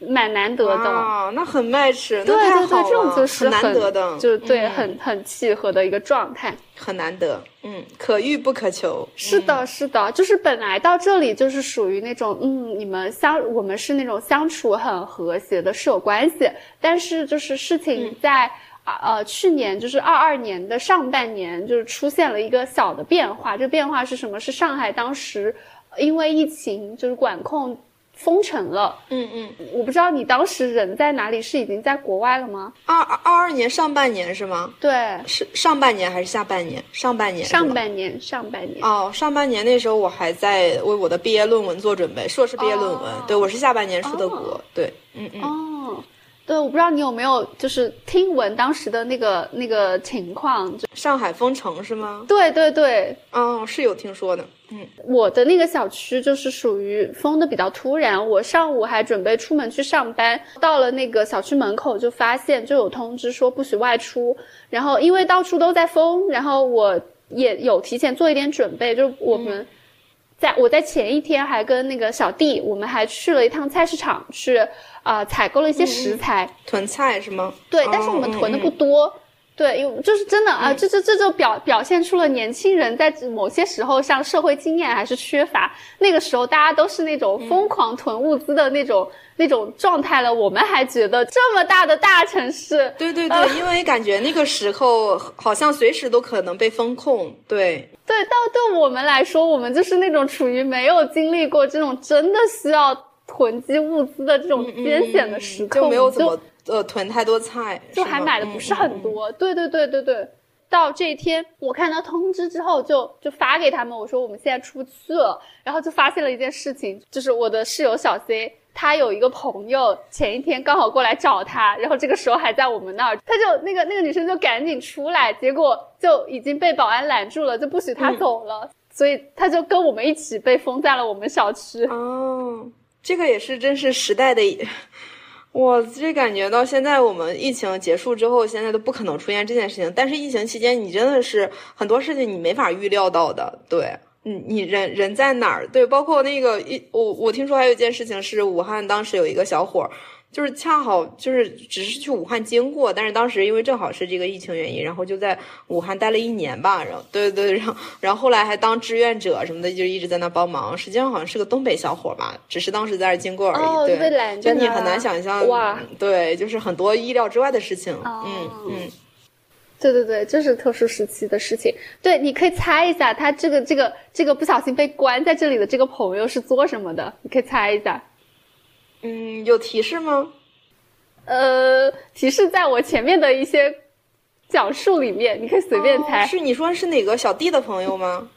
蛮难得的。啊，那很 match，对对对，这种就是很难得的，就是对，很很契合的一个状态，很难得，嗯，可遇不可求，是的，是的，就是本来到这里就是属于那种，嗯，你们相，我们是那种相处很和谐的室友关系，但是就是事情在啊呃去年就是二二年的上半年就是出现了一个小的变化，这变化是什么？是上海当时因为疫情就是管控。封城了，嗯嗯，我不知道你当时人在哪里，是已经在国外了吗？二二二二年上半年是吗？对，是上半年还是下半年？上半年，上半年，上半年。哦，上半年那时候我还在为我的毕业论文做准备，硕士毕业论文。对，我是下半年出的国。对，嗯嗯。哦。对，我不知道你有没有就是听闻当时的那个那个情况，就上海封城是吗？对对对，哦，是有听说的。嗯，我的那个小区就是属于封的比较突然，我上午还准备出门去上班，到了那个小区门口就发现就有通知说不许外出，然后因为到处都在封，然后我也有提前做一点准备，就我们。在我在前一天还跟那个小弟，我们还去了一趟菜市场，去啊采购了一些食材，囤菜是吗？对，但是我们囤的不多。对，有就是真的啊，这这这就表表现出了年轻人在某些时候上社会经验还是缺乏。那个时候大家都是那种疯狂囤物资的那种那种状态了，我们还觉得这么大的大城市，对对对，因为感觉那个时候好像随时都可能被封控。对对，到对我们来说，我们就是那种处于没有经历过这种真的需要囤积物资的这种艰险的时刻，就没有怎么。呃，囤太多菜，就还买的不是很多。对对对对对，到这一天我看到通知之后，就就发给他们，我说我们现在出不去了。然后就发现了一件事情，就是我的室友小 C，他有一个朋友前一天刚好过来找他，然后这个时候还在我们那儿，他就那个那个女生就赶紧出来，结果就已经被保安拦住了，就不许他走了，所以他就跟我们一起被封在了我们小区。哦，这个也是真是时代的。我这感觉到现在，我们疫情结束之后，现在都不可能出现这件事情。但是疫情期间，你真的是很多事情你没法预料到的。对，你你人人在哪儿？对，包括那个一我我听说还有一件事情是，武汉当时有一个小伙儿。就是恰好就是只是去武汉经过，但是当时因为正好是这个疫情原因，然后就在武汉待了一年吧。然后对对对，然后然后后来还当志愿者什么的，就一直在那帮忙。实际上好像是个东北小伙吧，只是当时在那经过而已。对，就你很难想象哇，对，就是很多意料之外的事情。嗯嗯，对对对，这是特殊时期的事情。对，你可以猜一下，他这个这个这个不小心被关在这里的这个朋友是做什么的？你可以猜一下。嗯，有提示吗？呃，提示在我前面的一些讲述里面，你可以随便猜。是你说是哪个小 D 的朋友吗？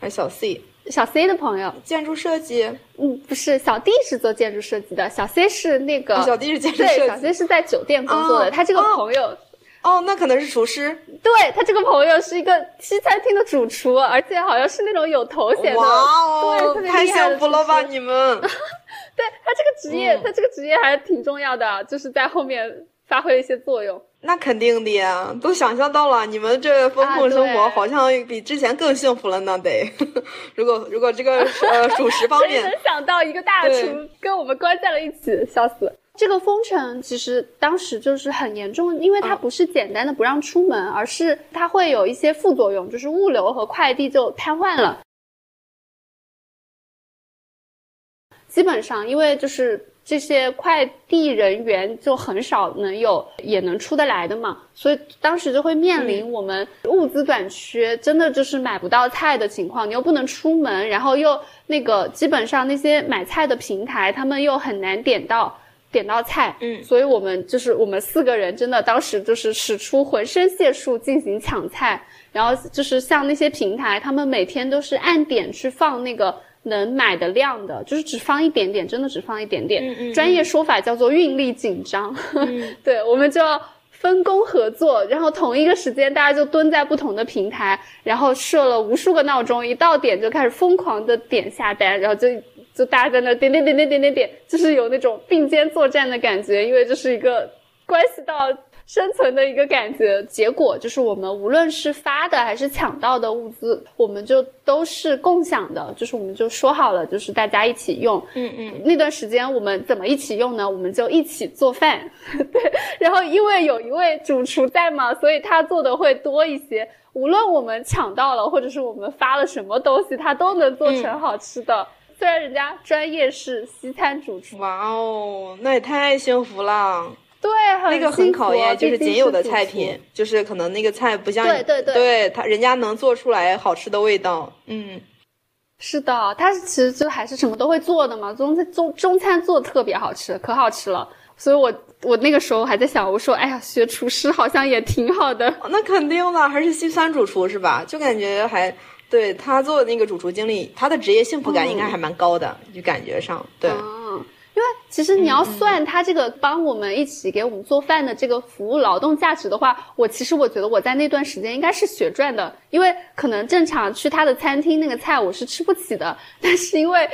还是小 C？小 C 的朋友，建筑设计。嗯，不是，小 D 是做建筑设计的，小 C 是那个。小 D 是建筑设计。对，小 C 是在酒店工作的。他这个朋友，哦，那可能是厨师。对他这个朋友是一个西餐厅的主厨，而且好像是那种有头衔的。哇哦，太幸福了吧你们！对他这个职业，他这个职业还是挺重要的，就是在后面发挥了一些作用。那肯定的呀，都想象到了，你们这风控生活好像比之前更幸福了呢。得，如果如果这个呃主食方面，谁能想到一个大厨跟我们关在了一起，笑死！这个封城其实当时就是很严重，因为它不是简单的不让出门，而是它会有一些副作用，就是物流和快递就瘫痪了。基本上，因为就是这些快递人员就很少能有也能出得来的嘛，所以当时就会面临我们物资短缺，真的就是买不到菜的情况。你又不能出门，然后又那个基本上那些买菜的平台，他们又很难点到点到菜。嗯，所以我们就是我们四个人真的当时就是使出浑身解数进行抢菜，然后就是像那些平台，他们每天都是按点去放那个。能买的量的，就是只放一点点，真的只放一点点。专业说法叫做运力紧张。对，我们就要分工合作，然后同一个时间大家就蹲在不同的平台，然后设了无数个闹钟，一到点就开始疯狂的点下单，然后就就大家在那点点点点点点点，就是有那种并肩作战的感觉，因为这是一个关系到。生存的一个感觉，结果就是我们无论是发的还是抢到的物资，我们就都是共享的，就是我们就说好了，就是大家一起用。嗯嗯。那段时间我们怎么一起用呢？我们就一起做饭。对。然后因为有一位主厨在嘛，所以他做的会多一些。无论我们抢到了，或者是我们发了什么东西，他都能做成好吃的。虽然人家专业是西餐主厨。哇哦，那也太幸福了。对，那个很考验，就是仅有的菜品，就是可能那个菜不像，对对对，对他人家能做出来好吃的味道，嗯，是的，他其实就还是什么都会做的嘛，中餐中中餐做的特别好吃，可好吃了，所以我我那个时候还在想，我说哎呀，学厨师好像也挺好的，那肯定了，还是西餐主厨是吧？就感觉还对他做的那个主厨经历，他的职业幸福感应该还蛮高的，就感觉上对。因为其实你要算他这个帮我们一起给我们做饭的这个服务劳动价值的话，我其实我觉得我在那段时间应该是血赚的，因为可能正常去他的餐厅那个菜我是吃不起的，但是因为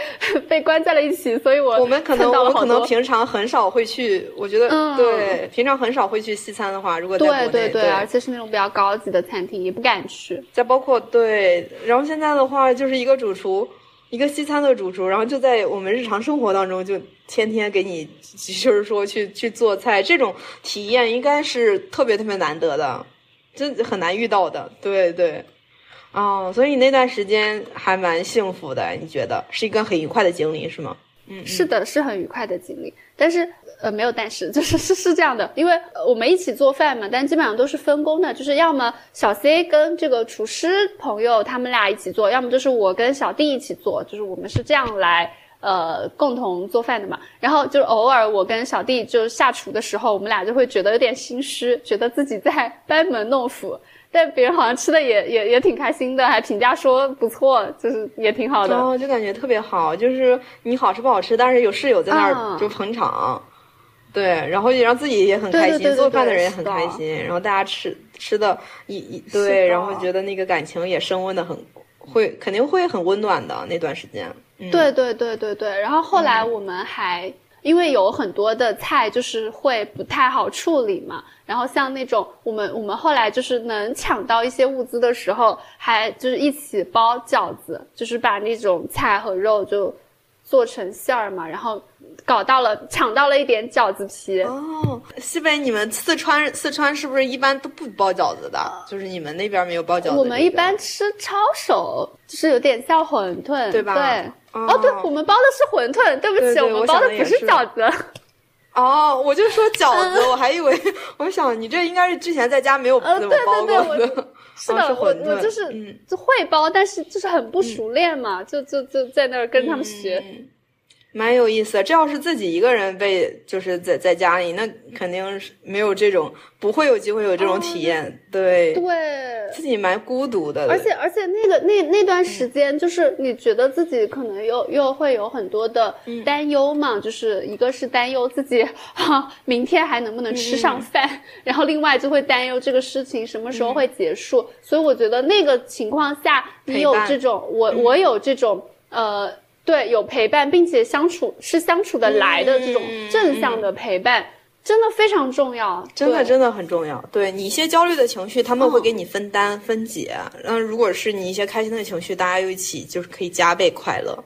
被关在了一起，所以我我们可能我可能平常很少会去，我觉得对平常很少会去西餐的话，如果在国内对对，而且是那种比较高级的餐厅，也不敢去。再包括对，然后现在的话就是一个主厨。一个西餐的主厨，然后就在我们日常生活当中，就天天给你，就是说去去做菜，这种体验应该是特别特别难得的，真很难遇到的。对对，哦，所以你那段时间还蛮幸福的，你觉得是一个很愉快的经历是吗？嗯，是的，是很愉快的经历，但是。呃，没有，但是 就是是是这样的，因为我们一起做饭嘛，但基本上都是分工的，就是要么小 C 跟这个厨师朋友他们俩一起做，要么就是我跟小弟一起做，就是我们是这样来呃共同做饭的嘛。然后就偶尔我跟小弟就下厨的时候，我们俩就会觉得有点心虚，觉得自己在 班门弄斧，但别人好像吃的也也也挺开心的，还评价说不错，就是也挺好的。哦，就感觉特别好，就是你好吃不好吃，但是有室友在那儿就捧场。对，然后也让自己也很开心，做饭的人也很开心，然后大家吃吃的一一对，然后觉得那个感情也升温的很，会肯定会很温暖的那段时间。对对对对对，然后后来我们还因为有很多的菜就是会不太好处理嘛，然后像那种我们我们后来就是能抢到一些物资的时候，还就是一起包饺子，就是把那种菜和肉就做成馅儿嘛，然后。搞到了，抢到了一点饺子皮哦。西北，你们四川四川是不是一般都不包饺子的？就是你们那边没有包饺子。我们一般吃抄手，就是有点像馄饨，对吧？对。哦，对，我们包的是馄饨。对不起，我们包的不是饺子。哦，我就说饺子，我还以为，我想你这应该是之前在家没有怎么包过的。是的，我我就是就会包，但是就是很不熟练嘛，就就就在那儿跟他们学。蛮有意思的，这要是自己一个人被就是在在家里，那肯定是没有这种，不会有机会有这种体验。对，对，自己蛮孤独的。而且而且那个那那段时间，就是你觉得自己可能又又会有很多的担忧嘛，就是一个是担忧自己 哈明天还能不能吃上饭，然后另外就会担忧这个事情什么时候会结束。所以我觉得那个情况下，你有这种，我我有这种呃。对，有陪伴，并且相处是相处的来的这种正向的陪伴，真的非常重要。真的，真的很重要。对你一些焦虑的情绪，他们会给你分担分解。然后，如果是你一些开心的情绪，大家又一起，就是可以加倍快乐。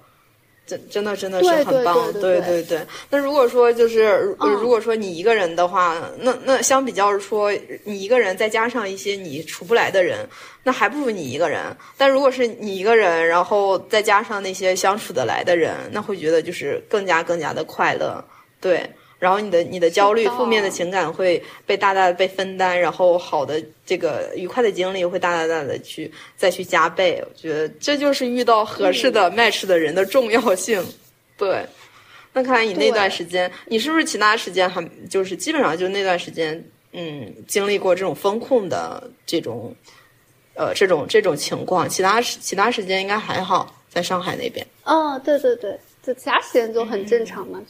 真真的真的是很棒，对对对。那如果说就是如果说你一个人的话，那那相比较说你一个人再加上一些你处不来的人，那还不如你一个人。但如果是你一个人，然后再加上那些相处得来的人，那会觉得就是更加更加的快乐，对。然后你的你的焦虑、负面的情感会被大大的被分担，然后好的这个愉快的经历会大大大的去再去加倍。我觉得这就是遇到合适的 match 的人的重要性。对，那看来你那段时间，你是不是其他时间还就是基本上就那段时间，嗯，经历过这种风控的这种，呃，这种这种情况？其他时其他时间应该还好，在上海那边。哦，对对对，就其他时间就很正常嘛。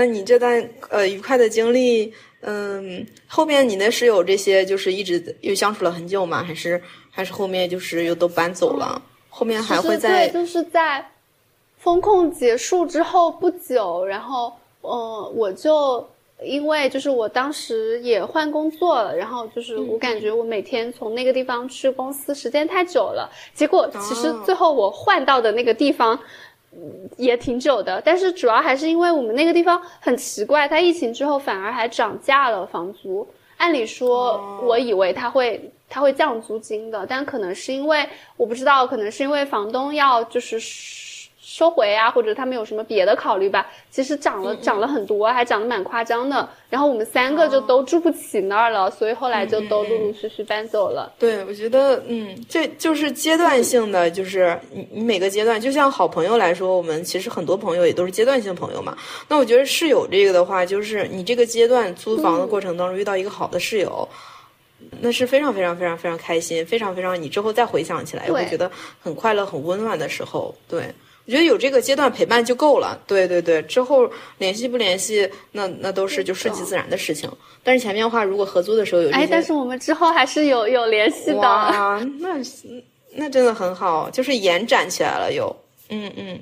那你这段呃愉快的经历，嗯，后面你的室友这些就是一直又相处了很久吗？还是还是后面就是又都搬走了？后面还会在就是在风控结束之后不久，然后嗯，我就因为就是我当时也换工作了，然后就是我感觉我每天从那个地方去公司时间太久了，结果其实最后我换到的那个地方。也挺久的，但是主要还是因为我们那个地方很奇怪，它疫情之后反而还涨价了房租。按理说，我以为它会它会降租金的，但可能是因为我不知道，可能是因为房东要就是。收回啊，或者他们有什么别的考虑吧？其实涨了，涨了很多，还涨得蛮夸张的。然后我们三个就都住不起那儿了，所以后来就都陆陆续续搬走了。对，我觉得，嗯，这就是阶段性的，就是你你每个阶段，就像好朋友来说，我们其实很多朋友也都是阶段性朋友嘛。那我觉得室友这个的话，就是你这个阶段租房的过程当中遇到一个好的室友，那是非常非常非常非常开心，非常非常你之后再回想起来，也会觉得很快乐、很温暖的时候，对。我觉得有这个阶段陪伴就够了。对对对，之后联系不联系，那那都是就顺其自然的事情。但是前面的话，如果合租的时候有哎，但是我们之后还是有有联系的。哇，那那真的很好，就是延展起来了又。嗯嗯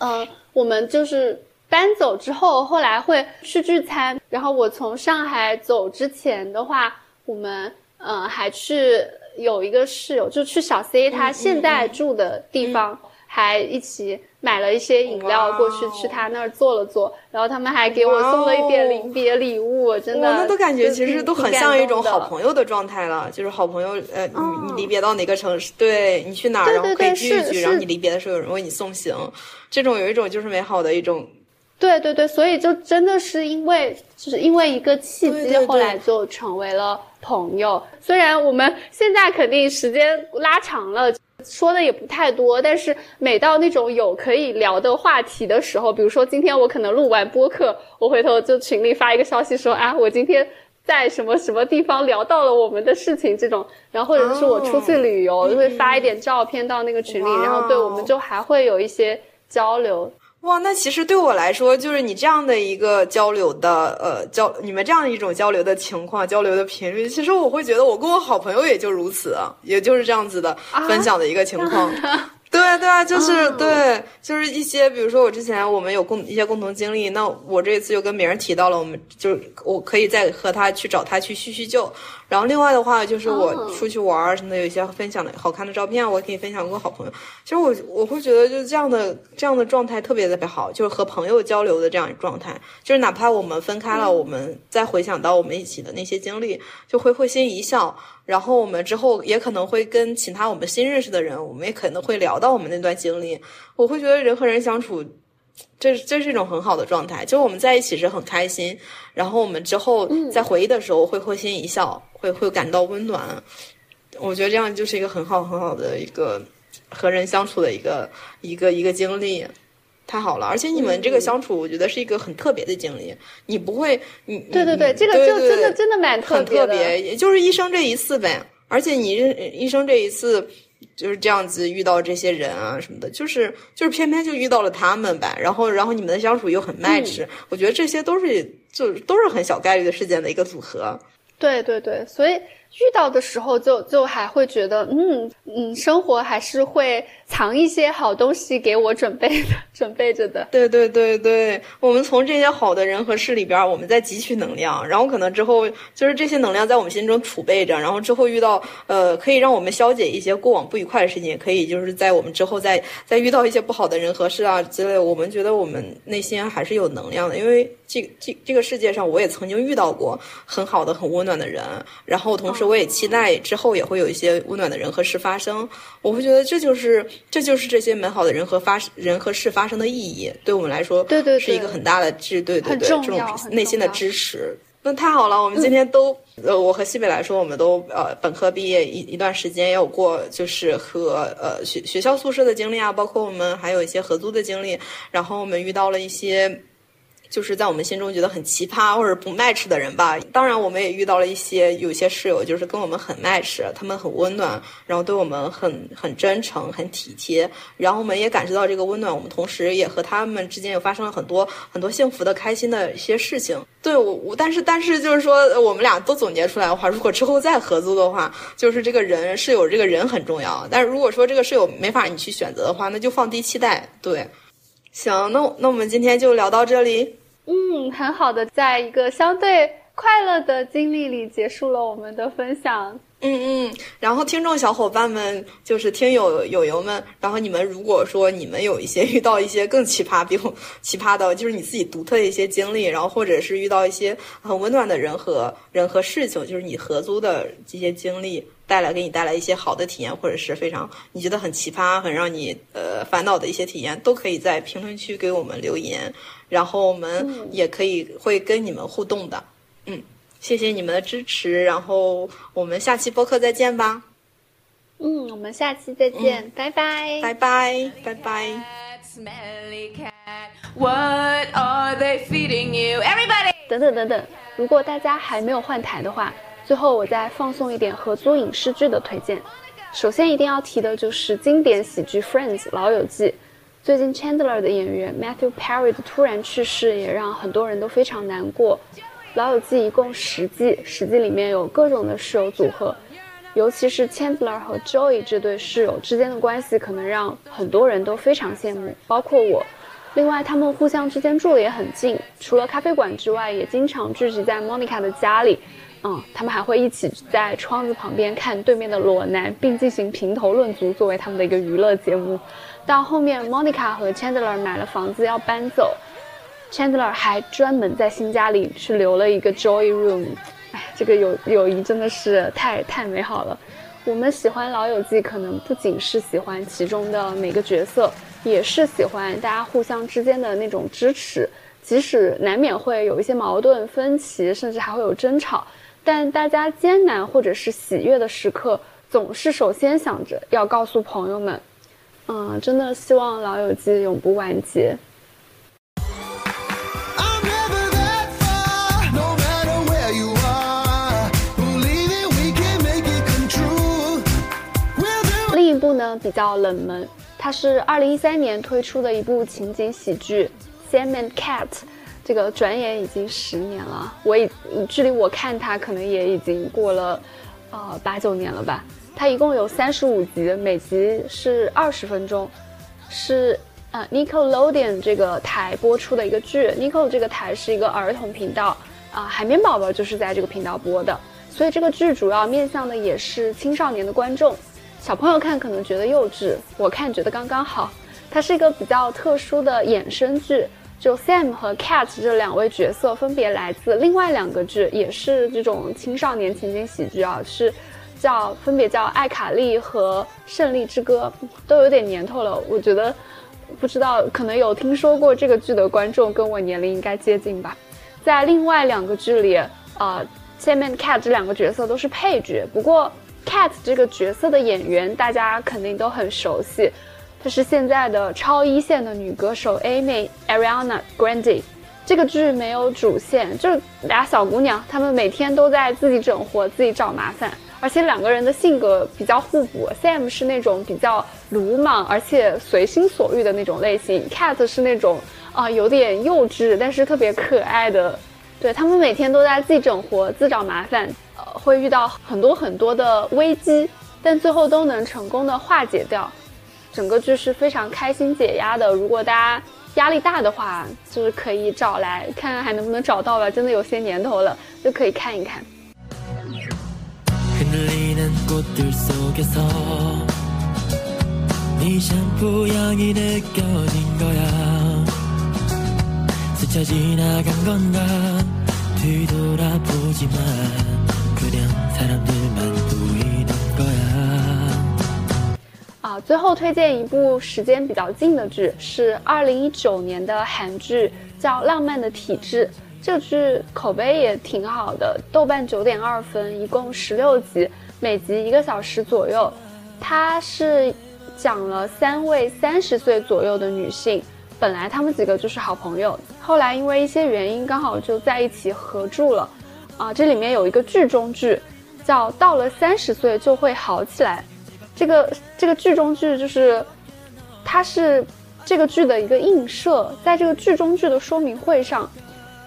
嗯，我们就是搬走之后，后来会去聚餐。然后我从上海走之前的话，我们嗯还去有一个室友，就去小 C 他现在住的地方。还一起买了一些饮料过去，去他那儿坐了坐，然后他们还给我送了一点临别礼物，真的，那都感觉其实都很像一种好朋友的状态了，就是好朋友，呃，你你离别到哪个城市，对你去哪儿，然后可以聚一聚，然后你离别的时候有人为你送行，这种有一种就是美好的一种，对对对，所以就真的是因为就是因为一个契机，后来就成为了朋友。虽然我们现在肯定时间拉长了。说的也不太多，但是每到那种有可以聊的话题的时候，比如说今天我可能录完播客，我回头就群里发一个消息说啊，我今天在什么什么地方聊到了我们的事情这种，然后或者是我出去旅游，就会发一点照片到那个群里，然后对我们就还会有一些交流。哇，那其实对我来说，就是你这样的一个交流的，呃，交你们这样一种交流的情况，交流的频率，其实我会觉得我跟我好朋友也就如此，也就是这样子的分享的一个情况。对对啊，就是对，就是一些，比如说我之前我们有共一些共同经历，那我这一次又跟别人提到了，我们就是我可以再和他去找他去叙叙旧。然后另外的话，就是我出去玩儿什么的，有一些分享的好看的照片，我可以分享给我好朋友。其实我我会觉得就是这样的这样的状态特别特别好，就是和朋友交流的这样状态，就是哪怕我们分开了，我们再回想到我们一起的那些经历，就会会心一笑。然后我们之后也可能会跟其他我们新认识的人，我们也可能会聊到我们那段经历。我会觉得人和人相处，这这是一种很好的状态，就是我们在一起是很开心。然后我们之后在回忆的时候会会心一笑，会会感到温暖。我觉得这样就是一个很好很好的一个和人相处的一个一个一个经历。太好了，而且你们这个相处，我觉得是一个很特别的经历。你不会，你对对对，这个就真的真的蛮特别的，也就是一生这一次呗。而且你一生这一次就是这样子遇到这些人啊什么的，就是就是偏偏就遇到了他们呗。然后然后你们的相处又很 match，我觉得这些都是就都是很小概率的事件的一个组合。对对对，所以。遇到的时候就就还会觉得，嗯嗯，生活还是会藏一些好东西给我准备的，准备着的。对对对对，我们从这些好的人和事里边，我们在汲取能量，然后可能之后就是这些能量在我们心中储备着，然后之后遇到呃可以让我们消解一些过往不愉快的事情，也可以就是在我们之后再再遇到一些不好的人和事啊之类，我们觉得我们内心还是有能量的，因为这这这个世界上我也曾经遇到过很好的很温暖的人，然后同时。我也期待之后也会有一些温暖的人和事发生，我会觉得这就是这就是这些美好的人和发人和事发生的意义，对我们来说，对对，是一个很大的支，对对对，这种内心的支持。那太好了，我们今天都呃，我和西北来说，我们都呃本科毕业一一段时间，也有过就是和呃学学校宿舍的经历啊，包括我们还有一些合租的经历，然后我们遇到了一些。就是在我们心中觉得很奇葩或者不 match 的人吧。当然，我们也遇到了一些有些室友，就是跟我们很 match，他们很温暖，然后对我们很很真诚、很体贴。然后我们也感受到这个温暖，我们同时也和他们之间又发生了很多很多幸福的、开心的一些事情。对我，我但是但是就是说，我们俩都总结出来的话，如果之后再合租的话，就是这个人室友这个人很重要。但是如果说这个室友没法你去选择的话，那就放低期待。对。行，那那我们今天就聊到这里。嗯，很好的，在一个相对快乐的经历里结束了我们的分享。嗯嗯，然后听众小伙伴们，就是听友友友们，然后你们如果说你们有一些遇到一些更奇葩、比我奇葩的，就是你自己独特的一些经历，然后或者是遇到一些很温暖的人和人和事情，就是你合租的这些经历带来给你带来一些好的体验，或者是非常你觉得很奇葩、很让你呃烦恼的一些体验，都可以在评论区给我们留言，然后我们也可以会跟你们互动的。嗯。谢谢你们的支持，然后我们下期播客再见吧。嗯，我们下期再见，拜拜，拜拜，拜拜。等等等等，如果大家还没有换台的话，最后我再放送一点合租影视剧的推荐。首先一定要提的就是经典喜剧《Friends》老友记。最近 Chandler 的演员 Matthew Perry 的突然去世，也让很多人都非常难过。老友记一共十季，十季里面有各种的室友组合，尤其是 Chandler 和 Joey 这对室友之间的关系，可能让很多人都非常羡慕，包括我。另外，他们互相之间住的也很近，除了咖啡馆之外，也经常聚集在 Monica 的家里。嗯，他们还会一起在窗子旁边看对面的裸男，并进行评头论足，作为他们的一个娱乐节目。到后面，Monica 和 Chandler 买了房子要搬走。Chandler 还专门在新家里去留了一个 Joy Room，哎，这个友友谊真的是太太美好了。我们喜欢老友记，可能不仅是喜欢其中的每个角色，也是喜欢大家互相之间的那种支持。即使难免会有一些矛盾分歧，甚至还会有争吵，但大家艰难或者是喜悦的时刻，总是首先想着要告诉朋友们，嗯，真的希望老友记永不完结。另一部呢比较冷门，它是二零一三年推出的一部情景喜剧《Sam and Cat》，这个转眼已经十年了，我已距离我看它可能也已经过了，呃八九年了吧。它一共有三十五集，每集是二十分钟，是呃 Nickelodeon 这个台播出的一个剧。Nickel 这个台是一个儿童频道，啊海绵宝宝就是在这个频道播的，所以这个剧主要面向的也是青少年的观众。小朋友看可能觉得幼稚，我看觉得刚刚好。它是一个比较特殊的衍生剧，就 Sam 和 Cat 这两位角色分别来自另外两个剧，也是这种青少年情景喜剧啊，是叫分别叫《艾卡丽》和《胜利之歌》，都有点年头了。我觉得不知道可能有听说过这个剧的观众跟我年龄应该接近吧。在另外两个剧里，啊，Sam 和 Cat 这两个角色都是配角，不过。Cat 这个角色的演员，大家肯定都很熟悉，她是现在的超一线的女歌手 Amy Ariana Grande。这个剧没有主线，就是俩小姑娘，她们每天都在自己整活，自己找麻烦，而且两个人的性格比较互补。Sam 是那种比较鲁莽而且随心所欲的那种类型，Cat 是那种啊有点幼稚但是特别可爱的。对他们每天都在自己整活，自找麻烦。会遇到很多很多的危机，但最后都能成功的化解掉。整个剧是非常开心解压的。如果大家压力大的话，就是可以找来看看还能不能找到吧。真的有些年头了，就可以看一看。啊，最后推荐一部时间比较近的剧，是二零一九年的韩剧，叫《浪漫的体质》。这剧口碑也挺好的，豆瓣九点二分，一共十六集，每集一个小时左右。它是讲了三位三十岁左右的女性，本来她们几个就是好朋友，后来因为一些原因刚好就在一起合住了。啊，这里面有一个剧中剧，叫到了三十岁就会好起来。这个这个剧中剧就是，它是这个剧的一个映射，在这个剧中剧的说明会上，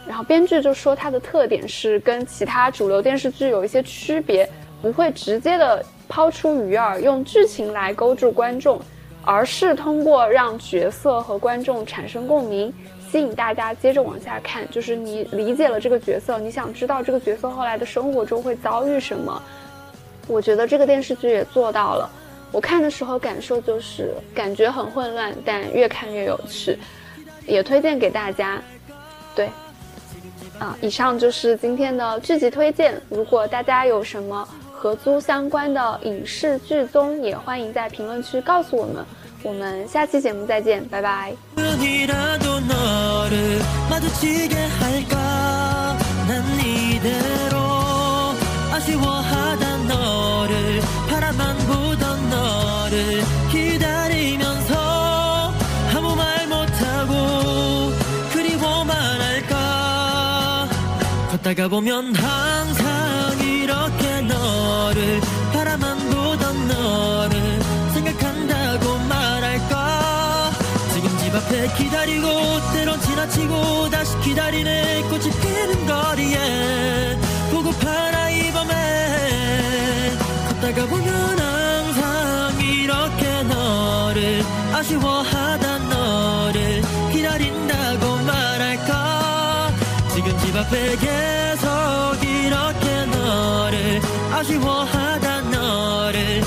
然后编剧就说它的特点是跟其他主流电视剧有一些区别，不会直接的抛出鱼饵，用剧情来勾住观众。而是通过让角色和观众产生共鸣，吸引大家接着往下看。就是你理解了这个角色，你想知道这个角色后来的生活中会遭遇什么。我觉得这个电视剧也做到了。我看的时候感受就是感觉很混乱，但越看越有趣，也推荐给大家。对，啊，以上就是今天的剧集推荐。如果大家有什么，合租相关的影视剧综，也欢迎在评论区告诉我们。我们下期节目再见，拜拜。 지나치고 다시 기다리네. 꽃이 피는 거리에 보고파 라 이 밤에 걷다가 보면 항상 이렇게 너를 아쉬워하던 너를 기다린다고 말할까? 지금 집 앞에 계속 이렇게 너를 아쉬워하던 너를